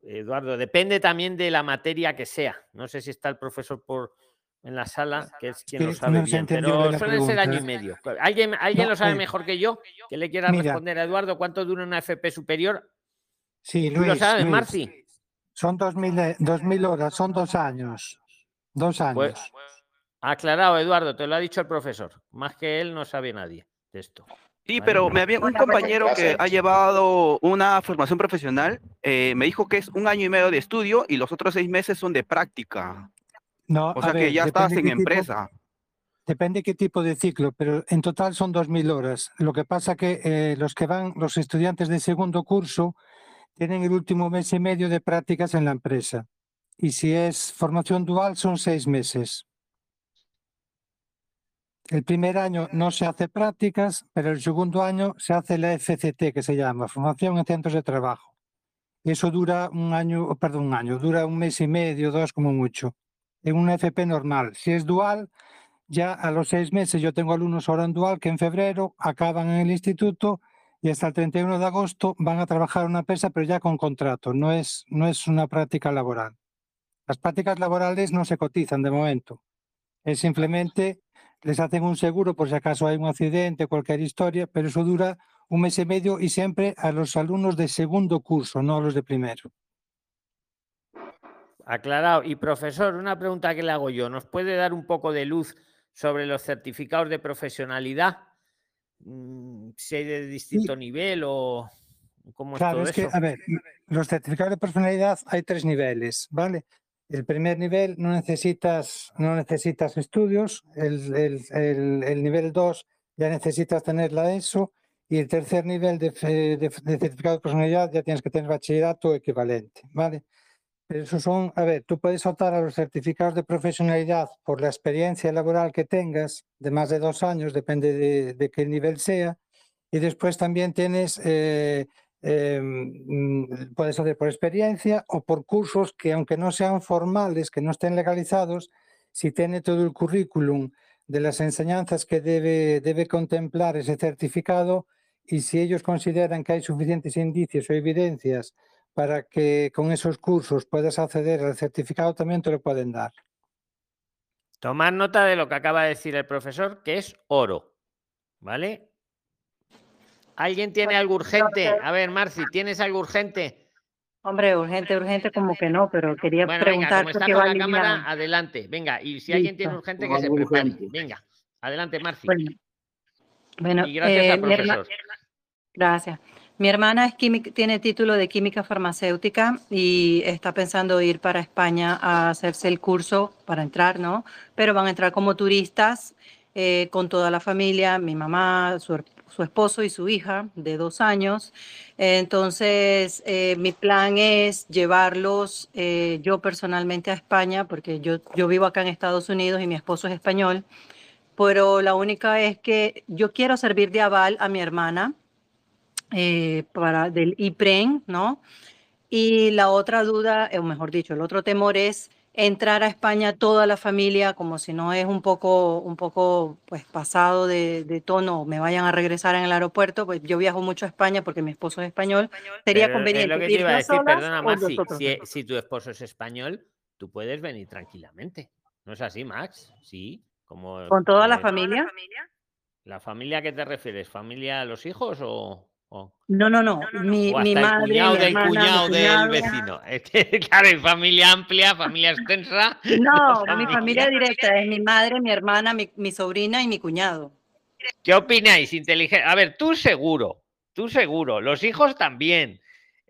Eduardo, depende también de la materia que sea. No sé si está el profesor por en la sala, que es quien lo sabe no bien, pero suelen ser año y medio. ¿Alguien, alguien No, lo sabe eh, mejor que yo? Que le quiera mira. responder a Eduardo cuánto dura una FP superior. Sí, ¿Tú lo Luis, sabes, Luis. Marci? Son 2000, eh, 2000 horas, son dos años. Dos Pues, años. aclarado, Eduardo, te lo ha dicho el profesor. Más que él no sabe nadie de esto. Sí, pero me había un compañero que ha llevado una formación profesional, eh, me dijo que es un año y medio de estudio y los otros seis meses son de práctica. No, O sea que ya estás en qué tipo- empresa. Depende qué tipo de ciclo, pero en total son 2.000 horas. Lo que pasa que eh, los que van, los estudiantes de segundo curso, tienen el último mes y medio de prácticas en la empresa. Y si es formación dual, son seis meses. El primer año no se hace prácticas, pero el segundo año se hace la FCT, que se llama Formación en Centros de Trabajo. Eso dura un año, perdón, un año, dura un mes y medio, dos como mucho, en una FP normal. Si es dual, ya a los seis meses yo tengo alumnos ahora en dual que en febrero acaban en el instituto y hasta el 31 de agosto van a trabajar en una empresa, pero ya con contrato, no es, no es una práctica laboral. Las prácticas laborales no se cotizan de momento. Es simplemente les hacen un seguro por si acaso hay un accidente, cualquier historia, pero eso dura un mes y medio y siempre a los alumnos de segundo curso, no a los de primero. Aclarado. Y profesor, una pregunta que le hago yo. ¿Nos puede dar un poco de luz sobre los certificados de profesionalidad? Mm, Si hay de distinto nivel o cómo es Claro, todo es que, eso. a ver, los certificados de personalidad hay tres niveles, ¿vale? El primer nivel no necesitas, no necesitas estudios, el, el- el- el nivel 2 ya necesitas tener la ESO y el tercer nivel de, de de certificado de personalidad ya tienes que tener bachillerato equivalente, ¿vale? Pero esos son, a ver, tú puedes optar a los certificados de profesionalidad por la experiencia laboral que tengas, de más de dos años, depende de, de qué nivel sea, y después también tienes, eh, eh, mm, puedes hacer por experiencia o por cursos que aunque no sean formales, que no estén legalizados, si tiene todo el currículum de las enseñanzas que debe, debe contemplar ese certificado y si ellos consideran que hay suficientes indicios o evidencias para que con esos cursos puedas acceder al certificado, también te lo pueden dar. Tomar nota de lo que acaba de decir el profesor, que es oro. ¿Vale? ¿Alguien tiene algo urgente? A ver, Marci, ¿tienes algo urgente? Hombre, urgente, urgente, como que no, pero quería Bueno, venga, preguntar como está con va la cámara, adelante. Venga, y si alguien tiene urgente, que se prepare. urgente. Venga, adelante, Marci. Bueno, bueno, Y gracias eh, al mi herma- profesor. Gracias. Mi hermana es química, tiene título de química farmacéutica y está pensando ir para España a hacerse el curso para entrar, ¿no? Pero van a entrar como turistas eh, con toda la familia, mi mamá, su, su esposo y su hija de dos años. Entonces, eh, mi plan es llevarlos eh, yo personalmente a España, porque yo, yo vivo acá en Estados Unidos y mi esposo es español, pero la única es que yo quiero servir de aval a mi hermana eh, para del IPREN, ¿no? Y la otra duda, o mejor dicho, el otro temor es entrar a España toda la familia, como si no es un poco, un poco pues pasado de, de tono, me vayan a regresar en el aeropuerto, pues yo viajo mucho a España porque mi esposo es español, sería Pero conveniente Es lo que te ir iba a yo decir, solas perdona, nosotros si, tu esposo es español, tú puedes venir tranquilamente. ¿No es así, Max? Sí, como... ¿Con toda la eh, familia? ¿La familia a qué te refieres? ¿Familia a los hijos o...? O- No, no, no, mi, o mi el madre, cuñado mi del hermana, mi cuñado del cuñado. vecino. (laughs) Es que, claro, hay familia amplia, familia extensa. No, (laughs) mi familia directa es mi madre, mi hermana, mi, mi sobrina y mi cuñado. ¿Qué opináis? Inteligente. A ver, tú seguro, tú seguro, los hijos también.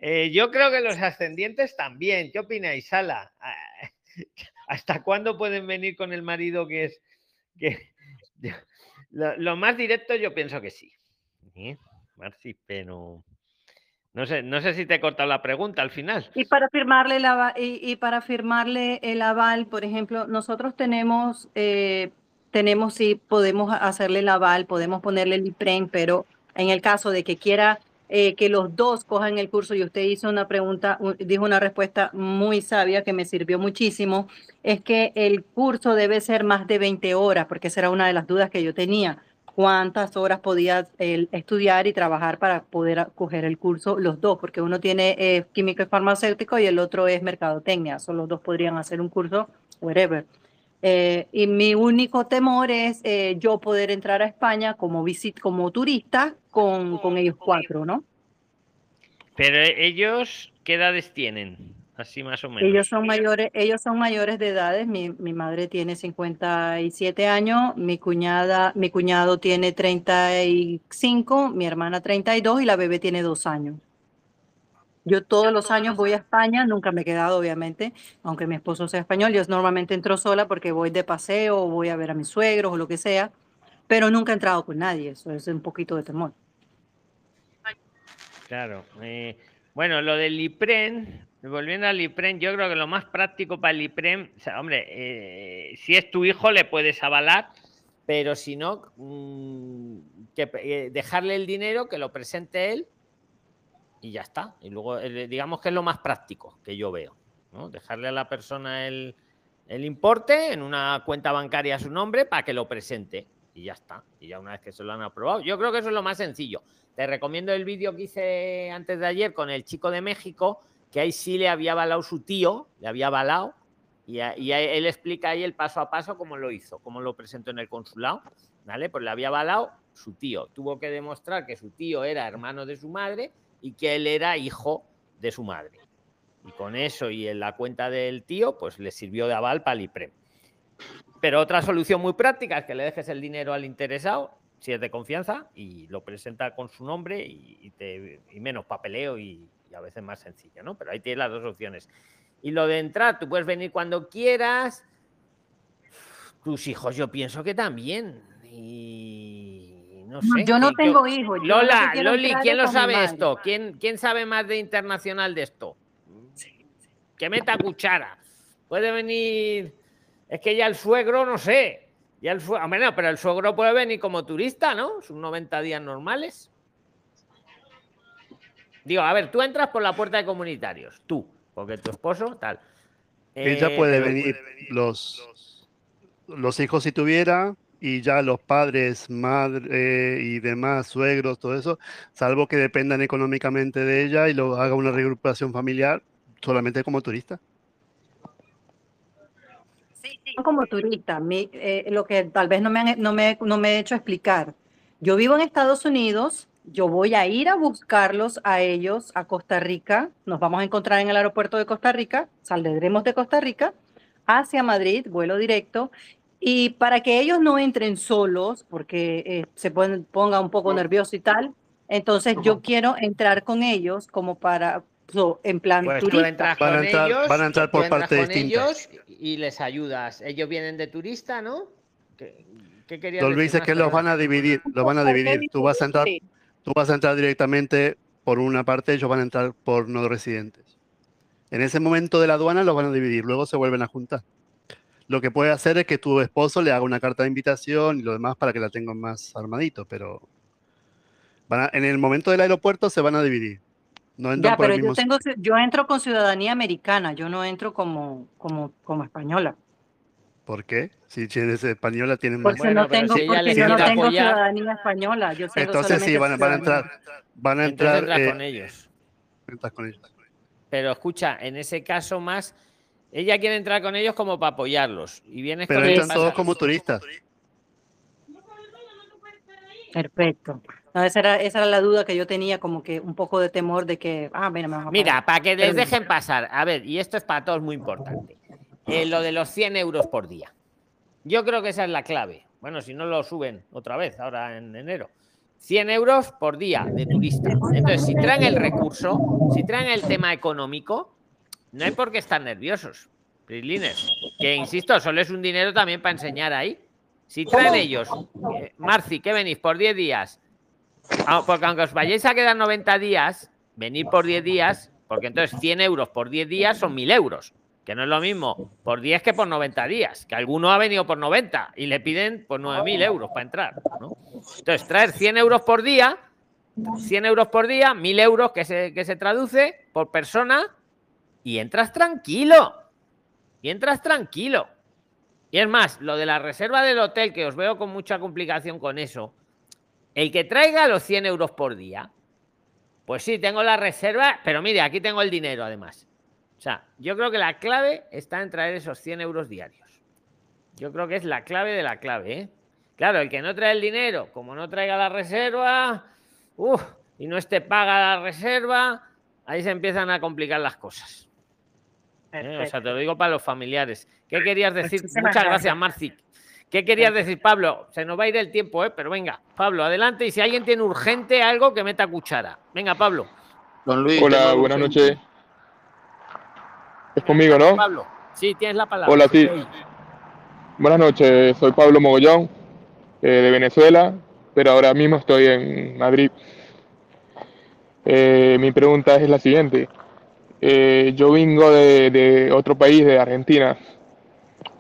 Eh, yo creo que los ascendientes también. ¿Qué opináis, Sala? (laughs) ¿Hasta cuándo pueden venir con el marido que es que lo, lo más directo yo pienso que sí. ¿eh? Marci, pero no sé, no sé si te he cortado la pregunta al final. Y para firmarle y, para firmarle el aval, por ejemplo, nosotros tenemos, eh, tenemos sí, podemos hacerle el aval, podemos ponerle el IPREN, pero en el caso de que quiera eh, que los dos cojan el curso, y usted hizo una pregunta, dijo una respuesta muy sabia que me sirvió muchísimo, es que el curso debe ser más de 20 horas, porque esa era una de las dudas que yo tenía. ¿Cuántas horas podía él estudiar y trabajar para poder coger el curso los dos? Porque uno tiene eh, químico y farmacéutico y el otro es mercadotecnia. Solo los dos podrían hacer un curso, whatever. Eh, y mi único temor es eh, yo poder entrar a España como, visit como turista con, con ellos cuatro, ¿no? Pero ellos, ¿qué edades tienen? Así más o menos. Ellos son mayores, ellos son mayores de edades. Mi, mi madre tiene 57 años, mi cuñada, mi cuñado tiene 35, mi hermana 32 y la bebé tiene dos años. Yo todos los años voy a España, nunca me he quedado, obviamente, aunque mi esposo sea español. Yo normalmente entro sola porque voy de paseo o voy a ver a mis suegros o lo que sea, pero nunca he entrado con nadie. Eso es un poquito de temor. Claro. eh, bueno, lo del IPREN, volviendo al IPREN, yo creo que lo más práctico para el IPREN, o sea, hombre, eh, si es tu hijo le puedes avalar, pero si no, mm, eh, dejarle el dinero, que lo presente él y ya está. Y luego, eh, digamos que es lo más práctico que yo veo, ¿no? Dejarle a la persona el, el importe en una cuenta bancaria a su nombre para que lo presente y ya está. Y ya una vez que se lo han aprobado, yo creo que eso es lo más sencillo. Te recomiendo el vídeo que hice antes de ayer con el chico de México, que ahí sí le había avalado su tío, le había avalado, y, y él explica ahí el paso a paso cómo lo hizo, cómo lo presentó en el consulado, ¿vale? Pues le había avalado su tío. Tuvo que demostrar que su tío era hermano de su madre y que él era hijo de su madre. Y con eso y en la cuenta del tío, pues le sirvió de aval para el IPREM. Pero otra solución muy práctica es que le dejes el dinero al interesado, si es de confianza, y lo presenta con su nombre y, y te- y menos papeleo y, y a veces más sencillo, ¿no? Pero ahí tienes las dos opciones. Y lo de entrar, tú puedes venir cuando quieras. Tus hijos, yo pienso que también. Y no sé. yo no ¿qué- qué- tengo hijos, yo Lola, Loli, ¿quién lo sabe esto? ¿Quién, ¿Quién sabe más de internacional de esto? Que meta cuchara. Puede venir. Es que ya el suegro, no sé. Ya el suegro, no, pero el suegro puede venir como turista, ¿no? Sus 90 días normales. Digo, a ver, tú entras por la puerta de comunitarios, tú, porque tu esposo, tal. Ella Eh, puede venir, los, los hijos si tuviera, y ya los padres, madre y demás, suegros, todo eso, salvo que dependan económicamente de ella y lo haga una reagrupación familiar, solamente como turista. Como turista, mi- eh, lo que tal vez no me, han- no, me, no me he hecho explicar. Yo vivo en Estados Unidos, yo voy a ir a buscarlos a ellos a Costa Rica, nos vamos a encontrar en el aeropuerto de Costa Rica, saldremos de Costa Rica hacia Madrid, vuelo directo, y para que ellos no entren solos, porque eh, se pueden, ponga un poco nervioso y tal, entonces yo quiero entrar con ellos como para, so, en plan Pues tú entras Van a con entrar- ellos, van a entrar por partes con distintas. ellos y les ayudas. Ellos vienen de turista, ¿no? ¿Qué, qué querías Don decir es que los van a dividir, los van a dividir. Tú vas a entrar, tú vas a entrar directamente por una parte, ellos van a entrar por no residentes. En ese momento de la aduana los van a dividir, luego se vuelven a juntar. Lo que puede hacer es que tu esposo le haga una carta de invitación y lo demás para que la tengan más armadito, pero van a- en el momento del aeropuerto se van a dividir. No Ya, por pero el yo mismo tengo, yo entro con ciudadanía americana, yo no entro como, como, como española. ¿Por qué? Si eres española tienen más. Porque no tengo, si porque yo no tengo apoyar- ciudadanía española. Yo tengo Entonces sí, van, a- van a ciudadanía. entrar, van a entrar, eh, con ellos. con ellos. Pero escucha, en ese caso más, ella quiere entrar con ellos como para apoyarlos. Y vienes Pero con entran todos como turistas. Perfecto. No, esa, era, esa era la duda que yo tenía, como que un poco de temor de que, ah, mira, me a Mira, para que les dejen pasar. A ver, y esto es para todos muy importante. Eh, lo de los 100 euros por día. Yo creo que esa es la clave. Bueno, si no lo suben otra vez ahora en enero. 100 euros por día de turista. Entonces, si traen el recurso, si traen el tema económico, no hay por qué estar nerviosos. Prislines, que insisto, solo es un dinero también para enseñar ahí. Si traen ellos, eh, Marci, que venís por 10 días, Porque aunque os vayáis a quedar 90 días, venir por 10 días, porque entonces 100 euros por 10 días son 1000 euros, que no es lo mismo por 10 que por 90 días, que alguno ha venido por 90 y le piden pues 9000 euros para entrar. ¿no? Entonces, traer 100 euros por día, 100 euros por día, 1000 euros que se, que se traduce por persona y entras tranquilo. Y entras tranquilo. Y es más, lo de la reserva del hotel, que os veo con mucha complicación con eso, el que traiga los 100 euros por día, pues sí, tengo la reserva, pero mire, aquí tengo el dinero además. O sea, yo creo que la clave está en traer esos 100 euros diarios. Yo creo que es la clave de la clave, ¿eh? Claro, el que no trae el dinero, como no traiga la reserva, uf, y no esté paga la reserva, ahí se empiezan a complicar las cosas. ¿eh? O sea, te lo digo para los familiares. ¿Qué querías decir? Muchas gracias, gracias. Marci. ¿Qué querías decir, Pablo? Se nos va a ir el tiempo, ¿eh? Pero venga, Pablo, adelante. Y si alguien tiene urgente algo, que meta cuchara. Venga, Pablo. Don Luis. Hola, buenas noches. Es conmigo, ¿no? Pablo, sí, tienes la palabra. Hola, sí. Buenas noches, soy Pablo Mogollón, eh, de Venezuela, pero ahora mismo estoy en Madrid. Eh, mi pregunta es la siguiente. Eh, yo vengo de, de otro país, de Argentina,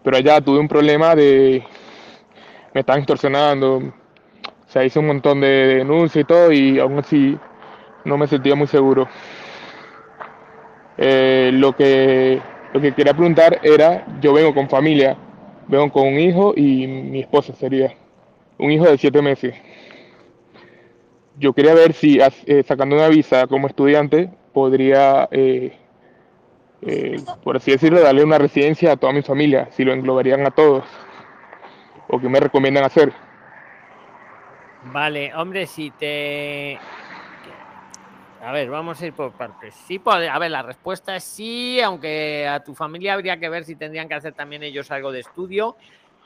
pero allá tuve un problema de... Me están extorsionando, o sea, hice un montón de denuncias y todo y aún así no me sentía muy seguro. Eh, lo que, lo que quería preguntar era, yo vengo con familia, vengo con un hijo y mi esposa sería, un hijo de siete meses. Yo quería ver si eh, sacando una visa como estudiante podría, eh, eh, por así decirlo, darle una residencia a toda mi familia, si lo englobarían a todos, o qué me recomiendan hacer. Vale, hombre, si te. A ver, vamos a ir por partes. Sí, a ver, la respuesta es sí, aunque a tu familia habría que ver si tendrían que hacer también ellos algo de estudio.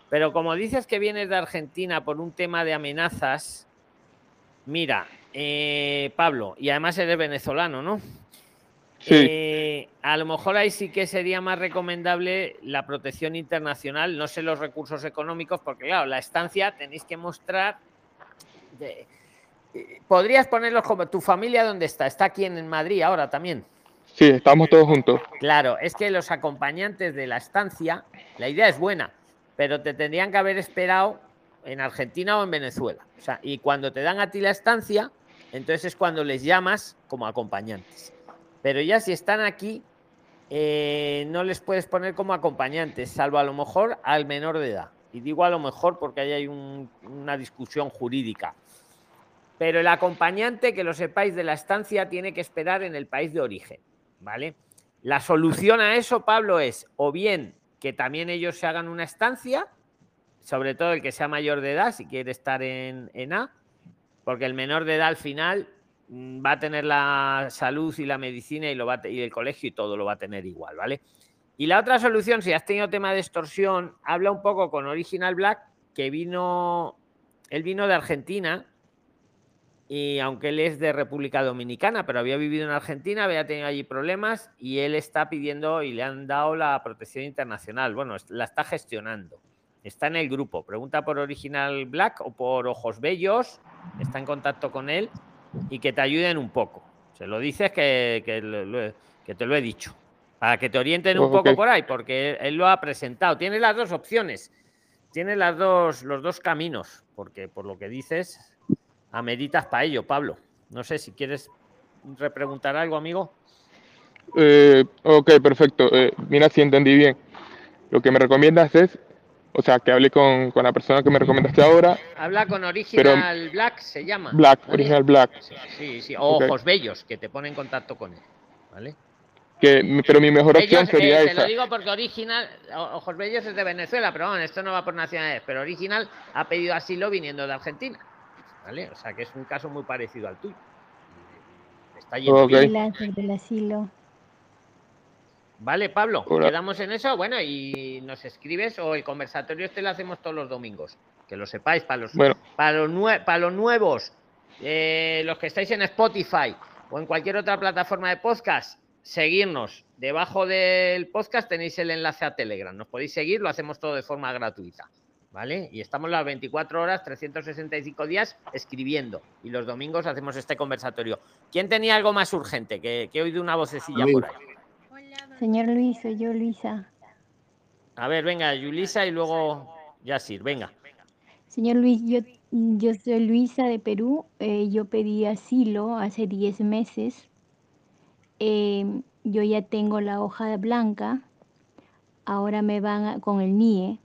Pero como dices que vienes de Argentina por un tema de amenazas, mira, eh, Pablo, y además eres venezolano, ¿no? Sí. Eh, a lo mejor ahí sí que sería más recomendable la protección internacional, no sé los recursos económicos, porque claro, la estancia tenéis que mostrar. de- eh, Podrías ponerlos como tu familia, ¿dónde está? Está aquí en Madrid ahora también. Sí, estamos todos juntos. Claro, es que los acompañantes de la estancia, la idea es buena, pero te tendrían que haber esperado en Argentina o en Venezuela. O sea, y cuando te dan a ti la estancia, entonces es cuando les llamas como acompañantes. Pero ya si están aquí, eh, no les puedes poner como acompañantes, salvo a lo mejor al menor de edad. Y digo a lo mejor porque ahí hay un- una discusión jurídica. Pero el acompañante, que lo sepáis, de la estancia tiene que esperar en el país de origen, ¿vale? La solución a eso, Pablo, es o bien que también ellos se hagan una estancia, sobre todo el que sea mayor de edad, si quiere estar en, en A, porque el menor de edad al final va a tener la salud y la medicina y, lo va a y el colegio y todo lo va a tener igual, ¿vale? Y la otra solución, si has tenido tema de extorsión, habla un poco con Original Black, que vino, él vino de Argentina, y aunque él es de República Dominicana, pero había vivido en Argentina, había tenido allí problemas y él está pidiendo y le han dado la protección internacional. Bueno, la está gestionando. Está en el grupo. Pregunta por Original Black o por Ojos Bellos. Está en contacto con él y que te ayuden un poco. Se lo dices que, que, lo- lo- que te lo he dicho. Para que te orienten un poco por ahí, porque él, él lo ha presentado. Tiene las dos opciones. Tiene las dos, los dos caminos, porque por lo que dices, ameritas para ello, Pablo. No sé si quieres repreguntar algo, amigo. Eh, ok, perfecto. Eh, mira, si entendí bien. Lo que me recomiendas es, o sea, que hable con, con la persona que me recomendaste ahora, Habla con Original Black, se llama. Black, ¿vale? Original Black. Sí, sí, o. Ojos Bellos, que te pone en contacto con él. ¿Vale? Que, pero mi mejor opción sería eh, te esa. lo digo porque Original, Ojos Bellos es de Venezuela, pero bueno, esto no va por nacionalidades. Pero Original ha pedido asilo viniendo de Argentina. ¿Vale? O sea que es un caso muy parecido al tuyo. Está yendo Ok. bien. Freelancer del asilo. Vale, Pablo, Hola. quedamos en eso. Bueno, y nos escribes o el conversatorio este lo hacemos todos los domingos. Que lo sepáis, para los, Bueno. para los, nue- para los nuevos, eh, los que estáis en Spotify o en cualquier otra plataforma de podcast, seguirnos. Debajo del podcast tenéis el enlace a Telegram. Nos podéis seguir, lo hacemos todo de forma gratuita. ¿Vale? Y estamos las 24 horas, 365 días escribiendo. Y los domingos hacemos este conversatorio. ¿Quién tenía algo más urgente? Que, que he oído una vocecilla por ahí. Señor Luis, soy yo, Luisa. A ver, venga, Yulisa y luego Yasir, venga. Señor Luis, yo, yo soy Luisa de Perú. eh, yo pedí asilo hace 10 meses. Eh, yo ya tengo la hoja blanca. Ahora me van a- con el NIE.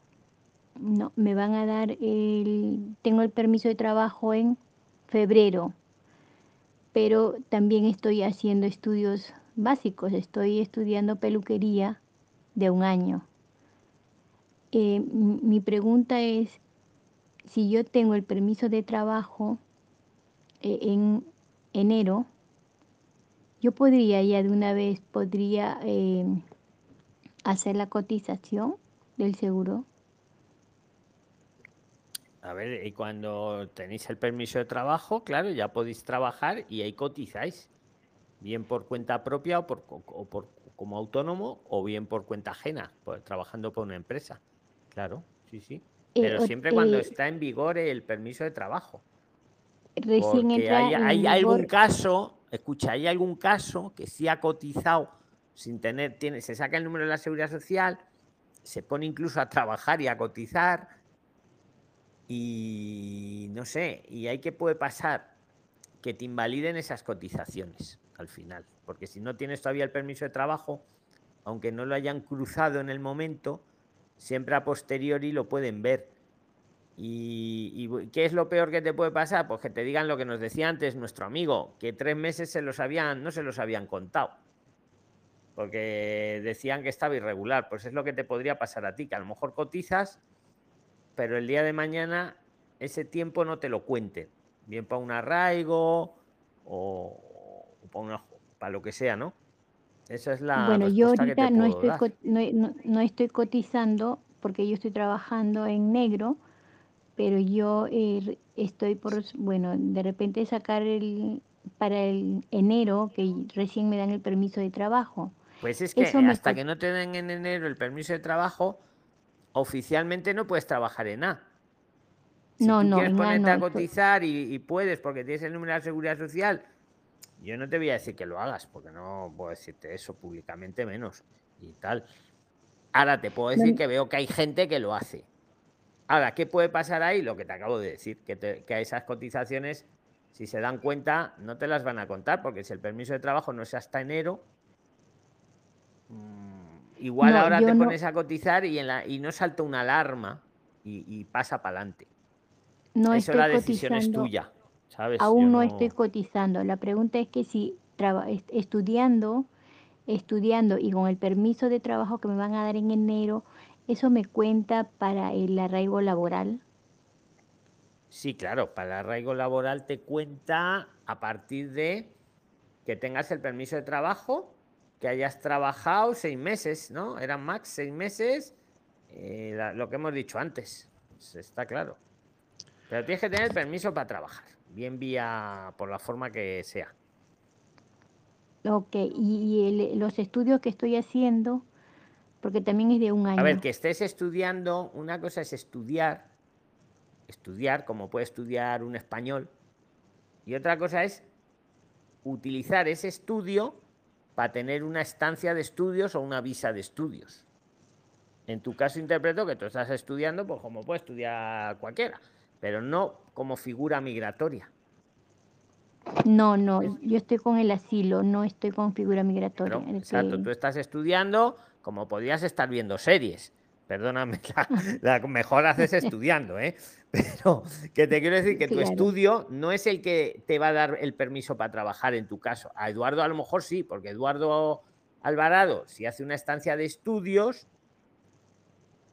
No, me van a dar el. Tengo el permiso de trabajo en febrero. Pero también estoy haciendo estudios básicos. Estoy estudiando peluquería de un año. Eh, mi pregunta es, si yo tengo el permiso de trabajo eh, en enero, yo podría ya de una vez, podría eh, hacer la cotización del seguro? A ver, y cuando tenéis el permiso de trabajo, claro, ya podéis trabajar y ahí cotizáis. Bien por cuenta propia o, por, o por, como autónomo o bien por cuenta ajena, pues, trabajando por una empresa. Claro, sí, sí. Pero siempre cuando está en vigor el permiso de trabajo. Recién Porque hay, hay algún caso, escucha, hay algún caso que sí ha cotizado sin tener, tiene, se saca el número de la seguridad social, se pone incluso a trabajar y a cotizar y no sé, y hay que puede pasar que te invaliden esas cotizaciones al final, porque si no tienes todavía el permiso de trabajo, aunque no lo hayan cruzado en el momento, siempre a posteriori lo pueden ver. ¿Y, qué es lo peor que te puede pasar? Pues que te digan lo que nos decía antes nuestro amigo, que tres meses se los habían, no se los habían contado. Porque decían que estaba irregular. Pues es lo que te podría pasar a ti, que a lo mejor cotizas, pero el día de mañana ese tiempo no te lo cuenten. Bien para un arraigo o, o para, una- para lo que sea, ¿no? Esa es la Bueno, yo ahorita no estoy, no, no- no estoy cotizando porque yo estoy trabajando en negro, pero yo eh, estoy por, bueno, de repente sacar el, para el enero, que recién me dan el permiso de trabajo. Pues es que Eso hasta que no te den en enero el permiso de trabajo, oficialmente no puedes trabajar en A. Si No, tú no, quieres ponerte no, a esto- cotizar y, y puedes porque tienes el número de la seguridad social, yo no te voy a decir que lo hagas, porque no puedo decirte eso públicamente menos y tal. Ahora te puedo decir que veo que hay gente que lo hace. Ahora, ¿qué puede pasar ahí? Lo que te acabo de decir, que, te- que a esas cotizaciones, si se dan cuenta, no te las van a contar, porque si el permiso de trabajo no es hasta enero, mm, igual No, ahora te no- pones a cotizar y, en la, y no salta una alarma y, y pasa para adelante. No Eso la decisión es tuya, ¿sabes? aún no estoy cotizando. La pregunta es que si estudiando, estudiando y con el permiso de trabajo que me van a dar en enero, ¿eso me cuenta para el arraigo laboral? Sí, claro, para el arraigo laboral te cuenta a partir de que tengas el permiso de trabajo, que hayas trabajado seis meses, ¿no? Eran max seis meses, eh, la- lo que hemos dicho antes, pues está claro. Pero tienes que tener permiso para trabajar, bien vía por la forma que sea. Ok, y, y el- los estudios que estoy haciendo, porque también es de un año. A ver, que estés estudiando, una cosa es estudiar, estudiar como puede estudiar un español, y otra cosa es utilizar ese estudio para tener una estancia de estudios o una visa de estudios. En tu caso interpreto que tú estás estudiando, pues como puede estudiar cualquiera, pero no como figura migratoria. No, no, yo estoy con el asilo, no estoy con figura migratoria. Pero, exacto, que- tú estás estudiando como podías estar viendo series. Perdóname, (laughs) la, la mejor haces (laughs) estudiando, ¿eh? Pero que te quiero decir que tu estudio no es el que te va a dar el permiso para trabajar en tu caso. A Eduardo a lo mejor sí, porque Eduardo Alvarado, si hace una estancia de estudios,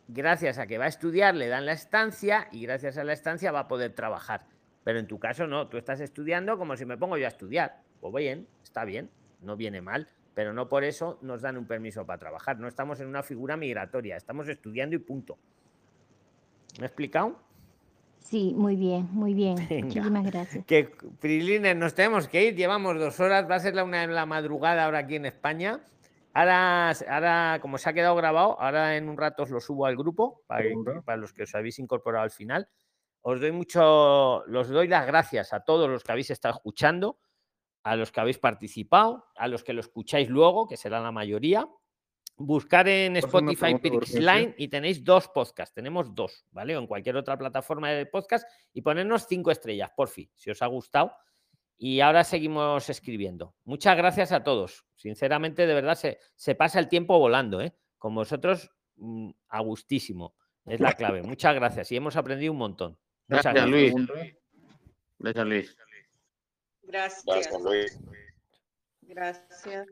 gracias a que va a estudiar le dan la estancia y gracias a la estancia va a poder trabajar. Pero en tu caso no, tú estás estudiando como si me pongo yo a estudiar. Pues bien, está bien, no viene mal, pero no por eso nos dan un permiso para trabajar. No estamos en una figura migratoria, estamos estudiando y punto. ¿Me he explicado? Sí, muy bien, muy bien. Venga. Muchísimas gracias. (laughs) Que Prilines, nos tenemos que ir, llevamos dos horas, va a ser la una de la madrugada ahora aquí en España. Ahora, ahora, como se ha quedado grabado, ahora en un rato os lo subo al grupo para, que- para los que os habéis incorporado al final. Os doy mucho, los doy las gracias a todos los que habéis estado escuchando, a los que habéis participado, a los que lo escucháis luego, que será la mayoría. Buscar en ¿Puedo hacer una Spotify Pixline y tenéis dos podcasts. Tenemos dos, ¿vale? O en cualquier otra plataforma de podcast y ponernos cinco estrellas, por fin, si os ha gustado. Y ahora seguimos escribiendo. Muchas gracias a todos. Sinceramente, de verdad, se, se pasa el tiempo volando, ¿eh? Con vosotros, mm, a gustísimo. Es la clave. (laughs) Muchas gracias. Y hemos aprendido un montón. Muchas Gracias, gracias. Luis. Gracias, Luis. Gracias. Gracias, Luis. Gracias.